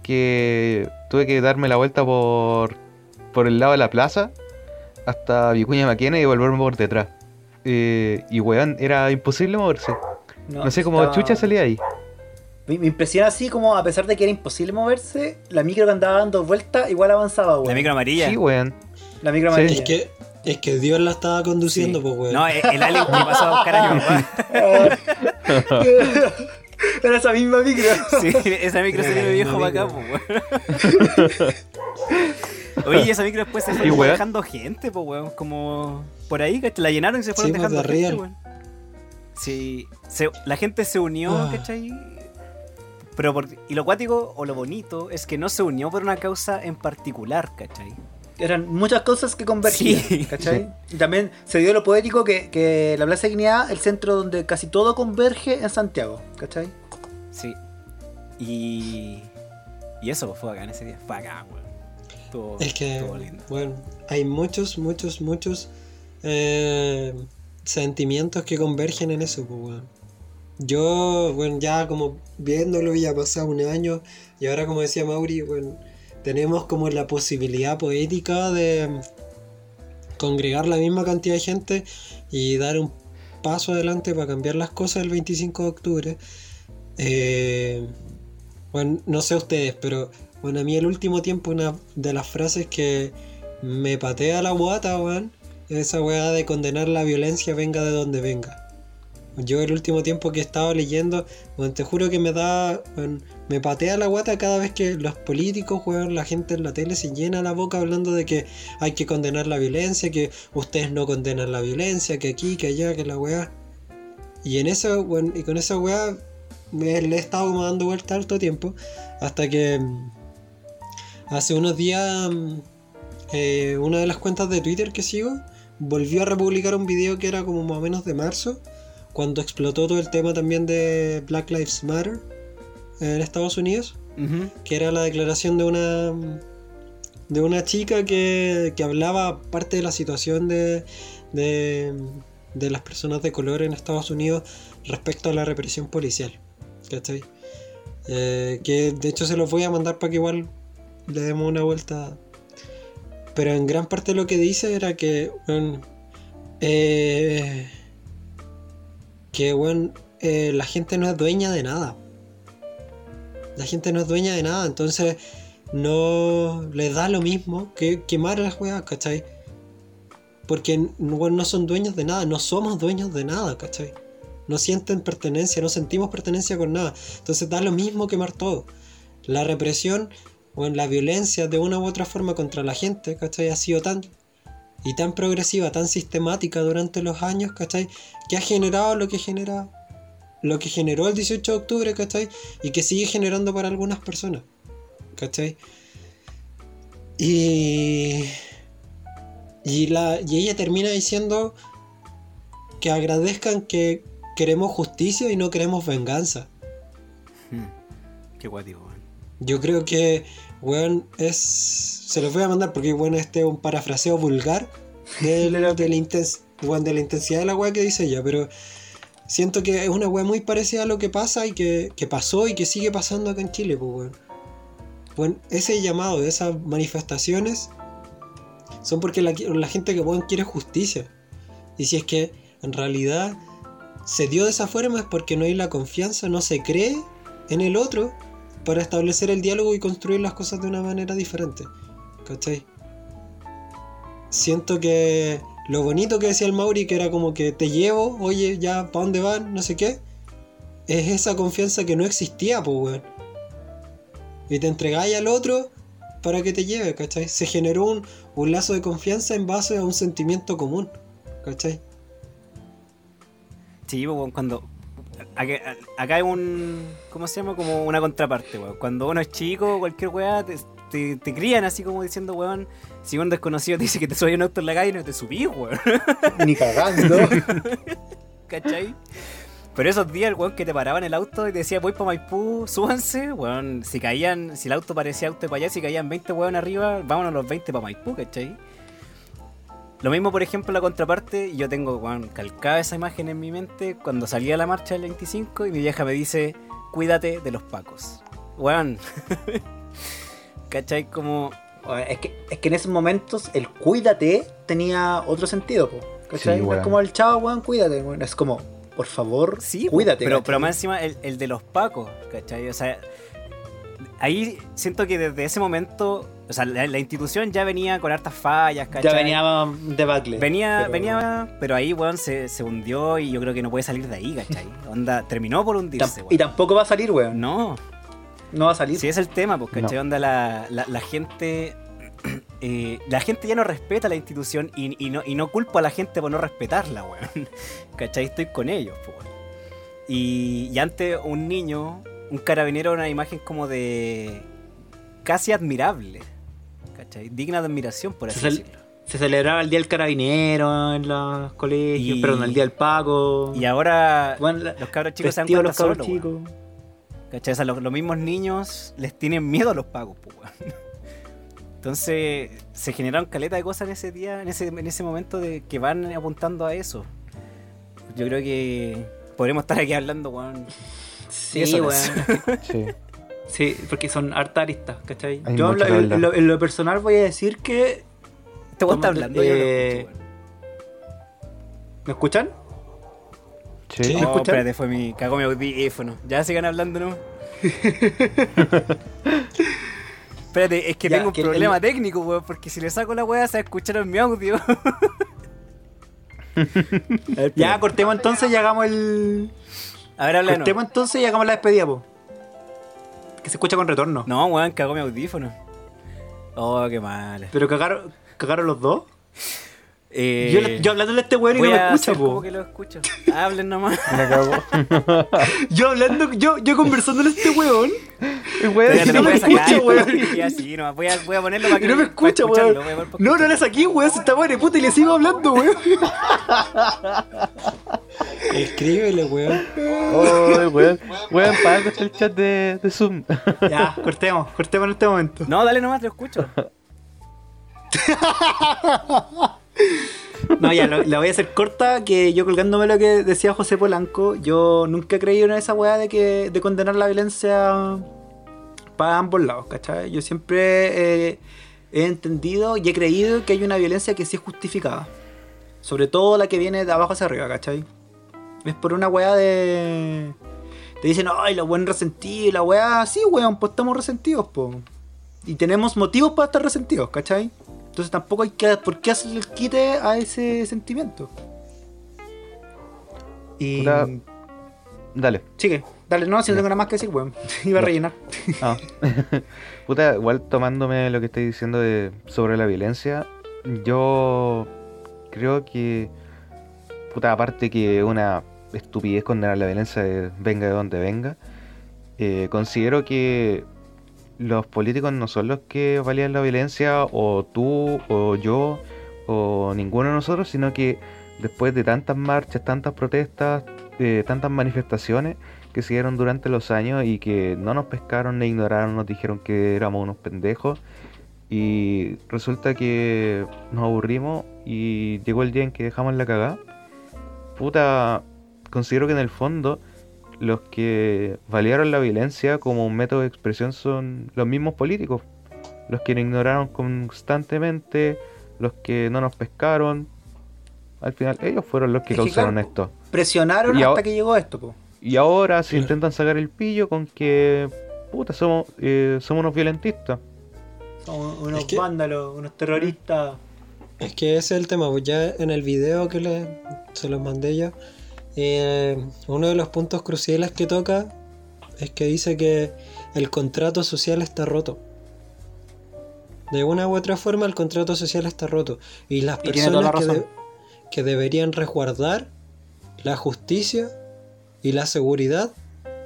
Que tuve que darme la vuelta por, por el lado de la plaza hasta Vicuña Maquena y volverme por detrás. Eh, y weón, era imposible moverse. No, sé cómo estaba- chucha salía ahí. Me, me impresiona así como, a pesar de que era imposible moverse, la micro que andaba dando vueltas igual avanzaba, weón. La micro amarilla. Sí, weón. La micro Sí. amarilla. Es que, es que Dios la estaba conduciendo, Sí. pues, weón. No, el el alien que pasó a buscar a mi papá. Era esa misma micro. Sí, esa micro se viene viejo para acá, pues, weón. Oye, y esa micro después se fue dejando gente, pues, weón. Como por ahí, ¿cachai? La llenaron y se fueron Sí, pues, dejando de gente, real. weón. Sí, se- la gente se unió, Ah. ¿cachai? Pero por, y lo cuático o lo bonito es que no se unió por una causa en particular, ¿cachai? Eran muchas cosas que convergían, Sí. ¿cachai? Y también se dio lo poético que, que la Plaza de Dignidad, el centro donde casi todo converge en Santiago, ¿cachai? Sí. Y. Y eso pues, fue bacán ese día. Fue acá, weón. Estuvo, Es que, lindo. bueno, hay muchos, muchos, muchos eh, sentimientos que convergen en eso, pues, weón. Yo, bueno, ya como viéndolo ya ha pasado un año y ahora como decía Mauri, bueno, tenemos como la posibilidad poética de congregar la misma cantidad de gente y dar un paso adelante para cambiar las cosas el 25 de octubre. Eh, bueno, no sé ustedes, pero bueno, a mí el último tiempo una de las frases que me patea la guata, weón, es esa weá de condenar la violencia venga de donde venga. Yo el último tiempo que he estado leyendo, te juro que me da, me patea la guata cada vez que los políticos, weón, la gente en la tele se llena la boca hablando de que hay que condenar la violencia, que ustedes no condenan la violencia, que aquí, que allá, que la weá. Y en eso, weón, y con esa weá me, le he estado como dando vuelta harto tiempo, hasta que mm, hace unos días mm, eh, una de las cuentas de Twitter que sigo volvió a republicar un video que era como más o menos de marzo, cuando explotó todo el tema también de Black Lives Matter en Estados Unidos, que era la declaración de una de una chica que, que hablaba parte de la situación de, de, de las personas de color en Estados Unidos respecto a la represión policial. ¿Cachai? Eh, que de hecho se los voy a mandar para que igual le demos una vuelta. Pero en gran parte lo que dice era que, bueno, eh, que bueno, eh, la gente no es dueña de nada. La gente no es dueña de nada, entonces no les da lo mismo que quemar las weas, ¿cachai? porque no son dueños de nada, no somos dueños de nada, ¿cachai? No sienten pertenencia, no sentimos pertenencia con nada. Entonces da lo mismo quemar todo. La represión o la violencia de una u otra forma contra la gente, ¿cachai? Ha sido tan y tan progresiva, tan sistemática durante los años, ¿cachai? Que ha generado lo que genera, lo que generó el 18 de octubre, ¿cachai? Y que sigue generando para algunas personas, ¿cachai? Y, y, la, y ella termina diciendo que agradezcan que queremos justicia y no queremos venganza. Hmm. Qué weón. Yo creo que, weón, es. Se los voy a mandar porque, bueno, este es un parafraseo vulgar de, la, de, la intens- weón, de la intensidad de la weá que dice ella, pero siento que es una weá muy parecida a lo que pasa y que, que pasó y que sigue pasando acá en Chile, pues, weón. Bueno, ese llamado, esas manifestaciones son porque la, la gente que weón, quiere justicia. Y si es que en realidad se dio de esa forma es porque no hay la confianza, no se cree en el otro para establecer el diálogo y construir las cosas de una manera diferente. ¿Cachai? Siento que lo bonito que decía el Mauri, que era como que te llevo, oye, ya, ¿para dónde van? No sé qué. Es esa confianza que no existía, pues, weón. Y te entregáis al otro para que te lleve, ¿cachai? Se generó un, un lazo de confianza en base a un sentimiento común, ¿cachai? Sí, cuando. Acá, acá hay un. ¿Cómo se llama? Como una contraparte, weón. Cuando uno es chico, cualquier weá, te, te, te crían así como diciendo, weón. Si un desconocido te dice que te subes un auto en la calle, no te subís, weón. Ni cagando. ¿Cachai? Pero esos días el weón que te paraba en el auto y te decía, voy para Maipú, súbanse, weón. Si caían, si el auto parecía auto de allá, si caían 20 weón arriba, vámonos los 20 para Maipú, ¿cachai? Lo mismo, por ejemplo, la contraparte, yo tengo, calcada esa imagen en mi mente cuando salía a la marcha del 25 y mi vieja me dice, cuídate de los pacos. Weón. ¿Cachai? Como... Es que, es que en esos momentos el cuídate tenía otro sentido, po. ¿Cachai? Sí, es como el chavo, weón, cuídate, weón. Es como, por favor, Sí, cuídate. Pero, ¿cachai? pero más encima el, el de los pacos, ¿cachai? O sea, ahí siento que desde ese momento, o sea, la, la institución ya venía con hartas fallas, ¿cachai? Ya venía de Bacle. Venía, pero- venía, pero ahí, weón, se, se hundió y yo creo que no puede salir de ahí, ¿cachai? Onda, terminó por hundirse, weón. y tampoco va a salir, weón. No, No va a salir. si es el tema, pues, ¿cachai? No. Onda, la, la, la gente... eh, la gente ya no respeta la institución y, y no, y no culpo a la gente por no respetarla, weón. ¿Cachai? Estoy con ellos, pues, weón. Y, y antes un niño, un carabinero, era una imagen como de... casi admirable. ¿Cachai? Digna de admiración, por así Se decirlo. Se celebraba el Día del Carabinero en los colegios, Y- perdón, el Día del Paco. Y ahora Bueno, la- los cabros chicos se cuenta los cabros weón. chicos. ¿Cachai? O sea, los, los mismos niños les tienen miedo a los pagos, pues, weón. Entonces, se generaron caleta de cosas en ese día, en ese, en ese momento de que van apuntando a eso. Yo creo que podremos estar aquí hablando, weón. Sí, weón. Sí. Sí, porque son harta aristas, ¿cachai? Hay Yo en lo, que en hablar. lo- en lo personal voy a decir que. Este weón está Tómate, hablando, yo eh. ¿Me escuchan? Sí. Sí. ¿me No, escuchan? espérate, fue mi. cagó mi audífono. Ya sigan hablando, ¿no? espérate, es que Ya, tengo un que el- problema técnico, weón, porque si le saco la weá se va a escuchar en mi audio. Ya, cortemos entonces y hagamos el. A ver, nuevo. Cortemos entonces y hagamos la despedida, po. Que se escucha con retorno. No, weón, cagó mi audífono. Oh, qué mal. Pero cagaron, cagaron los dos. Eh, Yo, yo hablándole a este weón y no me escucha, como po. que lo escucho. Hablen nomás. Me cago. Yo hablando, yo, yo conversándole a este weón. Weón, Espérate, no me escucha, weón. Y así, no, voy a, voy a ponerlo para que Y no me para escucha, weón. para No, no le saqué, weón. Se está de puta y le sigo hablando, weón. Escríbele, weón. Oh, weón. Weón, paga el chat de, de Zoom. Ya, cortemos, cortemos en este momento. No, dale nomás, te escucho. No, ya, la voy a hacer corta, que yo colgándome lo que decía José Polanco, yo nunca he creído en esa weá de que de condenar la violencia para ambos lados, ¿cachai? Yo siempre eh, he entendido y he creído que hay una violencia que sí es justificada. Sobre todo la que viene de abajo hacia arriba, ¿cachai? Es por una weá de... Te dicen, ay, los buen resentidos, la weá, sí, weón, pues estamos resentidos, po. Y tenemos motivos para estar resentidos, ¿cachai? Entonces tampoco hay que, ¿por qué hacerle el quite a ese sentimiento? Y... Dale. Sigue, dale, no, si no tengo nada más que decir, weón. Iba a rellenar. Ah. Puta, igual tomándome lo que estáis diciendo de, sobre la violencia, yo creo que, puta, aparte que una estupidez condenar la violencia de- venga de donde venga, eh, considero que los políticos no son los que valían la violencia, o tú, o yo, o ninguno de nosotros, sino que después de tantas marchas, tantas protestas, eh, tantas manifestaciones, que siguieron durante los años y que no nos pescaron ni ignoraron, nos dijeron que éramos unos pendejos. Y resulta que nos aburrimos y llegó el día en que dejamos la cagada. Puta, considero que en el fondo los que valieron la violencia como un método de expresión son los mismos políticos. Los que nos ignoraron constantemente, los que no nos pescaron. Al final ellos fueron los que Es que, causaron claro, esto. Presionaron Y hasta que llegó esto, po. Y ahora se intentan sacar el pillo con que, puta, somos, eh, somos unos violentistas. Somos unos Es que- vándalos, unos terroristas. Es que ese es el tema, pues ya en el video que le, se los mandé yo, eh, uno de los puntos cruciales que toca es que dice que el contrato social está roto. De una u otra forma el contrato social está roto. Y las personas que, razón. de- que deberían resguardar la justicia y la seguridad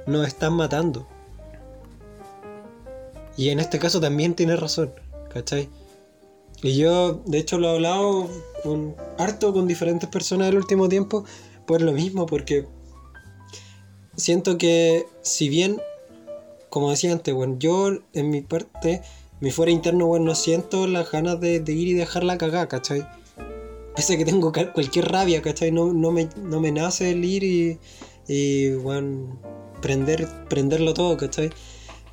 nos están matando. Y en este caso también tiene razón, ¿cachai? Y yo, de hecho, lo he hablado con, harto con diferentes personas el último tiempo por lo mismo, porque siento que si bien, como decía antes, bueno, yo en mi parte, mi fuera interno, bueno, no siento las ganas de, ir y dejarla cagar, ¿cachai? Pese a que tengo cualquier rabia, ¿cachai? No, no, me, no me nace el ir y, y bueno, prender, prenderlo todo, ¿cachai?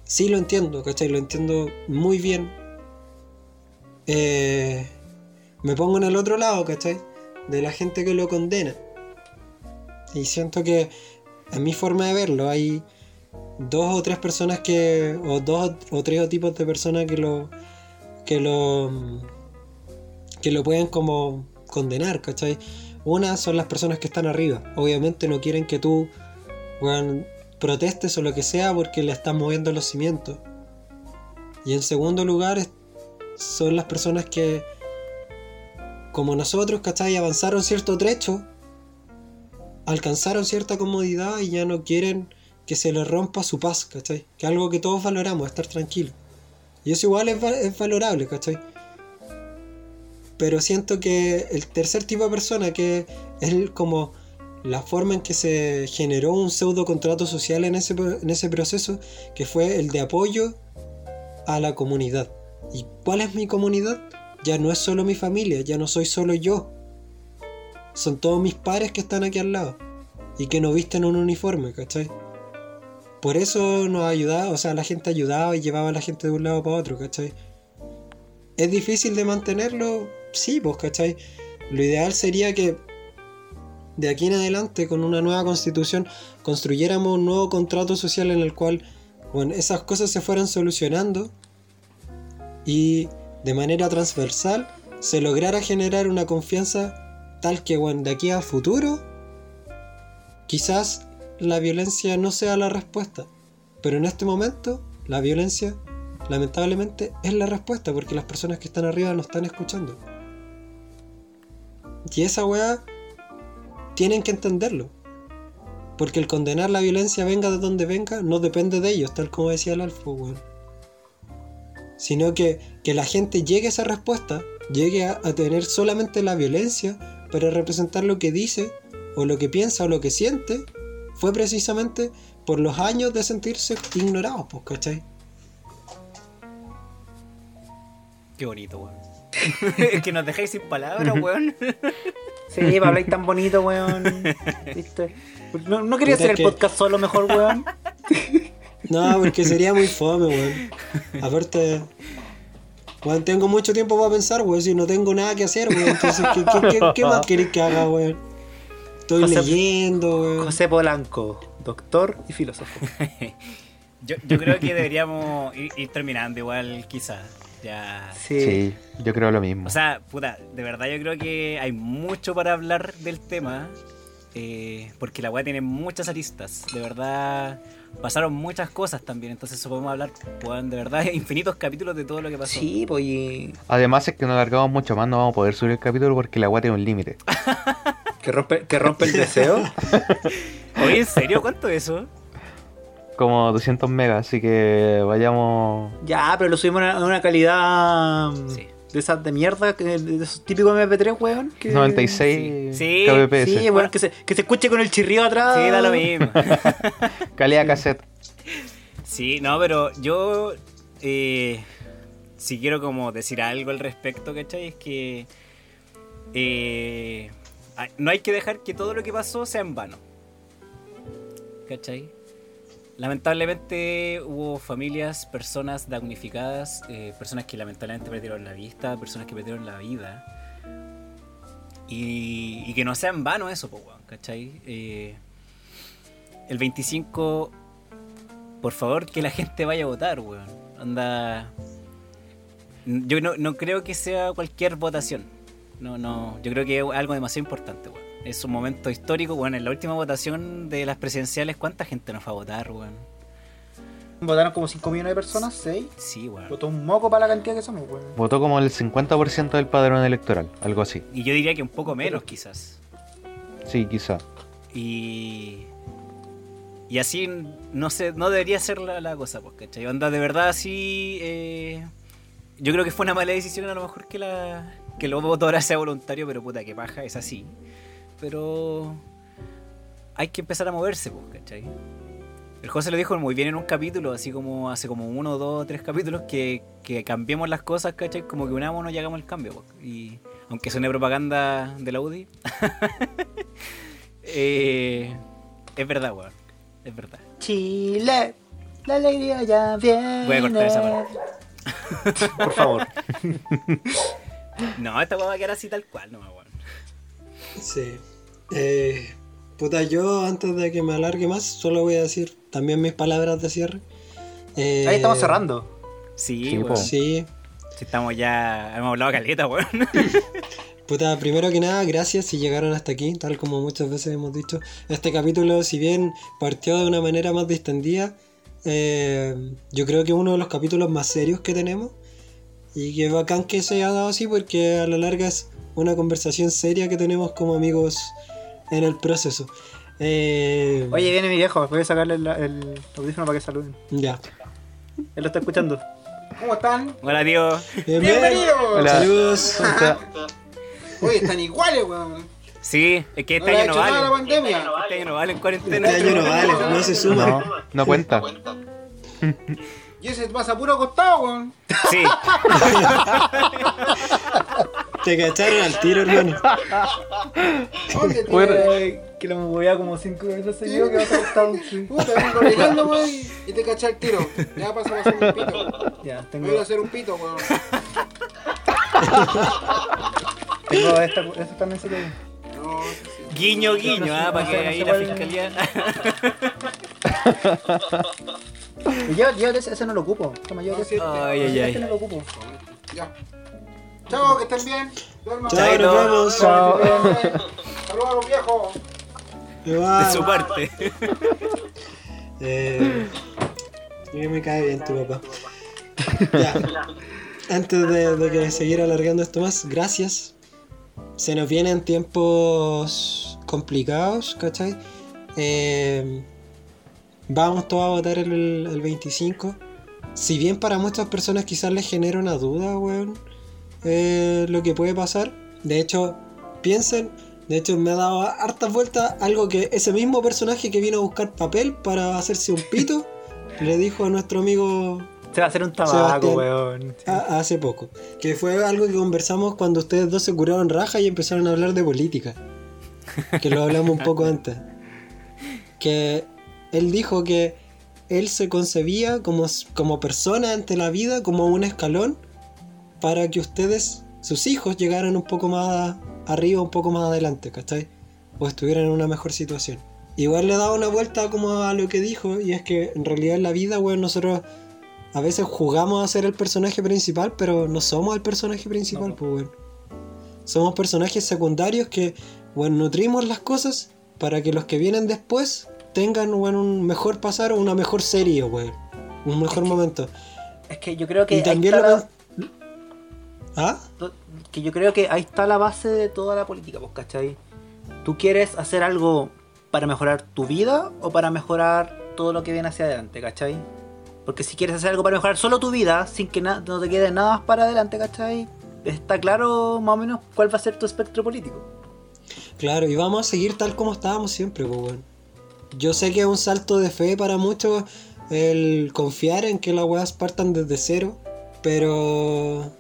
Sí lo entiendo, ¿cachai? Lo entiendo muy bien. Eh, me pongo en el otro lado, ¿cachai? De la gente que lo condena. Y siento que, en mi forma de verlo, hay dos o tres personas que. o dos o tres tipos de personas que lo. que lo. que lo pueden como condenar, ¿cachai? Una son las personas que están arriba. Obviamente no quieren que tú protestes o lo que sea porque le estás moviendo los cimientos. Y en segundo lugar son las personas que, como nosotros, ¿cachai? Avanzaron cierto trecho, alcanzaron cierta comodidad y ya no quieren que se les rompa su paz, ¿cachai? Que es algo que todos valoramos, estar tranquilo. Y eso igual es, va- es valorable, ¿cachai? Pero siento que el tercer tipo de persona, que es como la forma en que se generó un pseudo contrato social en ese, en ese proceso, que fue el de apoyo a la comunidad. ¿Y cuál es mi comunidad? Ya no es solo mi familia, ya no soy solo yo. Son todos mis pares que están aquí al lado y que no visten un uniforme, ¿cachai? Por eso nos ayudaba, o sea, la gente ayudaba y llevaba a la gente de un lado para otro, ¿cachai? ¿Es difícil de mantenerlo? Sí, pues, ¿cachai? Lo ideal sería que de aquí en adelante, con una nueva constitución, construyéramos un nuevo contrato social en el cual, bueno, esas cosas se fueran solucionando y de manera transversal se lograra generar una confianza tal que, bueno, de aquí a futuro, quizás la violencia no sea la respuesta, pero en este momento la violencia lamentablemente es la respuesta porque las personas que están arriba no están escuchando. Y esa weá tienen que entenderlo. Porque el condenar la violencia venga de donde venga no depende de ellos, tal como decía el Alfo, weón. Sino que, que la gente llegue a esa respuesta, llegue a tener solamente la violencia para representar lo que dice, o lo que piensa, o lo que siente, fue precisamente por los años de sentirse ignorados, pues, ¿cachai? Qué bonito, weón. es que nos dejáis sin palabras, weón. Sí, para hablar tan bonito, weón. ¿Viste? No, no quería hacer el que- podcast solo mejor, weón. No, porque sería muy fome, weón. Aparte, weón, tengo mucho tiempo para pensar, weón. Si no tengo nada que hacer, weón. Entonces, ¿qué, qué, qué- qué más querés que haga, weón? Estoy José- leyendo, weón. José Polanco, doctor y filósofo. Yo, yo creo que deberíamos ir, ir terminando igual, quizás. Ya. Sí. Sí, yo creo lo mismo. O sea, puta, de verdad yo creo que hay mucho para hablar del tema. eh, porque la weá tiene muchas aristas. De verdad, pasaron muchas cosas también. Entonces, eso podemos hablar, de verdad, infinitos capítulos de todo lo que pasó. Sí, pues y Además es que no alargamos mucho más, no vamos a poder subir el capítulo porque la agua tiene un límite. que rompe, que rompe el deseo. Oye, ¿en serio? ¿Cuánto es eso? Como 200 megas, así que vayamos... ya, pero lo subimos a una, una calidad Sí. De esas de mierda, que- de esos típicos MP3, weón. que- 96 Sí. kbps. Sí, bueno, que se, que se escuche con el chirrido atrás. Sí, da lo mismo. Calidad cassette. Sí, no, pero yo eh, si quiero como decir algo al respecto, ¿cachai? Es que eh, no hay que dejar que todo lo que pasó sea en vano. ¿Cachai? Lamentablemente hubo familias, personas damnificadas, eh, personas que lamentablemente perdieron la vista, personas que perdieron la vida. Y, y que no sea en vano eso, po, ¿cachai? Eh, el 25 por favor, que la gente vaya a votar, weón. Anda. Yo no, no creo que sea cualquier votación. No, no. Yo creo que es algo demasiado importante, weón. Es un momento histórico, weón. En la última votación de las presidenciales, ¿cuánta gente nos fue a votar, weón? Votaron como 5 millones de personas, 6. Sí, weón. Votó un moco para la cantidad que somos, weón. Votó como el 50% del padrón electoral, algo así. Y yo diría que un poco menos, quizás. Sí, quizá. Y. Y así no sé, no debería ser la, la cosa, pues, ¿cachai? Onda, de verdad, así. eh, yo creo que fue una mala decisión, a lo mejor que la que el voto ahora sea voluntario, pero puta, que paja, es así. Pero. Hay que empezar a moverse, pues, ¿cachai? El José lo dijo muy bien en un capítulo, así como hace como uno, dos, tres capítulos, que, que cambiemos las cosas, ¿cachai? Como que unámonos y hagamos el cambio, pues. Y aunque suene propaganda de la UDI, eh, es verdad, weón. Es verdad. Chile, la alegría ya viene. Voy a cortar esa parte. Por favor. No, esta weá va a quedar así tal cual, no, weón. Sí. Eh, puta, yo antes de que me alargue más, solo voy a decir también mis palabras de cierre. Eh, Ahí estamos cerrando. Sí, Sí, weón. po. Sí. Si estamos ya. Hemos hablado caleta, weón. Puta, primero que nada, gracias si llegaron hasta aquí, tal como muchas veces hemos dicho. Este capítulo, si bien partió de una manera más distendida, eh, yo creo que es uno de los capítulos más serios que tenemos. Y que bacán que se haya dado así porque a la larga es una conversación seria que tenemos como amigos en el proceso. Eh, Oye, viene mi viejo. Voy a sacarle el, el audífono para que saluden. Ya. Él lo está escuchando. ¿Cómo están? Hola, tío. Bienvenido. Hola. Saludos. Oye, están iguales, weón. Sí, es que este año no la vale. pandemia. Este año no vale en cuarentena. Este año no vale, no se suma. no, no cuenta. Y ese pasa puro acostado, weón. Sí. Te cacharon al tiro, hermano. ¿Dónde Bueno. Eh, que lo movía como 5 veces seguido que va a estar. Sí. Puta, vengo llegando, weón, y- y te caché el tiro. Ya pasa a hacer un pito. Ya, Voy a tengo, hacer un pito, weón. tengo esta, esta también se quedó. No, sí, sí. Guiño, guiño, ah, para que ahí la fiscalía. Y yo, yo ese, ese no lo ocupo. Toma, yo ese, Ay, ay, este ay. no lo ocupo. Ya. Chao, que estén bien. Duerman. Chao, Chaito. nos vemos. Chao. Saludos a los viejos. De su parte. Eh, me cae bien tu papá. Ya. Antes de, de que seguir alargando esto más, gracias. Se nos vienen tiempos complicados, ¿cachai? Eh, vamos todos a votar el, el 25. Si bien para muchas personas quizás les genera una duda, weón, eh, lo que puede pasar. De hecho, piensen, de hecho me ha dado hartas vueltas algo que ese mismo personaje que vino a buscar papel para hacerse un pito, le dijo a nuestro amigo Se va a hacer un tabaco, weón. a- hace poco. Que fue algo que conversamos cuando ustedes dos se curaron raja y empezaron a hablar de política. Que lo hablamos un poco antes. Que él dijo que él se concebía como, como persona ante la vida, como un escalón, para que ustedes, sus hijos, llegaran un poco más arriba, un poco más adelante, ¿cachai? O estuvieran en una mejor situación. Igual le daba una vuelta como a lo que dijo, y es que en realidad en la vida, weón, nosotros a veces jugamos a ser el personaje principal, pero no somos el personaje principal, No. pues, weón. Somos personajes secundarios que, bueno, nutrimos las cosas para que los que vienen después tengan, bueno, un mejor pasar o una mejor serie, weón. Un mejor momento. Es que yo creo que Y también lo la- ¿Ah? que yo creo que ahí está la base de toda la política, pues, ¿cachai? ¿Tú quieres hacer algo para mejorar tu vida o para mejorar todo lo que viene hacia adelante, ¿cachai? Porque si quieres hacer algo para mejorar solo tu vida, sin que no te quede nada más para adelante, ¿cachai? Está claro más o menos cuál va a ser tu espectro político. Claro, y vamos a seguir tal como estábamos siempre, pues, weón. Yo sé que es un salto de fe para muchos el confiar en que las weas partan desde cero, pero.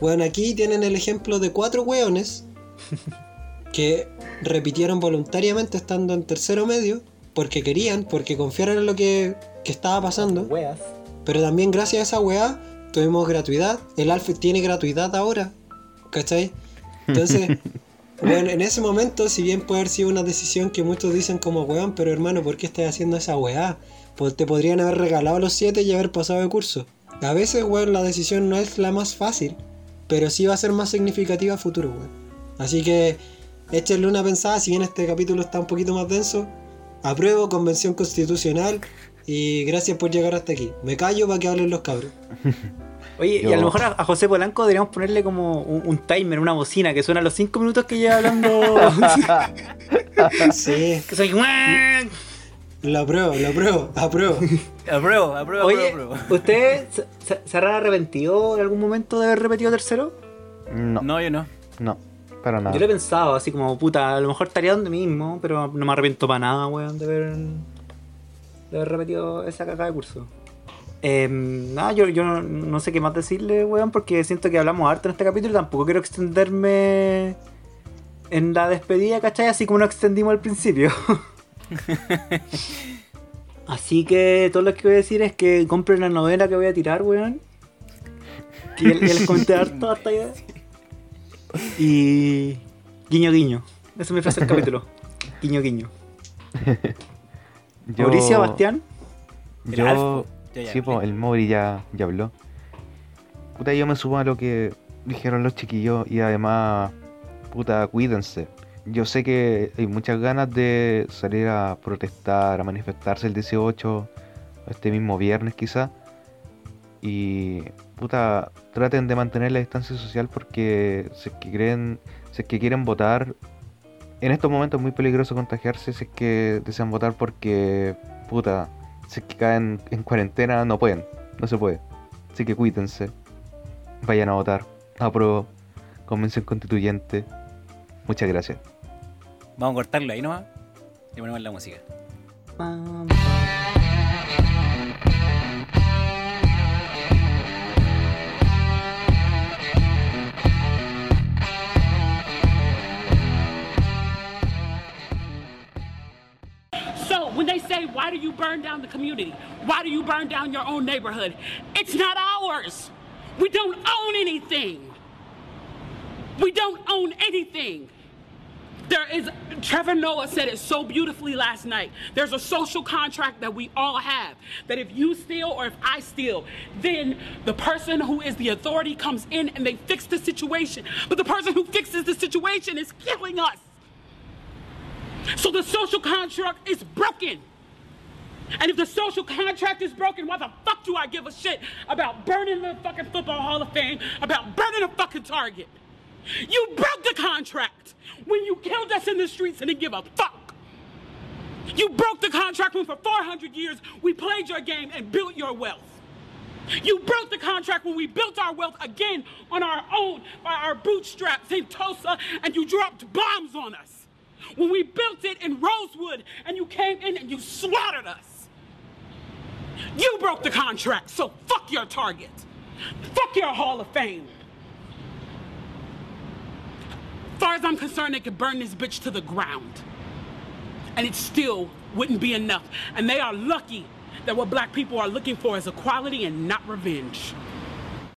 Bueno, aquí tienen el ejemplo de cuatro weones que repitieron voluntariamente estando en tercero medio, porque querían, porque confiaron en lo que, que estaba pasando. Weas. Pero también gracias a esa weá tuvimos gratuidad. El Alfred tiene gratuidad ahora. ¿Cachai? Entonces, bueno, en ese momento, si bien puede haber sido una decisión que muchos dicen como weón, pero hermano, ¿por qué estás haciendo esa weá? Pues te podrían haber regalado los 7 y haber pasado de curso. A veces, weón, la decisión no es la más fácil, pero sí va a ser más significativa a futuro, weón. Así que échenle una pensada, si bien este capítulo está un poquito más denso. Apruebo convención constitucional y gracias por llegar hasta aquí. Me callo para que hablen los cabros. Oye, y a lo mejor a, a José Polanco deberíamos ponerle como un, un timer, una bocina que suena a los 5 minutos que lleva hablando. Sí, que soy. Lo apruebo, lo apruebo, apruebo. Apruebo, apruebo, Oye, apruebo. ¿usted se, se- habrá arrepentido en algún momento de haber repetido tercero? No, no, No, yo no. para nada. Yo lo he pensado así como, puta, a lo mejor estaría donde mismo, pero no me arrepiento para nada, weón, de haber, de haber repetido esa cagada de curso. Eh, nada, yo, yo no, no sé qué más decirle, weón, porque siento que hablamos harto en este capítulo y tampoco quiero extenderme en la despedida, ¿cachai? Así como nos extendimos al principio. Así que todo lo que voy a decir es que compren la novela que voy a tirar, weón. Que ya, ya les comenté harto hasta allá. Y. Guiño, guiño. Esa es mi frase del capítulo. Guiño, guiño. Yo- Mauricio, Bastián. El Yo, Alfo, yo ya sí, po, el Mori ya, ya habló. Puta, yo me sumo a lo que dijeron los chiquillos y además, puta, cuídense. Yo sé que hay muchas ganas de salir a protestar, a manifestarse el 18, este mismo viernes quizá. Y, puta, traten de mantener la distancia social porque si es que creen, si es que quieren votar, en estos momentos es muy peligroso contagiarse si es que desean votar porque, puta, si es que caen en cuarentena no pueden, no se puede. Así que cuídense, vayan a votar, apruebo, convención constituyente. Muchas gracias. Vamos a cortarlo ahí nomás y ponemos la música. So when they say, why do you burn down the community? Why do you burn down your own neighborhood? It's not ours. We don't own anything. We don't own anything. There is, Trevor Noah said it so beautifully last night. There's a social contract that we all have. That if you steal or if I steal, then the person who is the authority comes in and they fix the situation. But the person who fixes the situation is killing us. So the social contract is broken. And if the social contract is broken, why the fuck do I give a shit about burning the fucking Football Hall of Fame, about burning a fucking Target? You broke the contract when you killed us in the streets and didn't give a fuck. You broke the contract when for 400 years we played your game and built your wealth. You broke the contract when we built our wealth again on our own by our bootstraps in Tulsa and you dropped bombs on us. When we built it in Rosewood and you came in and you slaughtered us. You broke the contract, so fuck your target. Fuck your Hall of Fame. Far as I'm concerned, they could burn this bitch to the ground. And it still wouldn't be enough. And they are lucky that what black people are looking for is equality and not revenge.